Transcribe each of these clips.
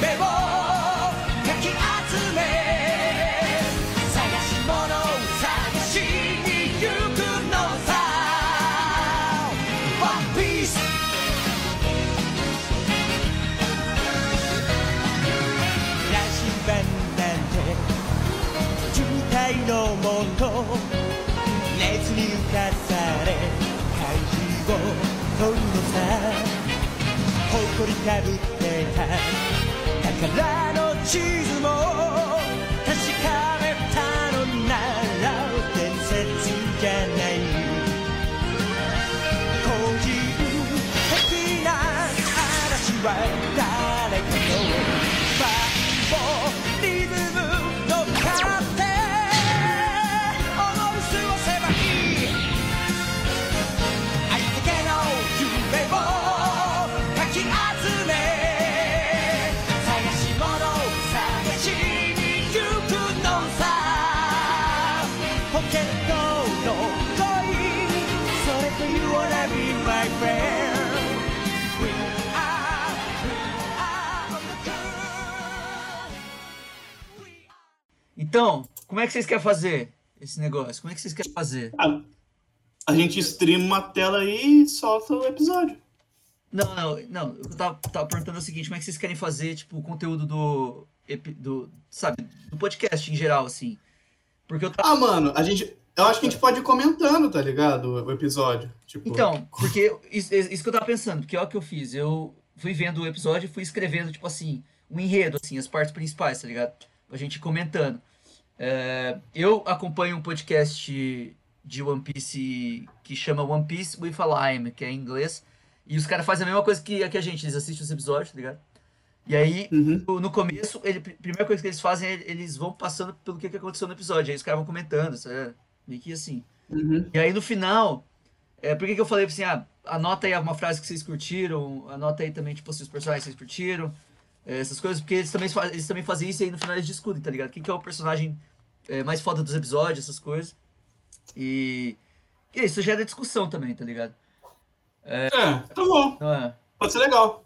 夢をかき集め探し物を探しに行くのさ One Piece 羅針盤なんて渋滞のもと熱に浮かされ怪獣を取るのさ誇りかぶってた宝の地図も確かめたのなら伝説じゃない。個人的な嵐は Então, como é que vocês querem fazer esse negócio? Como é que vocês querem fazer? A, a gente streama uma tela aí e solta o episódio. Não, não, não. Eu tava, tava perguntando o seguinte, como é que vocês querem fazer, tipo, o conteúdo do, do, sabe, do podcast em geral, assim? Porque eu tava... Ah, mano, a gente. Eu acho que a gente pode ir comentando, tá ligado? O episódio. Tipo, Então, porque isso, isso que eu tava pensando, porque olha o que eu fiz, eu fui vendo o episódio e fui escrevendo, tipo assim, um enredo, assim, as partes principais, tá ligado? Pra gente ir comentando. É, eu acompanho um podcast de One Piece que chama One Piece with a Lime, que é em inglês, e os caras fazem a mesma coisa que, que a gente, eles assistem os episódios, tá ligado? E aí, Uhum. no- no começo, ele, a primeira coisa que eles fazem é eles vão passando pelo que, que aconteceu no episódio, aí os caras vão comentando, sabe? meio que assim. Uhum. E aí no final, é, por que, que eu falei assim, ah, anota aí uma frase que vocês curtiram, anota aí também, tipo, se os personagens que vocês curtiram, é, essas coisas, porque eles também, eles também fazem isso e aí no final eles discutem, tá ligado? Quem que é o personagem é, mais foda dos episódios, essas coisas. E, e isso gera discussão também, tá ligado? É, tá bom. Não é? Pode ser legal.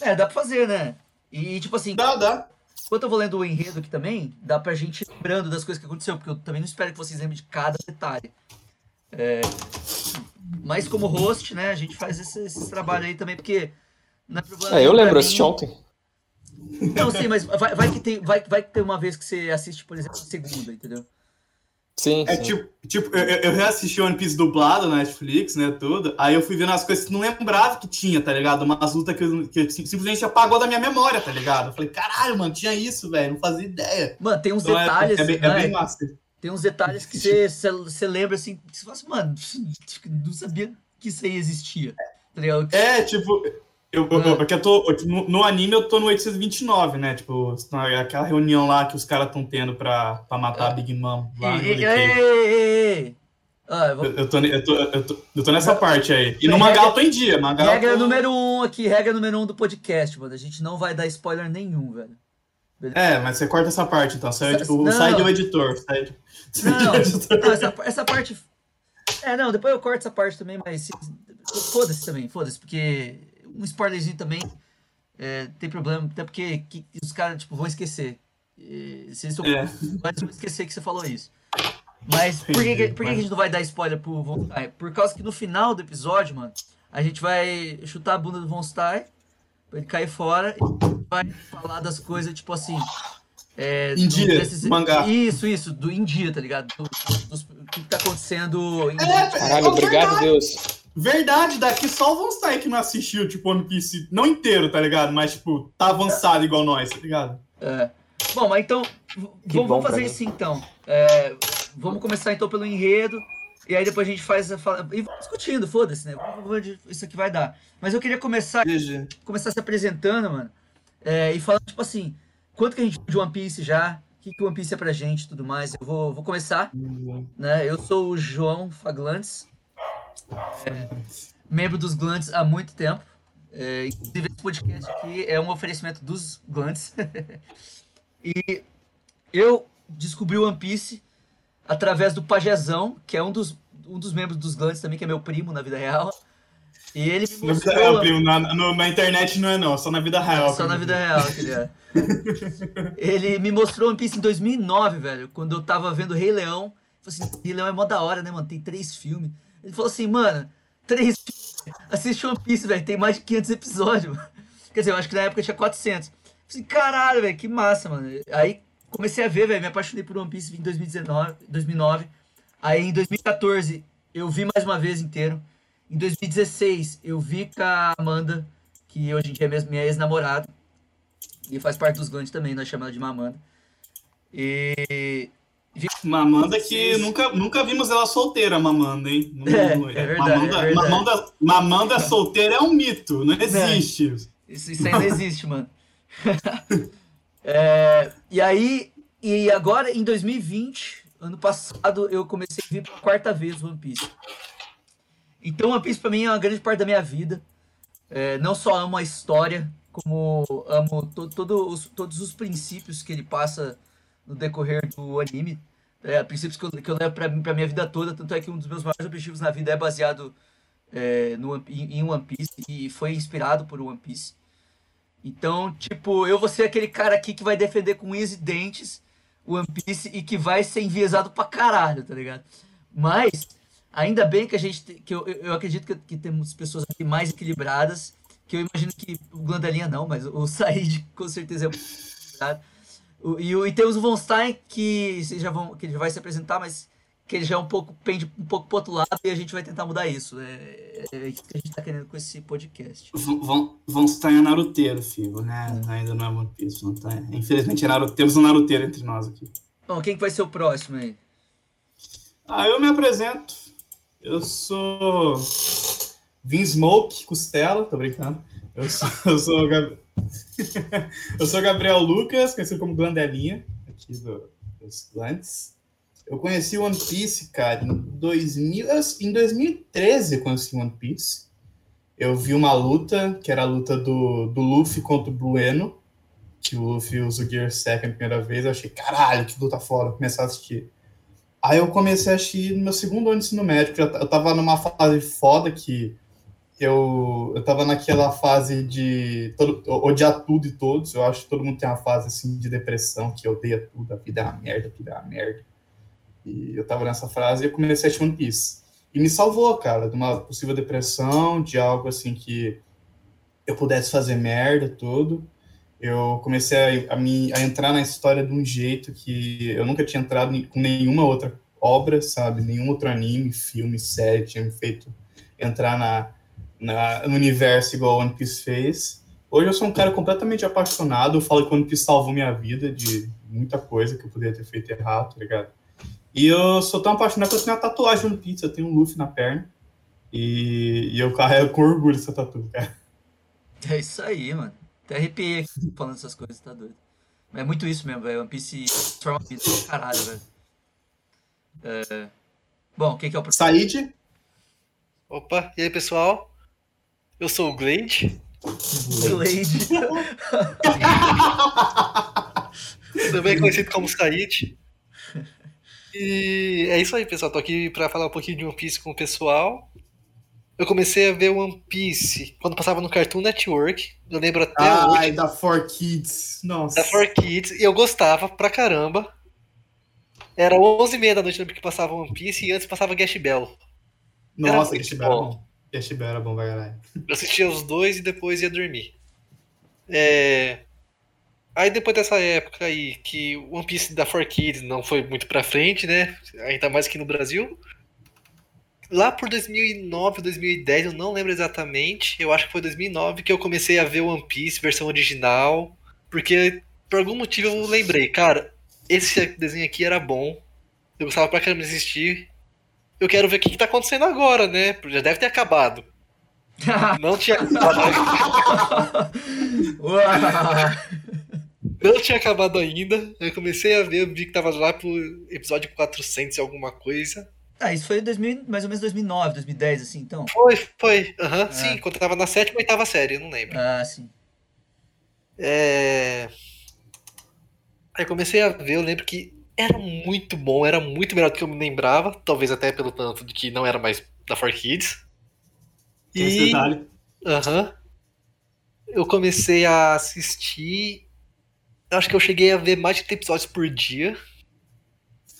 É, dá pra fazer, né? E tipo assim, Dá, dá. enquanto eu vou lendo o enredo aqui também, dá pra gente ir lembrando das coisas que aconteceu, porque eu também não espero que vocês lembrem de cada detalhe. É, mas como host, né, a gente faz esse, esse trabalho aí também, porque não é problema É, eu lembro, eu mim. assisti ontem. Não, sim, mas vai, vai que tem, vai, vai que tem uma vez que você assiste, por exemplo, a segunda, entendeu? Sim, É sim. tipo, tipo eu, eu reassisti One Piece dublado na Netflix, né? Tudo. Aí eu fui vendo as coisas que não lembrava que tinha, tá ligado? Umas lutas que, eu- que sim- simplesmente apagou da minha memória, tá ligado? Eu falei, caralho, mano, tinha isso, velho. Não fazia ideia. Mano, tem uns Então é- detalhes, é, bem, é né, bem massa. tem uns detalhes que você, você, você lembra assim, que você fala assim, mano, não sabia que isso aí existia. Tá ligado? É, tipo, eu, eu, Ah. eu, eu tô. no, no anime eu tô no 829, né? Tipo, na- aquela reunião lá que os caras estão tendo pra, pra matar a Big Mom lá Ei, em ei. Ah, eu vou- Eu, tô, eu, tô, eu, tô, eu tô nessa parte aí. E no Regra- mangá eu tô em dia. Eu Regra tô- número um aqui, regra número um do podcast, mano. A gente não vai dar spoiler nenhum, velho. É, mas você corta essa parte então. Sai, Sa- tipo, não. sai do editor. Sai, sai Não, do editor. não, essa, essa parte. É, não, depois eu corto essa parte também, mas. se- Foda-se também, foda-se, porque um spoilerzinho também é, tem problema, até porque que- os caras, tipo, vão esquecer. E, se eles É. mas vão esquecer que você falou isso. Mas por, que, que- por que que a gente não vai dar spoiler pro Von Stein? Por causa que no final do episódio, mano, a gente vai chutar a bunda do Von Stein pra ele cair fora e vai falar das coisas, tipo assim. É, Em do- dia, mangá. Isso, isso, do em dia, tá ligado? Do, dos- do que tá acontecendo em É, Caralho, obrigado, Deus. Verdade, daqui só o Von Stein que não assistiu, tipo, One Piece, não inteiro, tá ligado? Mas, tipo, tá avançado igual nós, tá ligado? É. Bom, mas então, bom vamos fazer assim então. É, vamos começar então pelo enredo. E aí depois a gente faz. a fala- E vamos discutindo, foda-se, né? Vamos ver onde isso aqui vai dar. Mas eu queria começar, começar se apresentando, mano. é, e falando, tipo assim, quanto que a gente de One Piece já, o que, que o One Piece é pra gente e tudo mais. Eu vou, vou começar, né? Eu sou o João Faglantes, é, membro dos Glantes há muito tempo. É, inclusive, esse podcast aqui é um oferecimento dos Glantes. e eu descobri o One Piece através do Pajezão, que é um dos, um dos membros dos Glantes também, que é meu primo na vida real. E ele me mostrou... real, primo, na, no- na internet não é não, só na vida real. Só na vida real que ele é. ele me mostrou One Piece em 2009, velho, quando eu tava vendo Rei Leão. Falei assim, Rei Leão é mó da hora, né, mano? Tem três filmes. Ele falou assim, mano, três. Assiste One Piece, velho, tem mais de 500 episódios. Quer dizer, eu acho que na época tinha 400. Falei assim, caralho, velho, que massa, mano. Aí comecei a ver, velho, me apaixonei por One Piece em 2019, 2009. Aí em 2014 eu vi mais uma vez inteiro. Em 2016 eu vi com a Amanda, que hoje em dia é minha- ex-namorada. E faz parte dos Glandes também, nós chamamos ela de Mamanda. E. Mamanda que nunca, nunca vimos ela solteira, Mamanda, hein? Não- É, não- é verdade, Mamanda, é verdade. Mamanda, Mamanda solteira é um mito, não existe. Isso, isso ainda existe, mano. É, e aí, e agora em 2020, ano passado, eu comecei a vir pela quarta vez o One Piece. Então, One Piece pra mim é uma grande parte da minha vida. É, não só amo a história, como amo to, todo os- todos os princípios que ele passa no decorrer do anime. É, princípios que eu, que eu levo mim- pra minha vida toda. Tanto é que um dos meus maiores objetivos na vida é baseado é, no, em, em One Piece e foi inspirado por One Piece. Então, tipo, eu vou ser aquele cara aqui que vai defender com unhas e dentes One Piece e que vai ser enviesado pra caralho, tá ligado? Mas, ainda bem que a gente. te- que eu eu acredito que, que temos pessoas aqui mais equilibradas. Que eu imagino que o Glandalinha não, mas o Said com certeza é muito equilibrado. E, e temos o Von Stein, que, já vão, que ele vai se apresentar, mas que ele já é um pouco, pende um pouco pro outro lado e a gente vai tentar mudar isso. É, é isso que a gente tá querendo com esse podcast. Vão estar em Naruteiro, filho, né? Ainda não é One Piece, não tá. Infelizmente, é Naruto, temos um Naruteiro entre nós aqui. Bom, quem que vai ser o próximo aí? Ah, eu me apresento. Eu sou Vin Smoke Costela, tô brincando. Eu sou, eu sou, Gab- eu sou Gabriel Lucas, conhecido como Glandelinha, aqui do, dos Glandes. Eu conheci One Piece, cara, em, 2000, em 2013 eu conheci One Piece. Eu vi uma luta, que era a luta do, do Luffy contra o Blueno, que o Luffy usa o Gear Second a primeira vez. Eu achei, caralho, que luta foda, comecei a assistir. Aí eu comecei a assistir no meu segundo ano de ensino médio, eu tava numa fase foda que eu, eu tava naquela fase de todo, odiar tudo e todos. Eu acho que todo mundo tem uma fase assim de depressão, que odeia tudo, a vida é uma merda, a vida é uma merda. E eu tava nessa frase e eu comecei a assistir One Piece. E me salvou, cara, de uma possível depressão, de algo assim que eu pudesse fazer merda, tudo. Eu comecei a, a, me, a entrar na história de um jeito que eu nunca tinha entrado com nenhuma outra obra, sabe? Nenhum outro anime, filme, série tinha me feito entrar na, na, no universo igual One Piece fez. Hoje eu sou um cara completamente apaixonado. Eu falo que One Piece salvou minha vida de muita coisa que eu poderia ter feito errado, tá ligado? E eu sou tão apaixonado que eu tenho uma tatuagem de One Piece. Eu tenho um Luffy na perna. E, e eu carrego com orgulho essa tatu, cara. É isso aí, mano. Até arrepiei aqui falando essas coisas, tá doido. Mas é muito isso mesmo, velho. One Piece transforma a vida pra caralho, velho. É... Bom, quem que é o próximo? Said, Opa, e aí pessoal? Eu sou o Glade, Glade. também conhecido como Said. E é isso aí, pessoal. Tô aqui pra falar um pouquinho de One Piece com o pessoal. Eu comecei a ver One Piece quando passava no Cartoon Network. Eu lembro até hoje Ai, da For Kids. Nossa. da 4Kids e eu gostava pra caramba. Era 11h30 da noite, que passava One Piece e antes passava Gash Bell. Nossa, Gash Bell Bell era bom pra caralho. Eu assistia os dois e depois ia dormir. É, Aí depois dessa época aí que o One Piece da 4Kids não foi muito pra frente, né? Ainda mais aqui no Brasil. Lá por 2009, 2010, eu não lembro exatamente. Eu acho que foi 2009 que eu comecei a ver One Piece versão original, porque por algum motivo eu lembrei, cara, esse desenho aqui era bom. Eu gostava pra caramba de assistir. Eu quero ver o que, que tá acontecendo agora, né? Já deve ter acabado. Não tinha acabado. Uau. Não tinha acabado ainda. Eu comecei a ver, eu vi que tava lá pro episódio 400 e alguma coisa. Ah, isso foi em 2000, mais ou menos 2009, 2010, assim, então. Foi, foi. Aham, É. sim, quando eu tava na sétima ou oitava série, eu não lembro. Ah, sim. É... Aí comecei a ver, eu lembro que era muito bom, era muito melhor do que eu me lembrava, talvez até pelo tanto de que não era mais da 4Kids. Tem esse E detalhe. aham, eu comecei a assistir. Eu acho que eu cheguei a ver mais de 30 episódios por dia.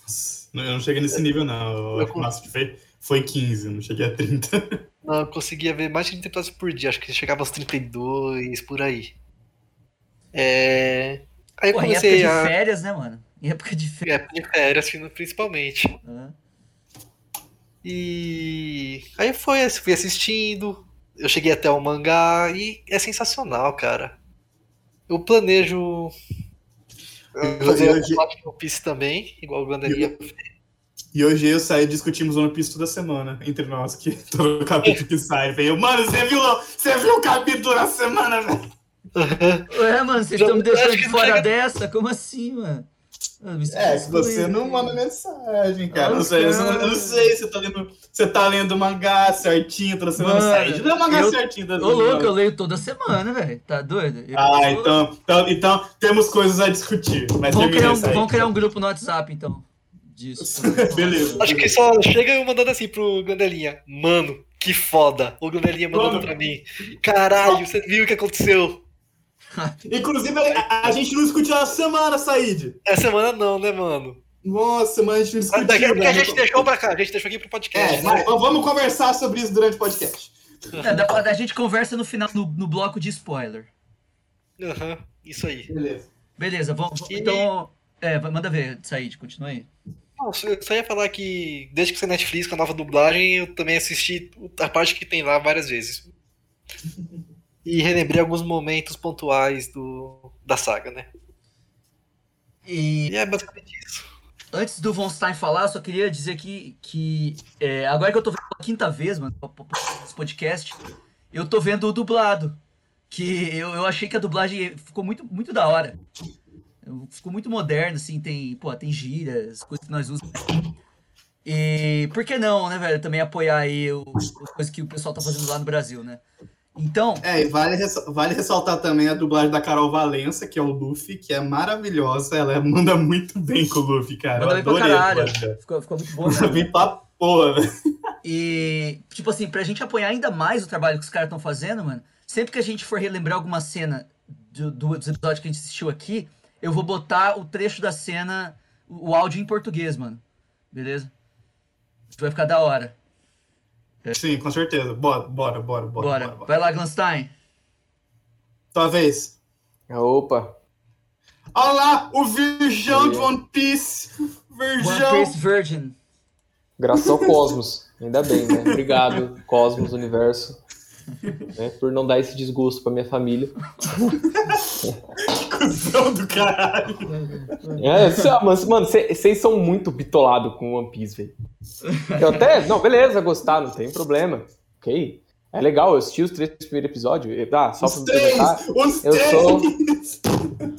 Nossa, Eu não cheguei nesse nível, não. Eu- O máximo que foi, foi 15, eu não cheguei a 30. Não, eu conseguia ver mais de 30 episódios por dia, acho que chegava aos 32, por aí. É... Aí eu Pô, comecei de a. férias, né, mano? Em época de Em férias. época de férias, principalmente. né? E aí foi, fui assistindo, eu cheguei até o mangá e é sensacional, cara. Eu planejo Eu- fazer parte de One Piece também, igual o Gandaria. E hoje eu saí e discutimos One Piece toda semana, entre nós, que todo capítulo que sai, velho. Mano, você viu, você viu o capítulo da semana, velho? Ué, mano, vocês estão me deixando de fora chega- dessa? Como assim, mano? Ah, É, que você não manda mensagem, cara. Ah, Não sei, eu não, cara. eu não sei se você tá lendo, você tá lendo mangá certinho toda semana. Mano, sai. Lê o mangá eu- certinho toda Ô, louco, eu semana. leio toda semana, velho. Tá doido? Eu Ah, então, então, então temos coisas a discutir. Mas Vamos criar, um, aí. vamos criar um grupo no WhatsApp, então. Disso. Beleza. Acho que só chega eu mandando assim pro Gandelinha. Mano, que foda. O Gandelinha mandando Mano. pra mim. Caralho, você viu o que aconteceu? Inclusive, a, a gente não discutiu a semana, Said. Essa semana não, né, mano? Nossa, mas a gente não Mas discutiu. daqui é porque a velho. gente deixou pra cá, a gente deixou aqui pro podcast. É, mas vamos conversar sobre isso durante o podcast. É, a gente conversa no final, no, no bloco de spoiler. Aham, isso aí. Beleza. Beleza, vamos. E- Então. É, manda ver, Said, continua aí. Não, eu só ia falar que desde que você Netflix com a nova dublagem, eu também assisti a parte que tem lá várias vezes. E relembrei alguns momentos pontuais do, da saga, né? E E é basicamente isso. antes do Von Stein falar, eu só queria dizer que, que é, agora que eu tô vendo pela quinta vez, mano, esse podcast, eu tô vendo o dublado. Que eu, eu achei que a dublagem ficou muito, muito da hora. Ficou muito moderno, assim, tem, pô, tem gírias, coisas que nós usamos. E por que não, né, velho, também apoiar aí o, as coisas que o pessoal tá fazendo lá no Brasil, né? Então, É, e vale, vale ressaltar também a dublagem da Carol Valença, que é o Luffy, que é maravilhosa. Ela manda muito bem com o Luffy, cara. manda bem pra caralho. Ficou, ficou muito bom. Manda né? bem pra porra, velho. E, tipo assim, pra gente apoiar ainda mais o trabalho que os caras estão fazendo, mano, sempre que a gente for relembrar alguma cena do, do- dos episódios que a gente assistiu aqui, eu vou botar o trecho da cena, o, o áudio em português, mano. Beleza? Isso vai ficar da hora. Sim, com certeza. Bora, bora, bora, bora. Bora. bora, bora. Vai lá, Glanstein. Tua vez. Opa. Olha lá, o Virgão de One Piece. One Virgão. Piece Virgin. Graças ao Cosmos. Ainda bem, né? Obrigado, Cosmos, Universo. né, por não dar esse desgosto pra minha família. Cusão do caralho. É, cê- mas, mano, vocês são muito bitolados com One Piece, velho. Eu até. Não, beleza, gostar, não tem problema. Ok. É legal, eu assisti os três primeiros episódios. Ah, só pra Os me três! Os eu sou- três!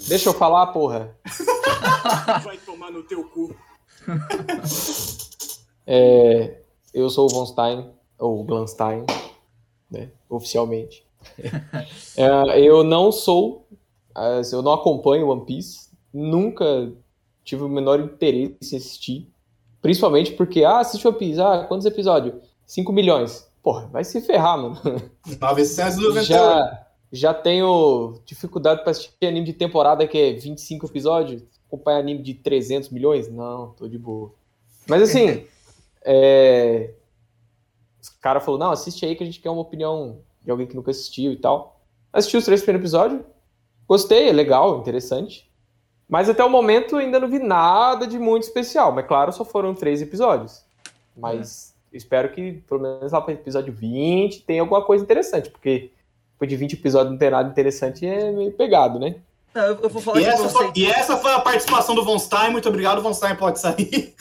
Deixa eu falar, porra. Vai tomar no teu cu. É, eu sou o Von Stein, ou Glanstein, né, oficialmente. É, eu não sou, eu não acompanho One Piece, nunca tive o menor interesse em assistir, principalmente porque, ah, assiste One Piece, ah, quantos episódios? 5 milhões. Porra, vai se ferrar, mano. 998. Já, já tenho dificuldade para assistir anime de temporada que é 25 episódios, acompanhar anime de 300 milhões? Não, tô de boa. Mas assim, é... os caras falaram, não, assiste aí que a gente quer uma opinião de alguém que nunca assistiu e tal. Assisti os três primeiros episódios, gostei, é legal, interessante. Mas até o momento ainda não vi nada de muito especial. Mas claro, só foram três episódios. Mas espero que pelo menos lá para o episódio 20 tenha alguma coisa interessante, porque depois de 20 episódios não ter nada interessante é meio pegado, né? Não, eu, eu vou falar E essa, foi, e essa foi a participação do Von Stein. Muito obrigado, Von Stein pode sair.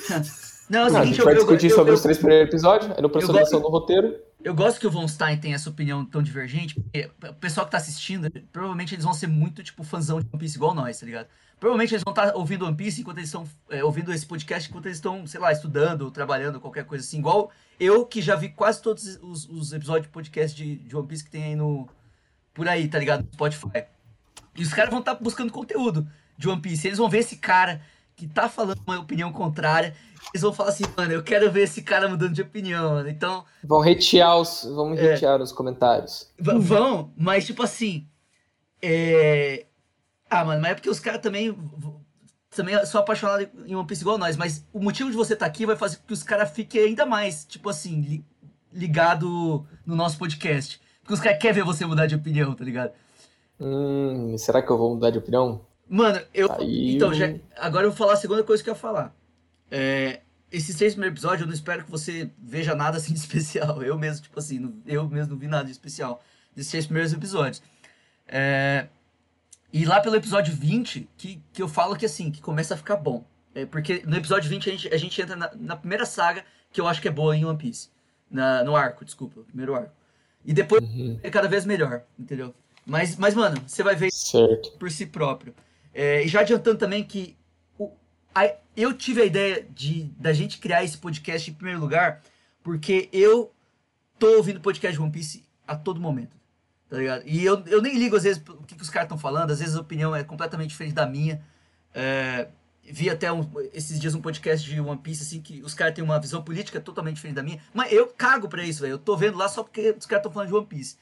Não, é o Não, a gente eu, vai eu, discutir eu, sobre eu, os três primeiros episódios, aí no gosto- personalização do roteiro. Eu gosto que o Von Stein tem essa opinião tão divergente, porque o pessoal que tá assistindo, provavelmente eles vão ser muito, tipo, fãzão de One Piece igual nós, tá ligado? Provavelmente eles vão estar ouvindo One Piece enquanto eles estão é, ouvindo esse podcast enquanto eles estão, sei lá, estudando, trabalhando, qualquer coisa assim. Igual eu, que já vi quase todos os, os episódios de podcast de, de One Piece que tem aí no. Por aí, tá ligado? No Spotify. E os caras vão estar buscando conteúdo de One Piece. Eles vão ver esse cara que tá falando uma opinião contrária. Eles vão falar assim, mano, eu quero ver esse cara mudando de opinião, mano. Então, Vão retear os, vamos É. retear os comentários. Vão, mas tipo assim. É... Ah, mano, mas é porque os caras também. Também são apaixonados em One Piece igual nós, mas o motivo de você estar aqui vai fazer com que os caras fiquem ainda mais, tipo assim, li- ligado no nosso podcast. Porque os caras querem ver você mudar de opinião, tá ligado? Hum, será que eu vou mudar de opinião? Mano, eu. Aí Então, já, agora eu vou falar a segunda coisa que eu ia falar. É, esses três primeiros episódios, eu não espero que você veja nada assim de especial. Eu mesmo, tipo assim, não- eu mesmo não vi nada de especial desses três primeiros episódios. É, e lá pelo episódio 20, que, que eu falo que assim, que começa a ficar bom. É, porque no episódio 20 a gente, a gente entra na, na primeira saga que eu acho que é boa em One Piece. Na, no arco, desculpa, primeiro arco. E depois Uhum. é cada vez melhor, entendeu? Mas, mas mano, você vai ver Certo. por si próprio. É, e já adiantando também que o- a- eu tive a ideia de da gente criar esse podcast em primeiro lugar, porque eu tô ouvindo podcast de One Piece a todo momento. Tá ligado? E eu, eu nem ligo às vezes o que, que os caras estão falando, às vezes a opinião é completamente diferente da minha. É, vi até um- esses dias um podcast de One Piece, assim, que os caras têm uma visão política totalmente diferente da minha. Mas eu cago pra isso, velho. Eu tô vendo lá só porque os caras estão falando de One Piece.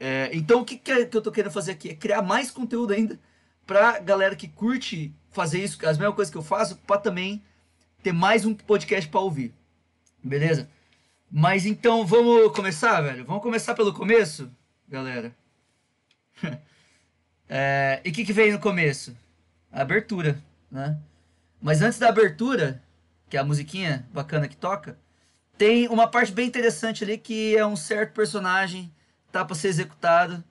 É, então o que, que, é- que eu tô querendo fazer aqui? É criar mais conteúdo ainda pra galera que curte fazer isso, as mesmas coisas que eu faço, pra também ter mais um podcast pra ouvir. Beleza? Mas então vamos começar, velho? Vamos começar pelo começo, galera? É, e o que, que veio no começo? A abertura, né? Mas antes da abertura, que é a musiquinha bacana que toca, tem uma parte bem interessante ali que é um certo personagem tá pra ser executado.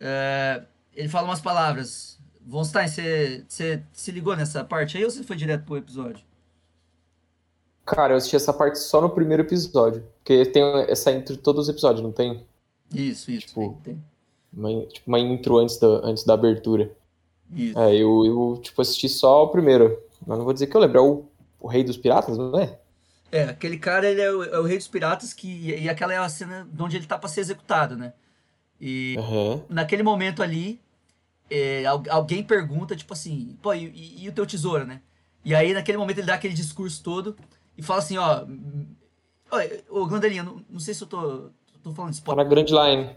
É, ele fala umas palavras. Von Stein, você você se ligou nessa parte aí ou você foi direto pro episódio? Cara, eu assisti essa parte só no primeiro episódio. Porque tem essa intro de todos os episódios, não tem? Isso, isso. Tipo, tem, tem. Uma, tipo, uma intro antes da, antes da abertura. Isso. É, eu, eu tipo, assisti só o primeiro. Mas não vou dizer que eu lembro. É o, o Rei dos Piratas, não é? É, aquele cara ele é o, é o rei dos piratas que e aquela é a cena de onde ele tá pra ser executado, né? E Aham. naquele momento ali, é, al- alguém pergunta, tipo assim, pô, e, e- e o teu tesouro, né? E aí, naquele momento, ele dá aquele discurso todo e fala assim, ó. ô, Glandelinha, não, não sei se eu tô, tô falando Tá spoiler. na Grand Line.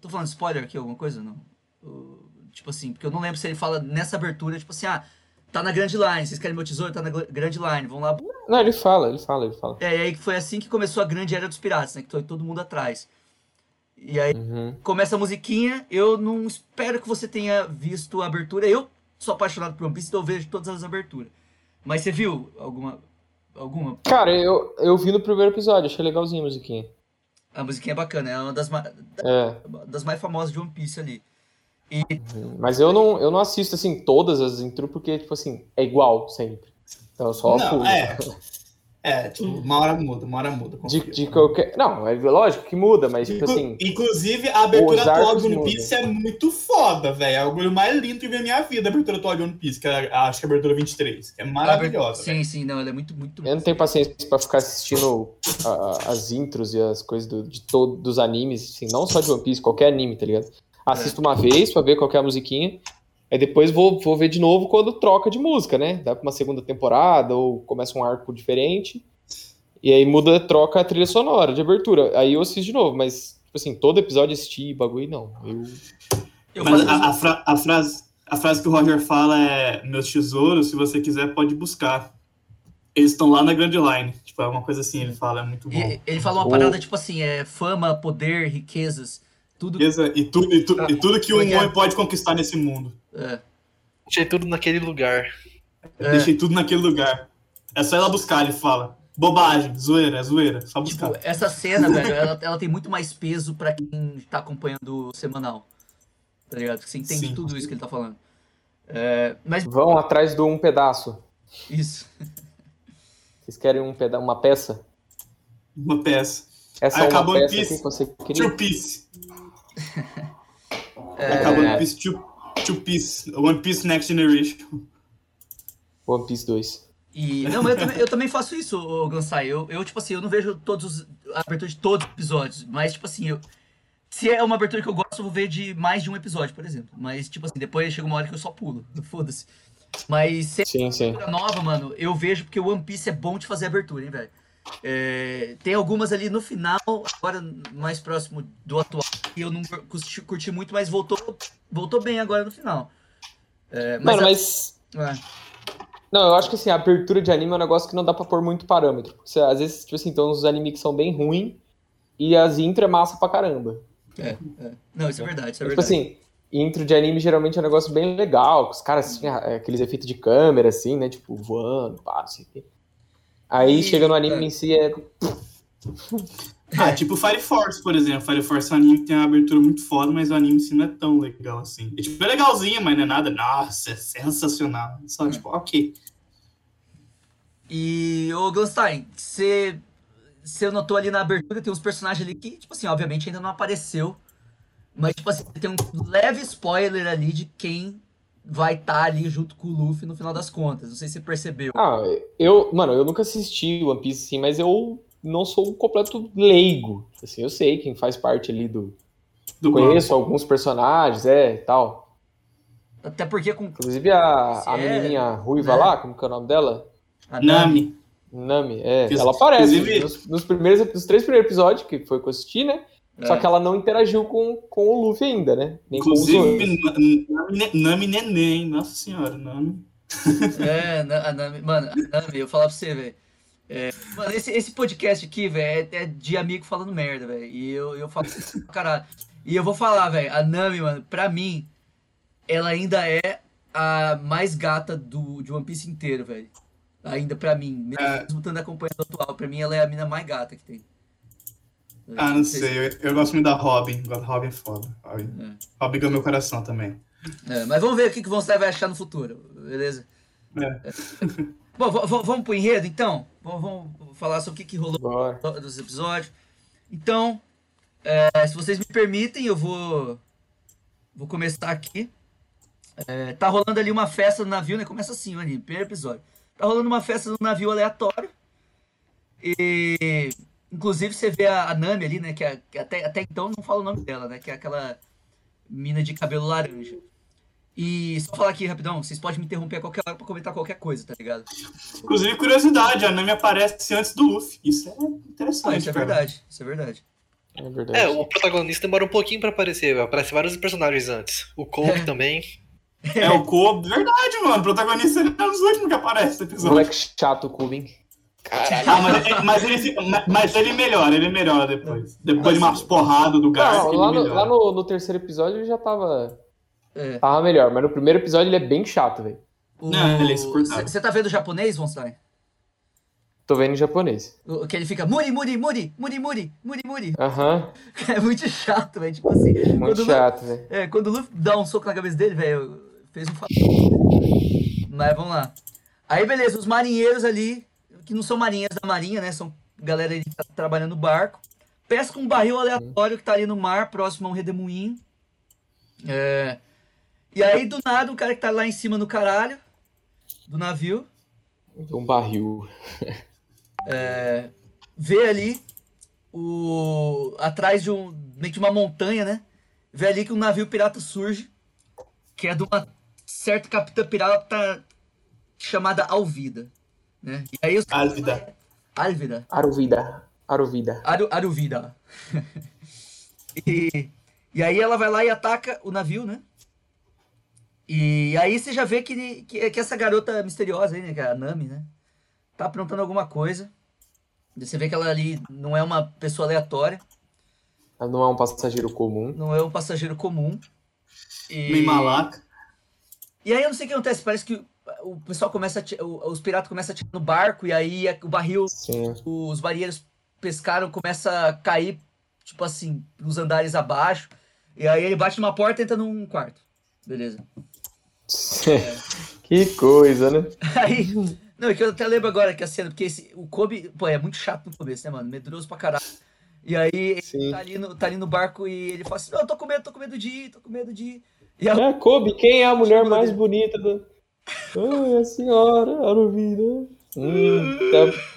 Tô falando spoiler aqui, alguma coisa? Não. Tipo assim, porque eu não lembro se ele fala nessa abertura, tipo assim, ah, tá na Grand Line, vocês querem meu tesouro? Tá na Grand Line, vão lá. Não, ele fala, ele fala, ele fala. É, e aí foi assim que começou a grande era dos piratas, né? Que foi todo mundo atrás. E aí Uhum. começa a musiquinha, eu não espero que você tenha visto a abertura. Eu sou apaixonado por One Piece, então eu vejo todas as aberturas. Mas você viu alguma. Alguma? Cara, eu, eu vi no primeiro episódio, achei legalzinho a musiquinha. A musiquinha é bacana, é uma das, ma- É, das mais famosas de One Piece ali. mas eu não, eu não assisto, assim, todas as intro, porque, tipo assim, é igual sempre. Então eu só Não, pulo. é. É, tipo, uma hora muda, uma hora muda. De, de qualquer... Não, é lógico que muda, mas, tipo assim... Inclusive, a abertura os atual de One. Piece é muito foda, velho. É o bagulho mais lindo que vi na minha vida, a abertura atual de One Piece, que é, acho que é a abertura 23, que é maravilhosa. Sim, sim, não, ela é muito, muito. Eu não tenho paciência pra ficar assistindo a- a- as intros e as coisas do- de todos dos animes, assim, não só de One Piece, qualquer anime, tá ligado? Assisto uma vez pra ver qual que é musiquinha, aí depois vou, vou ver de novo quando troca de música, né? Dá pra uma segunda temporada ou começa um arco diferente, e aí muda, troca a trilha sonora de abertura. Aí eu assisto de novo, mas, tipo assim, todo episódio assisti bagulho, não. Eu... Eu Mas a, a fra- a frase, a frase que o Roger fala é: Meus tesouros, se você quiser, pode buscar. Eles estão lá na Grand Line. Tipo, é uma coisa assim, ele fala, é muito bom. E- ele fala uma parada tipo assim, é fama, poder, riquezas, tudo. E, tu, e, tu- e tudo que um Obrigado. homem pode conquistar nesse mundo. É, Deixei tudo naquele lugar. É. Deixei tudo naquele lugar. É só lá buscar, ele fala. Bobagem, zoeira, é zoeira. Só buscar. tipo, essa cena, velho, ela, ela tem muito mais peso pra quem tá acompanhando o semanal. Tá ligado? Porque você entende Sim. tudo isso que ele tá falando. É, mas Vão atrás de um pedaço. isso. Vocês querem um peda uma peça? Uma peça. Essa Aí é uma acabou peça Piece. que você queria. Two Piece. É, Acabou One Piece, two, two Piece. One Piece Next Generation. One Piece 2. E, não, mas eu também, eu também faço isso, Gansai. Eu, eu, tipo assim, eu não vejo todos os, a abertura de todos os episódios. Mas, tipo assim, eu, se é uma abertura que eu gosto, eu vou ver de mais de um episódio, por exemplo. Mas, tipo assim, depois chega uma hora que eu só pulo. Foda-se. Mas sempre Sim, sim. abertura nova, mano, eu vejo porque o One Piece é bom de fazer abertura, hein, velho. É, tem algumas ali no final, agora mais próximo do atual, que eu não curti, curti muito, mas voltou, voltou bem agora no final. É, mas, Mano, a- mas. é, Não, eu acho que assim, a abertura de anime é um negócio que não dá pra pôr muito parâmetro. Porque às vezes, tipo assim, tem uns animes que são bem ruins e as intro é massa pra caramba. é, é. Não, isso é verdade, isso é tipo verdade. assim, intro de anime geralmente é um negócio bem legal. Os caras, assim, aqueles efeitos de câmera, assim, né? Tipo, voando, pá, não sei o quê. Aí E- chega no anime é. em si, é. Ah, tipo Fire Force, por exemplo. Fire Force é um anime que tem uma abertura muito foda, mas o anime em si não é tão legal assim. É, tipo, é legalzinho, mas não é nada. Nossa, é sensacional. Só, tipo, ok. E, ô Glanstein, você você notou ali na abertura, tem uns personagens ali que, tipo assim, obviamente ainda não apareceu. Mas, tipo assim, tem um leve spoiler ali de quem vai estar ali junto com o Luffy no final das contas. Não sei se você percebeu. Ah, eu. Mano, eu nunca assisti One Piece, assim, mas eu não sou um completo leigo. Assim, eu sei quem faz parte ali do. Do Conheço alguns personagens, é, e tal. Até porque com Inclusive a, a É, menininha ruiva né? lá, como que é o nome dela? a Nami. Nami, é. Inclusive- Ela aparece inclusive- nos, nos primeiros, nos três primeiros episódios, que foi com eu assisti, né? Só É. que ela não interagiu com, com o Luffy ainda, né? Nem. Inclusive, Nami, Nami, Neném. Nossa senhora, Nami. É, a Nami, mano, a Nami, eu falar pra você, velho. É, mano, esse, esse podcast aqui, velho, é, é de amigo falando merda, velho. E eu, eu falo pra caralho. E eu vou falar, velho, a Nami, mano, pra mim, ela ainda é a mais gata do, de One Piece inteiro, velho. Ainda pra mim, mesmo É. estando acompanhando atual, pra mim ela é a mina mais gata que tem. Ah, não sei. Eu, eu gosto muito da Robin. Robin é foda. Robin, É. Robin ganhou meu coração também. É, mas vamos ver o que, que Stein vai achar no futuro, beleza? É. Bom, vamos pro enredo, então? Vamos, vamos falar sobre o que, que rolou Bora. dos episódios. Então, é, se vocês me permitem, eu vou vou começar aqui. É, tá rolando ali uma festa no navio, né? Começa assim, ali, primeiro episódio. Tá rolando uma festa no navio aleatório. E inclusive você vê a, a Nami ali, né? Que, é- que até, até então não fala o nome dela, né? Que é aquela mina de cabelo laranja. E só falar aqui rapidão, vocês podem me interromper a qualquer hora pra comentar qualquer coisa, tá ligado? Inclusive, curiosidade, a Nami aparece antes do Luffy. Isso é interessante, Não, isso é cara. verdade, isso é verdade. É verdade. É, o protagonista demora um pouquinho pra aparecer. Aparece vários personagens antes. O Coke É. também. É o Kobe. Verdade, mano. O protagonista ele é um dos últimos que aparece no episódio. Moleque chato, Kubin. Ah, mas, ele- mas ele, mas- ele melhora, ele melhora depois. Depois de umas porradas do ele lá, no, lá no, no terceiro episódio ele já tava, É. tava melhor, mas no primeiro episódio ele é bem chato, velho. Não, ele é insuportável. Você tá vendo o japonês, Von Stein? Tô vendo em japonês. O- Que ele fica muri, muri, muri, muri, muri, muri, muri. Aham, É muito chato, velho. Tipo assim, muito chato, velho. é, quando o Luffy dá um soco na cabeça dele, velho, fez um. Mas vamos lá. Aí, beleza, os marinheiros ali, que não são marinheiros da marinha, né? São galera ali que tá trabalhando no barco. Pesca um barril aleatório que tá ali no mar, próximo a um redemoinho. É, E aí, do nada, o cara que tá lá em cima no caralho do navio Um barril. vê ali o atrás de um meio que uma montanha, né? Vê ali que um navio pirata surge, que é de uma certa capitã pirata chamada Alvida, né? E aí os Álvida. Álvida, Aruvida. Aruvida. Aru, Aruvida. e, e aí ela vai lá e ataca o navio, né? E aí você já vê que, que, que essa garota misteriosa aí, né? Que é a Nami, né? Tá aprontando alguma coisa. Você vê que ela ali não é uma pessoa aleatória, Não é um passageiro comum. não é um passageiro comum. E, Meio malaca. e aí eu não sei o que acontece, parece que o pessoal começa a ti- o- os piratas começam a tirar no barco e aí o barril Sim. os marinheiros pescaram, começa a cair, tipo assim, nos andares abaixo. E aí ele bate numa porta e entra num quarto. Beleza. que coisa, né? Aí. Não, é que eu até lembro agora que a cena, porque esse, o Kobe, pô, é muito chato no começo, né, mano? Medroso pra caralho. E aí ele Sim. tá ali, no, tá ali no barco e ele fala assim, não, eu tô com medo, tô com medo de ir, tô com medo de ir. E a É, Kobe, quem é a mulher mais bonita do. Ai, a senhora, a vida. Hum, tá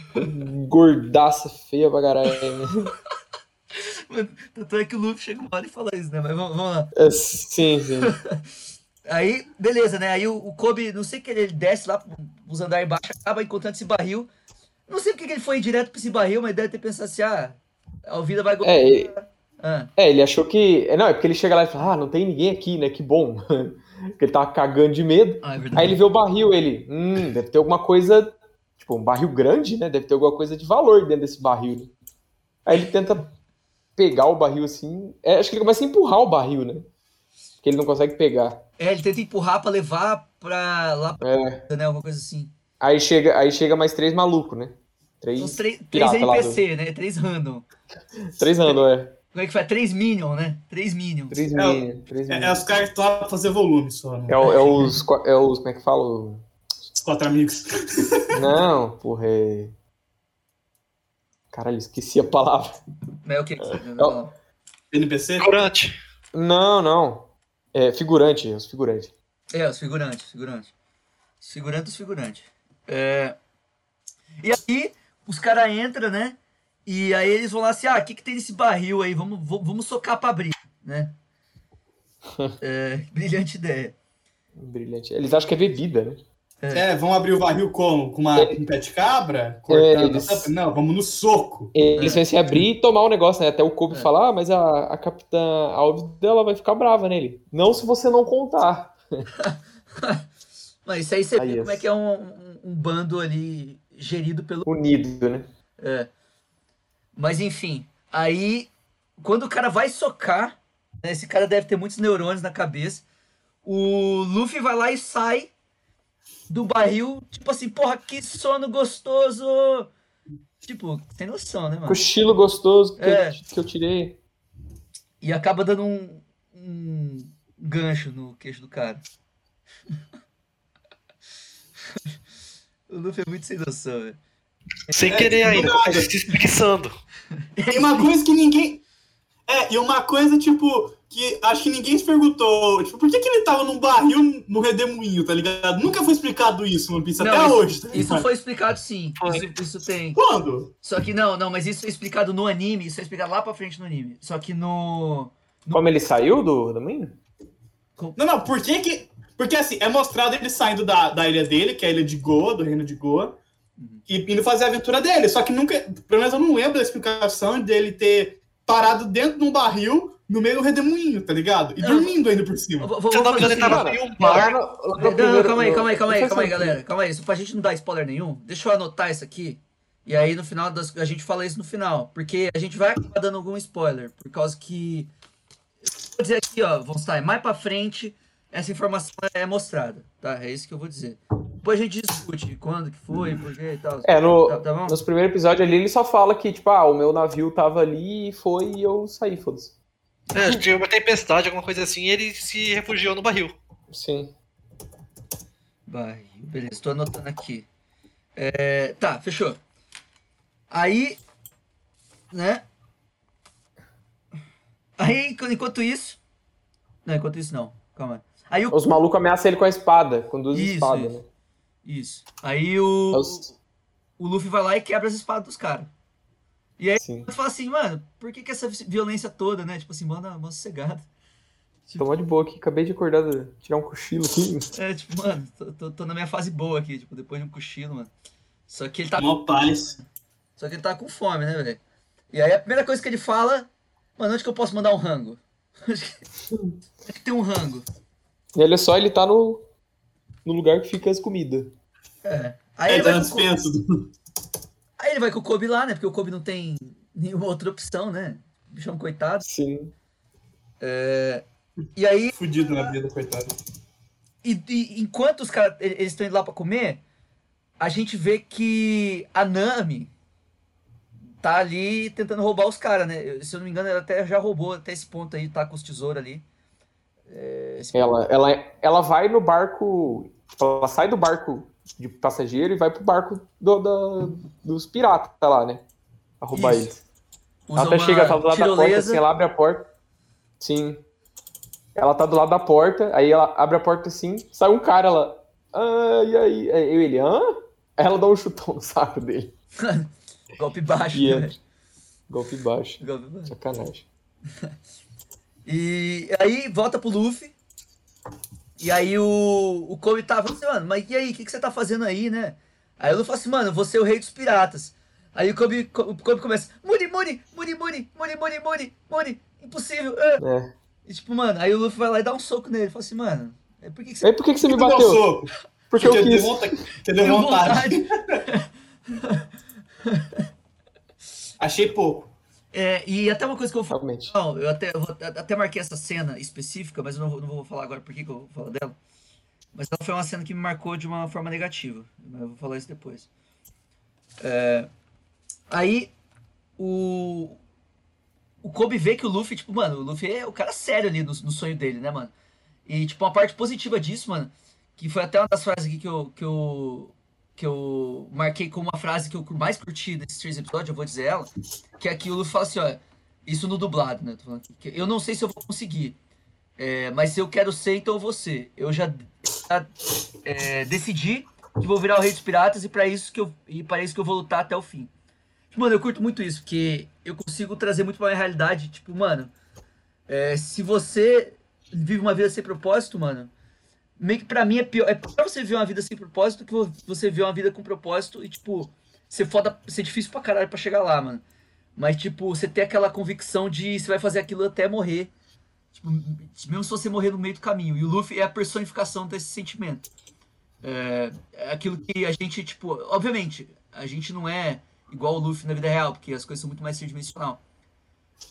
gordaça feia pra caralho. Mano, Tanto é que o Luffy chega uma hora e fala isso, né? Mas vamos, vamos lá. É, sim, sim. Aí, beleza, né? Aí o, o Kobe, não sei o que ele, ele desce lá os andares embaixo, acaba encontrando esse barril. Não sei porque que ele foi direto pra esse barril, mas deve ter pensado assim, ah, a vida vai. É, e- Ah, É, ele achou que. é, Não, é porque ele chega lá e fala: Ah, não tem ninguém aqui, né? Que bom. Porque ele tava cagando de medo. ah, é. Aí ele vê o barril, ele. Hum, deve ter alguma coisa. Tipo, um barril grande, né? Deve ter alguma coisa de valor dentro desse barril. Né? Aí ele tenta pegar o barril assim. É, acho que ele começa a empurrar o barril, né? Que ele não consegue pegar. É, ele tenta empurrar pra levar pra lá, É. né? Alguma coisa assim. Aí chega, aí chega mais três malucos, né? Três. Três, três NPC, né? Três random. Três anos, é. Como é que faz? Três Minion, né? Três Minions. Três É o- minions. Três É, é os caras que estão lá pra fazer volume só, né? É, o- é os. É os. Como é que fala? Os quatro amigos. Não, porra, é. Caralho, esqueci a palavra. É o que? NPC? Corante. Não, não. É figurante, os figurantes. É, os figurantes, figurantes. Os figurantes, os figurantes. É... E aí, os caras entram, né? E aí eles vão lá assim, ah, o que, que tem nesse barril aí? Vamos, vamos, vamos socar pra abrir, né? É, brilhante ideia. Brilhante. Eles acham que é bebida, né? É, vão abrir o barril como? Com uma, com um pé de cabra? Cortando É, a eles- tampa? Não, vamos no soco. Eles vão se abrir e tomar o negócio, né? Até o Kobe É. falar, ah, mas a, a capitã Alves dela vai ficar brava nele. Não se você não contar. Mas isso aí você Ah, vê yes. como é que é um, um, um bando ali gerido pelo Unido, né? É. Mas enfim, aí quando o cara vai socar, né, esse cara deve ter muitos neurônios na cabeça. O Luffy vai lá e sai do barril, tipo assim, porra, que sono gostoso! Tipo, sem noção, né, mano? Cochilo gostoso que, É. eu, que eu tirei. E acaba dando um, um gancho no queixo do cara. o Luffy é muito sem noção, velho. Sem querer ainda, nada. se espreguiçando. E uma coisa que ninguém. É, e uma coisa, tipo, que acho que ninguém se perguntou. Tipo, por que, que ele tava num barril no redemoinho, tá ligado? Nunca foi explicado isso no Piece, Não, até isso- hoje. Tá Isso foi explicado sim. Isso, isso tem. Quando? Só que não, não, mas isso é explicado no anime, isso é explicado lá pra frente no anime. Só que no. Como ele saiu do, mina? Não, não, por que que. Porque assim, é mostrado ele saindo da, da ilha dele, que é a ilha de Goa, do reino de Goa, e indo fazer a aventura dele. Só que nunca. Pelo menos eu não lembro da explicação dele ter parado dentro de um barril no meio do redemoinho, tá ligado? E Não. dormindo ainda por cima. Vou, vou, fazer ele assim, tava em um bar. Não, calma aí, calma aí, calma aí, calma aí, galera. Calma aí, isso pra gente não dar spoiler nenhum, deixa eu anotar isso aqui. E aí no final das, a gente fala isso no final. Porque a gente vai acabar dando algum spoiler. Por causa que. Vou dizer aqui, ó, Von Stein, mais pra frente, essa informação é mostrada, tá? É isso que eu vou dizer. Depois a gente discute quando que foi, por quê e tal. É, no, Tá, tá bom? nos primeiros episódios ali ele só fala que, tipo, ah, o meu navio tava ali e foi e eu saí, foda-se. É, acho que tinha uma tempestade, alguma coisa assim, e ele se refugiou no barril. Sim. Barril, beleza, tô anotando aqui. É, tá, fechou. Aí, né? Aí, enquanto- enquanto isso. Não, enquanto isso não, calma. Aí o. Os malucos ameaçam ele com a espada, com duas Isso, espadas, isso. né? Isso. Aí o, É os- o Luffy vai lá e quebra as espadas dos caras. E aí Sim. tu fala assim, mano, por que, que essa violência toda, né? Tipo assim, manda uma sossegada. Tô mó de boa aqui, acabei de acordar, de tirar um cochilo aqui. É, tipo, mano, tô, tô, tô na minha fase boa aqui, tipo, depois de um cochilo, mano. Só que ele tá Mó paz. Só que ele tá com fome, né, velho? E aí a primeira coisa que ele fala, mano, onde que eu posso mandar um rango? Onde que tem um rango? E olha só, ele tá no, no lugar que fica as comidas. É. Aí, É, ele tá vai dispensa. Aí ele vai com o Kobe lá, né? Porque o Kobe não tem nenhuma outra opção, né? Bichão coitado. Sim. E aí, Fudido na vida, coitado. e, e enquanto os caras eles estão indo lá pra comer, a gente vê que a Nami tá ali tentando roubar os caras, né? Se eu não me engano, ela até já roubou até esse ponto aí, tá com os tesouros ali. É, Ela, ela, ela vai no barco. tipo, Ela sai do barco de passageiro e vai pro barco do, da- dos piratas lá, né? A roubar Isso. eles. usa Ela até chega, tá do lado da porta, tirolesa. assim, ela abre a porta. Sim. Ela tá do lado da porta, aí ela abre a porta assim, sai um cara, ela. Ah, e aí? Aí ele, hã? Aí ela dá um chutão no saco dele. Golpe baixo, E né? Golpe baixo. Golpe baixo. Sacanagem. E aí volta pro Luffy. E aí o, o Kobe tava assim, mano, mas e aí, o que, que você tá fazendo aí, né? Aí o Luffy fala assim, mano, você é o rei dos piratas. Aí o Kobe, o Kobe começa, Muri, Muri, Muri, Muri, Muri, Muri, Muri, Muri, impossível. ah." É. E tipo, mano, aí o Luffy vai lá e dá um soco nele. Fala assim, mano, é, por que, que você Aí por que, que você me que deu bateu? soco? Porque eu dei quis. vontade- Porque deu tem vontade. Achei pouco. É, e até uma coisa que eu vou falar. Não, eu até, eu vou- até marquei essa cena específica, mas eu não vou, não vou falar agora por que que eu vou falar dela. Mas ela foi uma cena que me marcou de uma forma negativa. Mas eu vou falar isso depois. É, aí, o. O Kobe vê que o Luffy, tipo, mano, o Luffy é o cara sério ali no, no sonho dele, né, mano? E, tipo, uma parte positiva disso, mano, que foi até uma das frases aqui que eu, que eu, que eu marquei como uma frase que eu mais curti desses três episódios, eu vou dizer ela, que aqui o Luffy fala assim, ó, isso no dublado, né? que eu não sei se eu vou conseguir, é, mas se eu quero ser, então ser. Eu já, já, é, decidi que vou virar o rei dos piratas e para isso que eu e para isso que eu vou lutar até o fim. Mano, eu curto muito isso, porque eu consigo trazer muito pra minha realidade, tipo, mano, é, se você vive uma vida sem propósito, mano, meio que pra mim é pior, é pior você viver uma vida sem propósito que você viver uma vida com propósito e, tipo, ser foda, ser difícil pra caralho pra chegar lá, mano. Mas, tipo, você ter aquela convicção de você vai fazer aquilo até morrer. Tipo, mesmo se você morrer no meio do caminho. E o Luffy é a personificação desse sentimento. É, é aquilo que a gente, tipo, obviamente, a gente não é igual o Luffy na vida real, porque as coisas são muito mais tridimensional.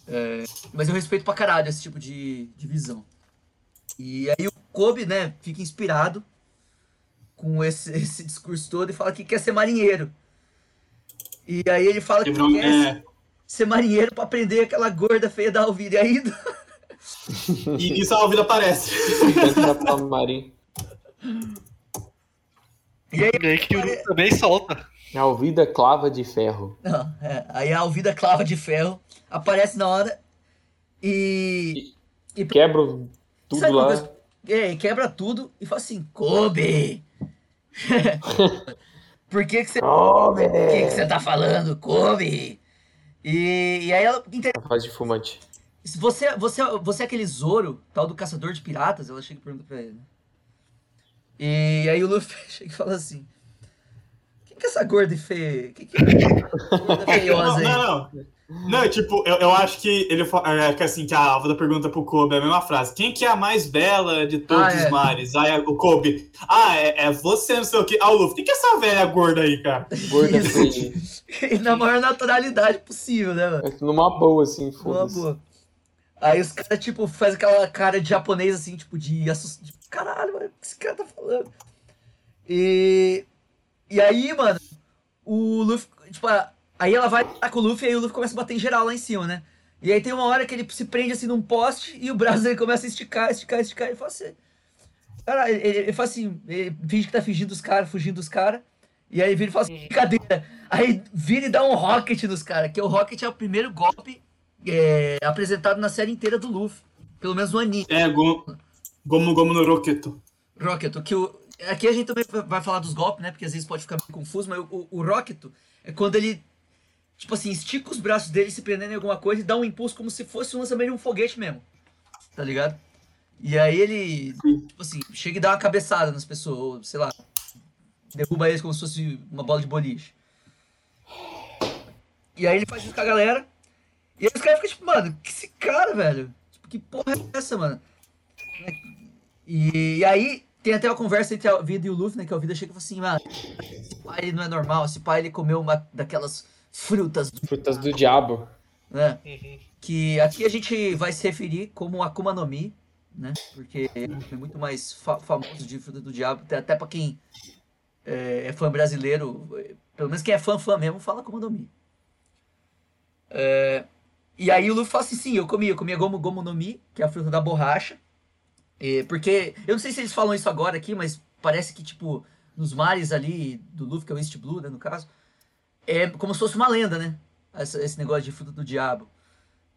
É, mas eu respeito pra caralho esse tipo de, de visão. E aí o Kobe, né, fica inspirado com esse, esse discurso todo e fala que quer ser marinheiro. E aí ele fala que Quebrou- quer é, ser marinheiro pra aprender aquela gorda feia da Alvira. E aí, e nisso a vida aparece. E aí, E aí que também solta. A Alvida clava de ferro. não, é, aí a Alvida clava de ferro aparece na hora e. e Quebra o- tudo Sabe uma lá. É, quebra tudo e fala assim, Kobe! Por que que você... Por que que você tá falando, Kobe? E, e aí ela... fase de fumante. Você, você, você é aquele Zoro, tal do caçador de piratas? Ela chega e pergunta pra ele. E aí o Luffy chega e fala assim... Quem que é essa gorda e feia? Quem que é essa gorda feiosa aí? não, não. Não, tipo, eu, eu acho que ele é, que assim, que a Alva pergunta pro Kobe é a mesma frase. Quem que é a mais bela de todos Ah, é. os mares? Aí o Kobe, ah, é, é você, não sei o que. Ah, o Luffy, quem que é essa velha gorda aí, cara? Gorda feia. E na maior naturalidade possível, né, mano? Numa boa, assim, Boa, foda-se. boa. Aí os caras, tipo, faz aquela cara de japonês, assim, tipo, de assustar. Tipo, Caralho, mano, o que esse cara tá falando? E. E aí, mano, o Luffy, tipo, a- aí ela vai lá com o Luffy e aí o Luffy começa a bater em geral lá em cima, né? E aí tem uma hora que ele se prende assim num poste e o braço dele começa a esticar, esticar, esticar. Ele fala assim. Cara, ele, ele, ele fala assim, ele finge que tá fingindo dos caras, fugindo dos caras. E aí vira e fala assim, brincadeira. Aí vira e dá um rocket nos caras, que o rocket é o primeiro golpe é, apresentado na série inteira do Luffy. Pelo menos no anime. É, Gomu Gomu, gomu no Roketo. Rocket, que o, aqui a gente também vai falar dos golpes, né? Porque às vezes pode ficar meio confuso, mas o, o, o Rocket é quando ele, tipo assim, estica os braços dele se prendendo em alguma coisa e dá um impulso como se fosse um lançamento de um foguete mesmo. Tá ligado? E aí ele, tipo assim, chega e dá uma cabeçada nas pessoas, ou, sei lá, derruba eles como se fosse uma bola de boliche. E aí ele faz isso com a galera. E aí os caras ficam tipo, mano, que esse cara, velho? Tipo, que porra é essa, mano? E, e aí tem até uma conversa entre a Vida e o Luffy, né? Que a Vida chega e fala assim, mano, esse pai ele não é normal, esse pai ele comeu uma daquelas frutas, Frutas do diabo. né? Uhum. Que aqui a gente vai se referir como Akuma no Mi, né? Porque é muito mais fa- famoso de fruta do diabo, até- até pra quem é, é fã brasileiro, é, pelo menos quem é fã fã mesmo, fala Akuma no Mi. É, e aí o Luffy fala assim, sim, eu comia, eu comia Gomu Gomu no Mi, que é a fruta da borracha, é, porque, eu não sei se eles falam isso agora aqui, mas parece que, tipo, nos mares ali do Luffy, que é o East Blue, né, no caso, é como se fosse uma lenda, né? essa- esse negócio de fruta do diabo.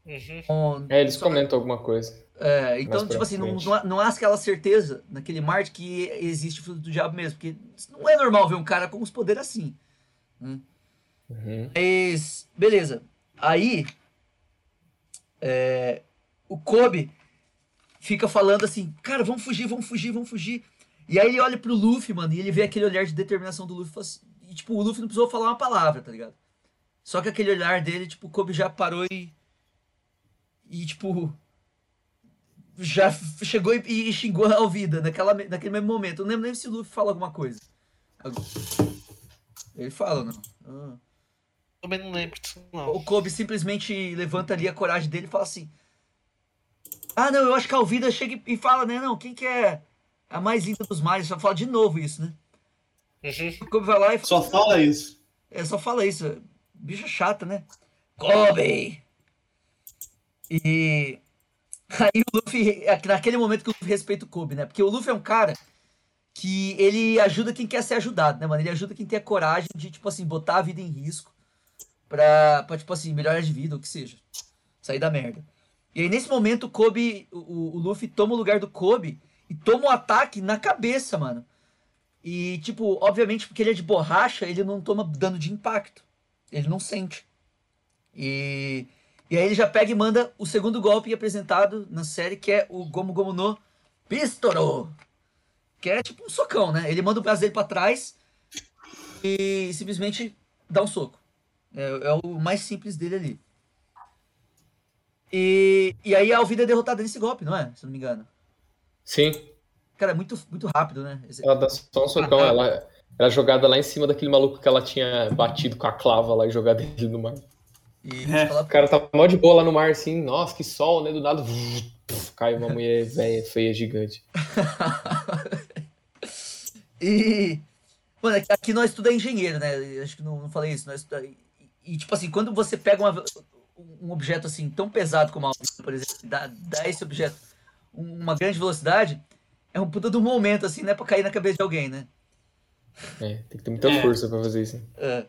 Uhum. É, eles só- comentam alguma coisa. É, então, tipo assim, não, não, há- não há aquela certeza naquele Marte que existe fruto do diabo mesmo, porque não é normal ver um cara com os poderes assim. Uhum. Mas, beleza. Aí, é, o Kobe fica falando assim, cara, vamos fugir, vamos fugir, vamos fugir. E aí ele olha pro Luffy, mano, e ele vê aquele olhar de determinação do Luffy. E tipo, o Luffy não precisou falar uma palavra, tá ligado? Só que aquele olhar dele, tipo, o Kobe já parou e. E, tipo. Já chegou e, e xingou a vida naquela, naquele mesmo momento. Eu não lembro nem se o Luffy fala alguma coisa. Ele fala, não? Ah. Também não lembro disso, não. O Kobe simplesmente levanta ali a coragem dele e fala assim: Ah, não, eu acho que a Alvida chega e fala, né? Não, quem que é a mais linda dos mares? Só fala de novo isso, né? Uhum. O Kobe vai lá e Só fala isso. é, só fala isso. Bicha chata, né? Kobe! E. Aí o Luffy. é que Naquele momento que o Luffy respeita o Kobe, né? Porque o Luffy é um cara que ele ajuda quem quer ser ajudado, né, mano? Ele ajuda quem tem a coragem de, tipo assim, botar a vida em risco pra, pra tipo assim, melhorar de vida, ou o que seja. Sair da merda. E aí, nesse momento, o Kobe. O, o Luffy toma o lugar do Kobe e toma um ataque na cabeça, mano. E, tipo, obviamente, porque ele é de borracha, ele não toma dano de impacto. Ele não sente. E, e aí ele já pega e manda o segundo golpe apresentado na série, que é o Gomu Gomu no Pistoro. Que é tipo um socão, né? Ele manda o braço dele pra trás e simplesmente dá um soco. É, é o mais simples dele ali. E, e aí a Alvida é derrotada nesse golpe, não é? Se não me engano. Sim, Cara, é muito, muito rápido, né? Esse- ela dá só um socão. Ela, ela é jogada lá em cima daquele maluco que ela tinha batido com a clava lá e jogado ele no mar. E É. O cara tá mó de boa lá no mar, assim, nossa, que sol, né? Do nada, cai uma mulher velha, feia, gigante. E. Mano, aqui- aqui nós tudo é engenheiro, né? Acho que não, não falei isso. Nós, e, e, tipo assim, quando você pega uma- um objeto assim tão pesado como a por exemplo, dá, dá esse objeto um- uma grande velocidade, é um puta do momento, assim, né? Pra cair na cabeça de alguém, né? É, tem que ter muita É. força pra fazer isso. É.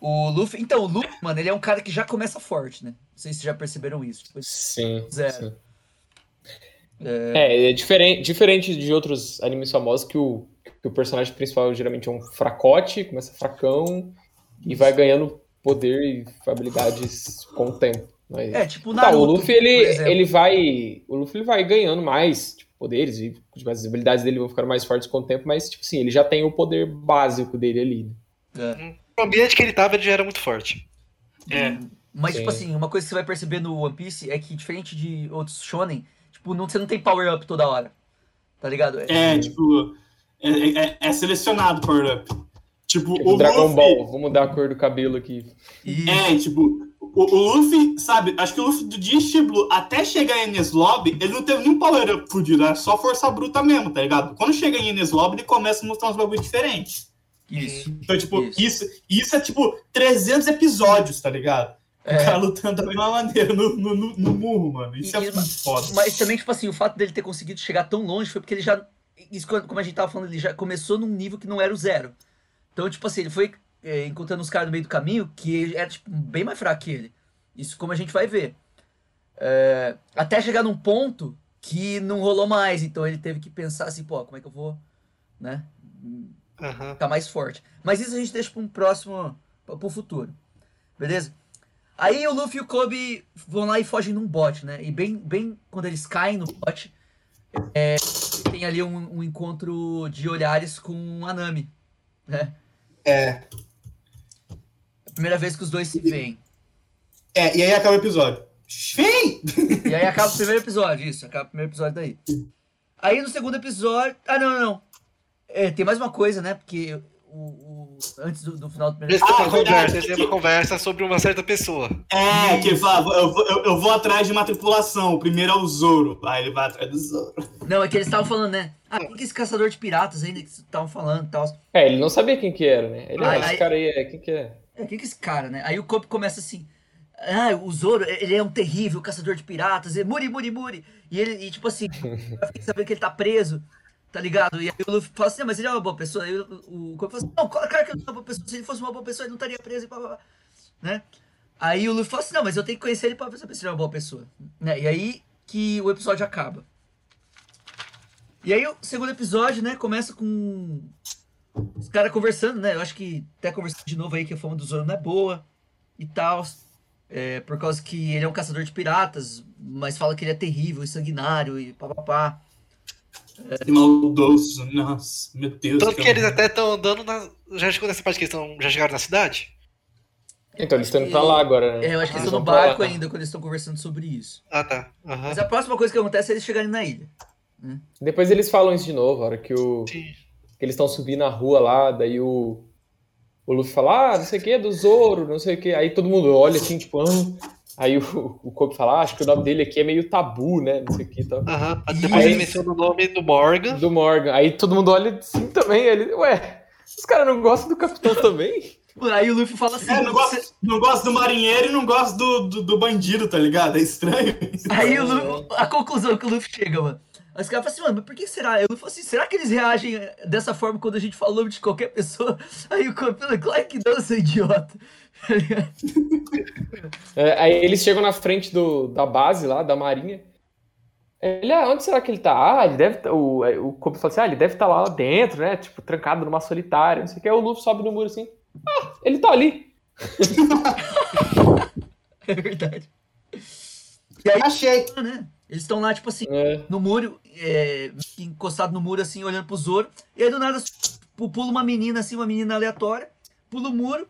O Luffy. Então, o Luffy, mano, ele é um cara que já começa forte, né? Não sei se vocês já perceberam isso. Tipo, Sim, Zero. sim. É, é diferente, diferente de outros animes famosos que o, que o personagem principal geralmente é um fracote, começa fracão e vai ganhando poder e habilidades com o tempo. Mas... é, tipo o Tá, Naruto, o Luffy ele, ele vai. O Luffy ele vai ganhando mais tipo, poderes e tipo, as habilidades dele vão ficando mais fortes com o tempo, mas tipo assim, ele já tem o poder básico dele ali. né? O ambiente que ele tava ele já era muito forte. É. Mas, Sim. tipo assim, uma coisa que você vai perceber no One Piece é que, diferente de outros shonen, tipo, não, você não tem power-up toda hora. Tá ligado? É, tipo, é, é- é selecionado Power Up. Tipo, Tipo, o Dragon Luffy, Ball, vou mudar a cor do cabelo aqui. E- É, tipo, o, o Luffy, sabe, acho que o Luffy do dia Blue até chegar em Ines Lobby, ele não teve nenhum power up fudido, é só força bruta mesmo, tá ligado? Quando chega em Ines Lobby, ele começa a mostrar uns bagulho diferentes. Isso. Então, tipo, Isso. isso, isso, é tipo 300 episódios, tá ligado? O É. cara lutando da mesma maneira no, no, no- no murro, mano. Isso é E- muito foda. Mas também, tipo assim, o fato dele ter conseguido chegar tão longe foi porque ele já. Isso, como a gente tava falando, ele já começou num nível que não era o zero. Então, tipo assim, ele foi é, encontrando os caras no meio do caminho que era, tipo, bem mais fraco que ele. Isso como a gente vai ver. É, até chegar num ponto que não rolou mais. Então ele teve que pensar assim, pô, como é que eu vou, né? Aham. ficar mais forte. Mas isso a gente deixa para um próximo, para o futuro. Beleza? Aí o Luffy e o Kobe vão lá e fogem num bote, né? E bem, bem quando eles caem no bote, é, tem ali um, um encontro de olhares com a Nami, né? É. Primeira vez que os dois se veem. É, e aí acaba o episódio. Fim! E aí acaba o primeiro episódio, isso, acaba o primeiro episódio daí. Aí no segundo episódio. Ah, não, não, não. É, tem mais uma coisa, né? Porque o, o- antes do, do final do primeiro Eles têm Ah, uma verdade. conversa, eles têm uma conversa sobre uma certa pessoa. É, que fala, eu vou, eu, eu vou atrás de uma tripulação. O primeiro é o Zoro. Aí ele vai atrás do Zoro. Não, é que eles estavam falando, né? Ah, quem que é esse caçador de piratas ainda que estavam falando e tal? É, ele não sabia quem que era, né? Ele, ah, esse ai. cara aí é, quem que é? É, quem que é esse cara, né? Aí o Kobe começa assim. Ah, o Zoro, ele é um terrível caçador de piratas, é muri, muri, muri. E ele, e, tipo assim, vai ficar sabendo que ele tá preso, tá ligado? E aí o Luffy fala assim, "Ah, mas ele é uma boa pessoa. Aí o, o fala assim, não, claro que ele é uma boa pessoa. Se ele fosse uma boa pessoa, ele não estaria preso e pá, pá, pá. Né? Aí o Luffy fala assim, não, mas eu tenho que conhecer ele pra saber se ele é uma boa pessoa. Né? E aí que o episódio acaba. E aí o segundo episódio, né, começa com os caras conversando, né? Eu acho que até conversando de novo aí que a fama do Zoro não é boa e tal. É, por causa que ele é um caçador de piratas, mas fala que ele é terrível e sanguinário e papapá. Que maldoso, nossa, meu Deus. Tanto que eles horror. até estão andando na. Já chegou nessa parte que eles tão... já chegaram na cidade? Então eles estão indo pra lá agora, né? É, eu acho que eles Eles estão no barco ainda quando eles estão conversando sobre isso. Ah, tá. Aham. Mas a próxima coisa que acontece é eles chegarem na ilha. Depois eles falam isso de novo, a hora que, o, Sim. Que eles estão subindo a rua lá, daí o, o Luffy fala, ah, não sei o que, é do Zoro, não sei o que. Aí todo mundo olha assim, tipo, ah. Aí o, o Kobe fala, ah, acho que o nome dele aqui é meio tabu, né? Não sei o que e tal. Aham. Depois Aí- ele menciona o nome do Morgan. Do Morgan. Aí todo mundo olha assim também. Ele, ué, os caras não gostam do capitão também? Aí o Luffy fala assim. É, não "Você- gosto, não gosto do marinheiro e não gosto do, do, do bandido, tá ligado? É estranho. Aí o Luffy, a conclusão que o Luffy chega, mano. Aí os caras falam assim, mano, mas por que será? Aí o Luffy fala assim, será que eles reagem dessa forma quando a gente fala o nome de qualquer pessoa? Aí o Campilo, claro que não, seu idiota. Tá ligado? É, aí eles chegam na frente do, da base lá, da marinha. Ele, ah, onde será que ele tá? Ah, ele deve tá, o, é, o Kobe fala assim, ah, ele deve estar lá dentro, né? Tipo, trancado numa solitária, não sei o que. Aí o Luffy sobe no muro assim, ah, ele tá ali. É verdade. Achei. Né? Eles estão lá, tipo assim, É, no muro, é, encostado no muro, assim, olhando pro Zoro. E aí do nada pu- pula uma menina, assim, uma menina aleatória, pula o muro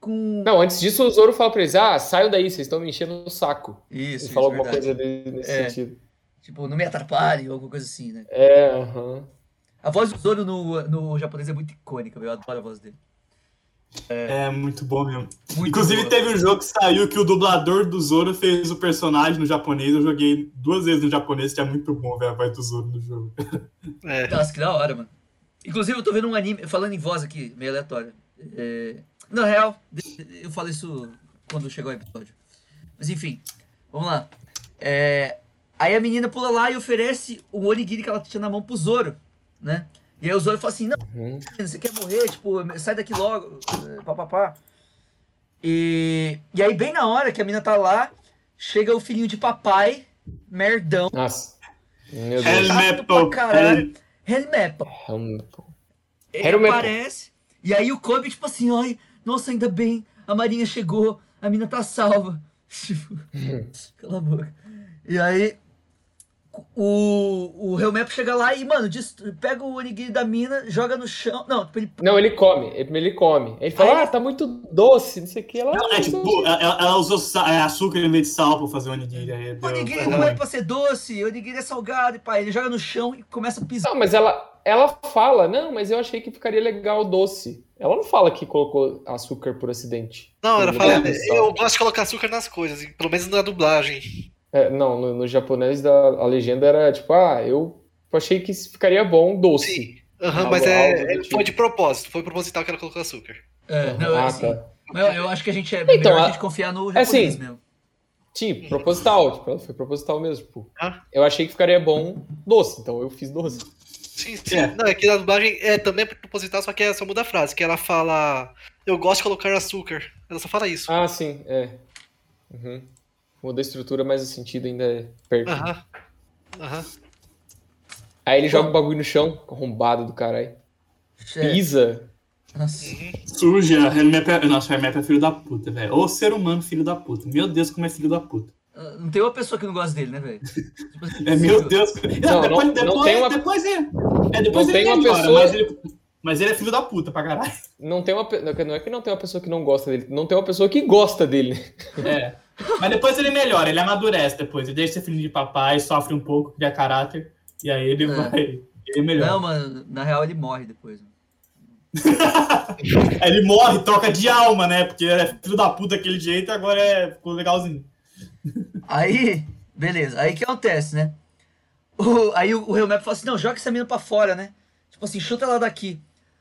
com. Não, antes disso o Zoro fala pra eles, ah, saiam daí, vocês estão me enchendo no saco. Isso, Ele isso, fala alguma verdade. coisa dele nesse É. sentido. Tipo, não me atrapalhe, ou alguma coisa assim, né? É, aham. A voz do Zoro no, no japonês é muito icônica, eu adoro a voz dele. É muito bom mesmo. Muito Inclusive, boa. teve um jogo que saiu que o dublador do Zoro fez o personagem no japonês. Eu joguei duas vezes no japonês, que é muito bom ver a voz do Zoro no jogo. É. Nossa, que da hora, mano. Inclusive, eu tô vendo um anime, falando em voz aqui, meio aleatório. É... Na real, eu falo isso quando chegar o episódio. Mas enfim, vamos lá. É, Aí a menina pula lá e oferece o onigiri que ela tinha na mão pro Zoro, né? E aí o Zoro fala assim, não, Uhum. você quer morrer? Tipo, sai daqui logo, eh, papapá. E, e aí bem na hora que a menina tá lá, chega o filhinho de papai, merdão, Nossa. Meu Deus. Helmepo. Helmepo. Helmepo. Ele aparece, e aí o Kobe, tipo assim, ai, nossa, ainda bem, a Marinha chegou, a mina tá salva. Tipo, cala a boca. E aí, o, o Helmepo chega lá e, mano, destru- pega o onigiri da mina, joga no chão. Não, ele Não, ele come. Ele, ele come. Ele fala, Aí- ah, tá muito doce, não sei o que. Ela, Não, é "Ah, tipo, doce." ela, ela usou é, açúcar em vez de sal pra fazer o onigiri. Aí deu- onigiri não é pra ser doce, onigiri é salgado, e pá, ele joga no chão e começa a pisar. Não, mas ela, ela fala, não, mas eu achei que ficaria legal doce. Ela não fala que colocou açúcar por acidente. Não, ela fala, eu gosto de colocar açúcar nas coisas, pelo menos na dublagem. É, não, no, no japonês da, a legenda era tipo, ah, eu achei que ficaria bom doce. Sim. Algo- mas algo é, é- tipo. foi de propósito, foi proposital que ela colocou açúcar. É, não, é ah, assim, tá. mas eu, acho que a gente é Então, melhor a gente confiar no é japonês assim, mesmo. Tipo, proposital, tipo, foi proposital mesmo. Tipo, Ah. eu achei que ficaria bom doce, então eu fiz doce. Sim, sim. É. Não, é que na dublagem é também proposital, só que é só muda a frase, que ela fala. Eu gosto de colocar açúcar. Ela só fala isso. Ah, sim, é. Uhum. Muda a estrutura, mas o sentido ainda é perto. Aham. Aham. Aí ele joga o bagulho no chão, arrombado do caralho. Pisa. nossa. Suja, Helmepo é... Nossa, Helmepo é filho da puta, velho. Ô ser humano, filho da puta. Meu Deus, como é filho da puta. Ah, Não tem uma pessoa que não gosta dele, né, velho? Tipo assim, É, meu Deus. Não, Não, depois, não- depois, não tem uma- depois é. É, depois Não ele tem uma melhora, pessoa- mas, ele, mas ele é filho da puta pra caralho. Não tem uma não é que não tem uma pessoa que não gosta dele, não tem uma pessoa que gosta dele. É. Mas depois ele melhora, ele amadurece depois. Ele deixa de ser filho de papai, sofre um pouco, cria caráter, e aí ele É. vai. Ele melhora. Não, mano, na real ele morre depois. ele morre, troca de alma, né? Porque é filho da puta daquele jeito e agora é... ficou legalzinho. Aí, beleza. Aí que acontece, né? O- aí o, o Helmep fala assim, não, joga essa mina pra fora, né? Tipo assim, chuta ela daqui.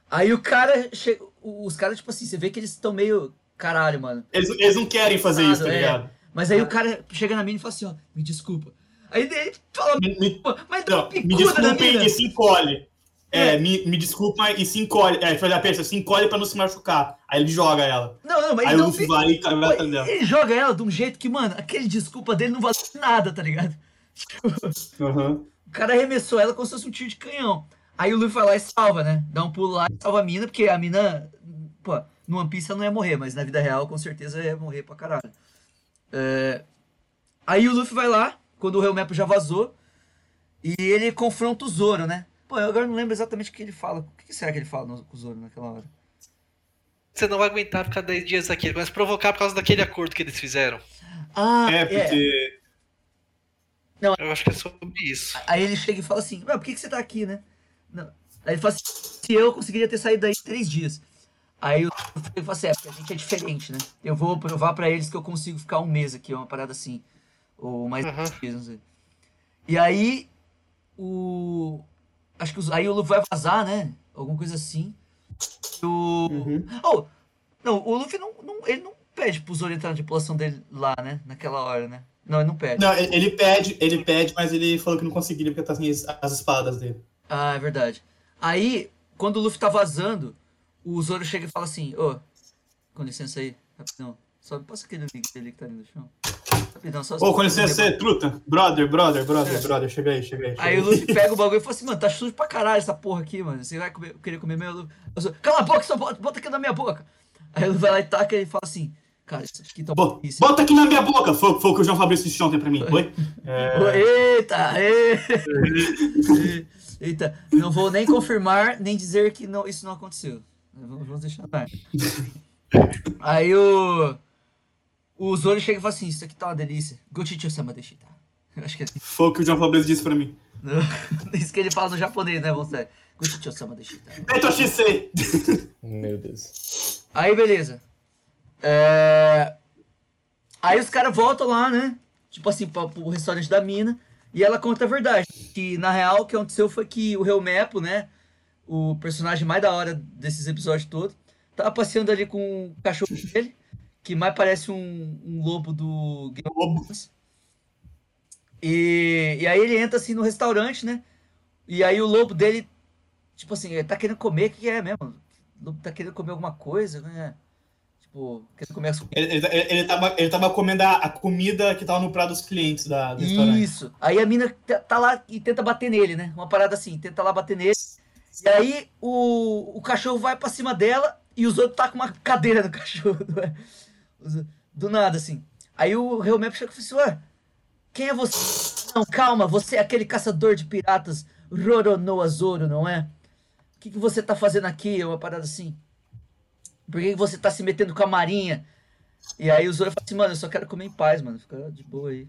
Aí o cara, chega, os caras, tipo assim, você vê que eles estão meio, caralho, mano. Eles, eles não querem fazer isso, tá É. ligado? Mas aí o cara chega na mina e fala assim, ó, me desculpa. Aí ele fala, Me, me- "Pô, mas dá não, me desculpe e se encolhe. é, me, me desculpa e se encolhe. É, faz a pensa, se encolhe pra não se machucar. Aí ele joga ela. Não, não, mas Aí ele o não Luffy fica- vai e vai atrás dela. Ele joga ela de um jeito que, mano, aquele desculpa dele não vale nada, tá ligado? Aham. O cara arremessou ela como se fosse um tiro de canhão. Aí o Luffy vai lá e salva, né? Dá um pulo lá e salva a mina, porque a mina, pô, no One Piece ela não ia morrer, mas na vida real com certeza ia morrer pra caralho. É, Aí o Luffy vai lá, quando o Helmepo já vazou, e ele confronta o Zoro, né? Pô, eu agora não lembro exatamente o que ele fala. O que será que ele fala com o Zoro naquela hora? Você não vai aguentar ficar 10 dias aqui, ele começa a provocar por causa daquele acordo que eles fizeram. Ah, É, porque. Eu acho que é sobre isso. Aí ele chega e fala assim, Ué, por que, que você tá aqui, né? Não. Aí ele fala assim, se eu conseguiria ter saído daí em três dias. Aí o ele fala assim, é, porque a gente é diferente, né? Eu vou provar pra eles que eu consigo ficar um mês aqui, uma parada assim. Ou mais dias, não sei. E aí, o... Acho que os- aí o Luffy vai vazar, né? Alguma coisa assim. O... Uhum. Oh, não, o Luffy não, não- ele não pede pro Zoro entrar na tripulação dele lá, né? Naquela hora, né? Não, ele não pede. Não, ele ele pede, ele pede, mas ele falou que não conseguiria porque tá sem as, as espadas dele. Ah, é verdade. Aí, quando o Luffy tá vazando, o Zoro chega e fala assim, ô, com licença aí, rapidão. Só passa aquele link dele que tá ali no chão. Rapidão, só Ô, com licença, você, truta. Brother, brother, brother, É. brother. Chega aí, chega aí. chega Aí o Luffy pega o bagulho e fala assim, mano, tá sujo pra caralho essa porra aqui, mano. Você vai comer- querer comer meu Luffy? Sou, Cala a boca, só bota, bota aqui na minha boca. Aí o Luffy vai lá e taca e fala assim, cara, isso aqui tá Bo- isso. Bota aqui na minha boca! Foi, foi o que o João Fabrício disse ontem pra mim. Oi? É, Eita, e- eita, não vou nem confirmar, nem dizer que não, isso não aconteceu. Vamos, deixar ar. Aí o. O Zoro chega e fala assim: Isso aqui tá uma delícia. Gochicho-sama deshita. Acho que é foi o que o João Fabrício disse pra mim. isso que ele fala no japonês, né, você? Gochicho-sama deshita. Beto XC! Meu Deus. Aí, beleza. É, Aí os caras voltam lá, né? Tipo assim, pra, pro restaurante da mina. E ela conta a verdade. Que na real o que aconteceu foi que o Helmepo, né? O personagem mais da hora desses episódios todos, tava passeando ali com o cachorro dele, que mais parece um, um lobo do Game of. Thrones. E, e aí ele entra assim no restaurante, né? E aí o lobo dele, tipo assim, ele tá querendo comer, o que é mesmo? O lobo tá querendo comer alguma coisa, né? Tipo, querendo comer as Ele, ele, ele, tava, ele tava comendo a, a comida que tava no prato dos clientes da, do restaurante. Isso. Aí a mina tá- tá lá e tenta bater nele, né? Uma parada assim, tenta lá bater nele. E aí o, o cachorro vai pra cima dela e os outros tá com uma cadeira no cachorro. é? Do nada, assim. Aí o Helmep chega e fala assim, ué, quem é você? Não, calma, você é aquele caçador de piratas Roronoa Zoro, não é? O que, que você tá fazendo aqui? Uma parada assim. Por que, que você tá se metendo com a marinha? E aí o Zoro fala assim, mano, eu só quero comer em paz, mano. Fica de boa aí.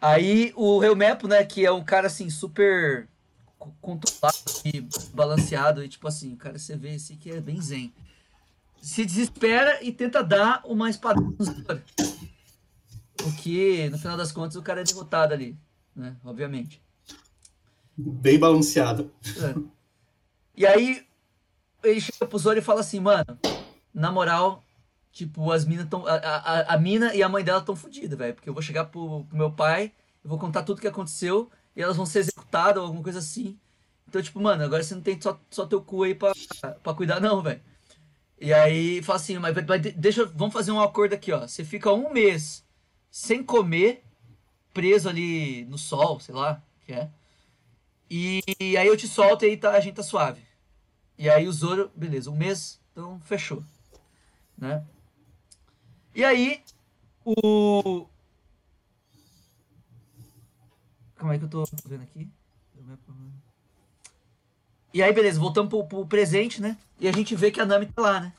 Aí o Helmepo, né, que é um cara assim, super controlado e balanceado, e tipo assim, o cara você vê assim que é bem zen. Se desespera e tenta dar uma espada no Zoro. O que, no final das contas, o cara é derrotado ali, né? Obviamente. Bem balanceado. É. E aí ele chega pro Zoro e fala assim, mano, na moral, tipo, as minas tão. A, a, a mina e a mãe dela estão fodidas, velho. Porque eu vou chegar pro, pro meu pai, eu vou contar tudo que aconteceu e elas vão ser executadas ou alguma coisa assim. Então, tipo, mano, agora você não tem só, só teu cu aí pra, pra cuidar, não, velho. E aí fala assim, mas, mas de- deixa, vamos fazer um acordo aqui, ó. Você fica um mês sem comer, preso ali no sol, sei lá, que é. E, aí eu te solto e aí tá, a gente tá suave. E aí o Zoro, beleza, um mês, então fechou. Né? E aí, o. Como é que eu tô vendo aqui? E aí, beleza, voltamos pro, pro presente, né? E a gente vê que a Nami tá lá, né?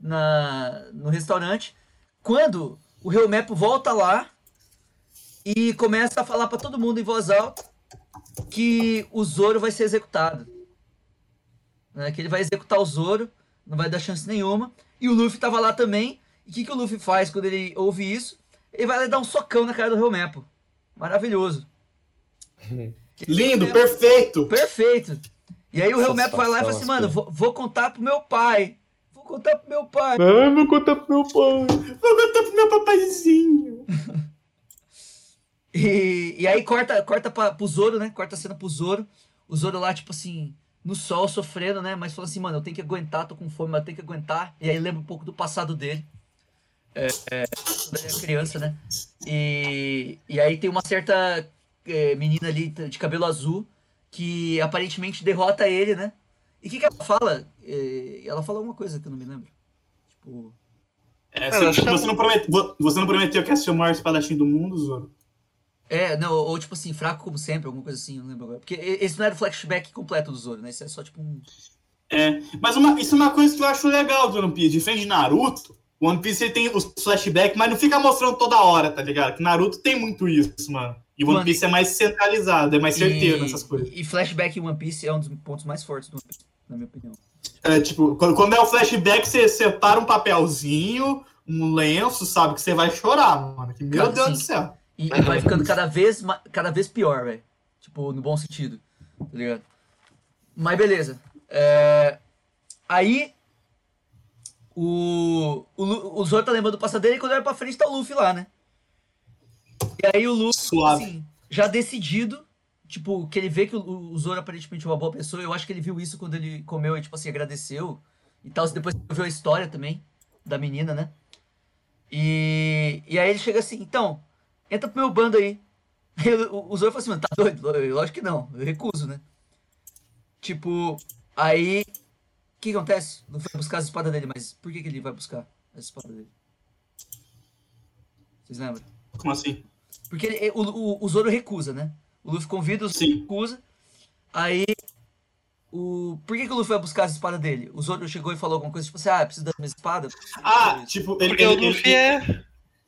Na, no restaurante. Quando o Helmepo volta lá e começa a falar pra todo mundo em voz alta que o Zoro vai ser executado. Né? Que ele vai executar o Zoro, não vai dar chance nenhuma. E o Luffy tava lá também. E o que, que o Luffy faz quando ele ouve isso? Ele vai lá dar um socão na cara do Helmepo. Maravilhoso. Lindo, perfeito! Perfeito. E aí o Helmepo vai lá e fala assim, mano, vou, vou contar pro meu pai. Vou contar pro meu pai. Ai, vou contar pro meu pai. Vou contar pro meu papaizinho. E, e aí corta, corta pra, pro Zoro, né? Corta a cena pro Zoro. o Zoro lá, tipo assim, no sol, sofrendo, né? Mas falando assim, mano, eu tenho que aguentar, tô com fome, mas eu tenho que aguentar. E aí lembra um pouco do passado dele. É, é, quando ele era criança, né? E, e aí tem uma certa é, menina ali de cabelo azul que aparentemente derrota ele, né? E o que, que ela fala? É, ela fala uma coisa que eu não me lembro. Tipo. É, você, chama- você não promete- vo- você não prometeu que ia ser o maior espadachim do mundo, Zoro? É, não, ou tipo assim, fraco como sempre, alguma coisa assim, eu não lembro agora. Porque esse não era o flashback completo do Zoro, né? Isso é só tipo um. É, mas uma- isso é uma coisa que eu acho legal do One Piece. Diferente de Naruto, o One Piece ele tem os flashbacks, mas não fica mostrando toda hora, tá ligado? Que Naruto tem muito isso, mano. E One Mano, Piece é mais centralizado, é mais certeiro e, nessas coisas. E flashback em One Piece é um dos pontos mais fortes do One Piece, na minha opinião. É, tipo, quando, é o flashback, você separa um papelzinho, um lenço, sabe? Que você vai chorar, mano. Que, meu Cara, Deus sim. do céu. E, e vai ficando cada vez, cada vez pior, velho. Tipo, no bom sentido. Tá ligado? Mas beleza. É, Aí. O, o, o Zoro tá lembrando do passado dele e quando olha pra frente tá o Luffy lá, né? E aí o Luffy, Suave. assim, já decidido, tipo, que ele vê que o, o Zoro aparentemente é uma boa pessoa. Eu acho que ele viu isso quando ele comeu e, tipo assim, agradeceu e tal. Depois viu a história também da menina, né? E, e aí ele chega assim, então, entra pro meu bando aí. Aí o, o Zoro fala assim, mano, tá doido? Lógico que não, eu recuso, né? Tipo, aí, o que acontece? Não foi buscar as espadas dele, mas por que, que ele vai buscar as espadas dele? Vocês lembram? Como assim? Porque ele- o, o, o Zoro recusa, né? O Luffy convida, o Zoro Sim. recusa. Aí, o... por que, que o Luffy vai buscar as espadas dele? O Zoro chegou e falou alguma coisa, tipo assim, ah, preciso das minhas espadas. Ah, tipo, ele. Porque ele- o Luffy ele- é.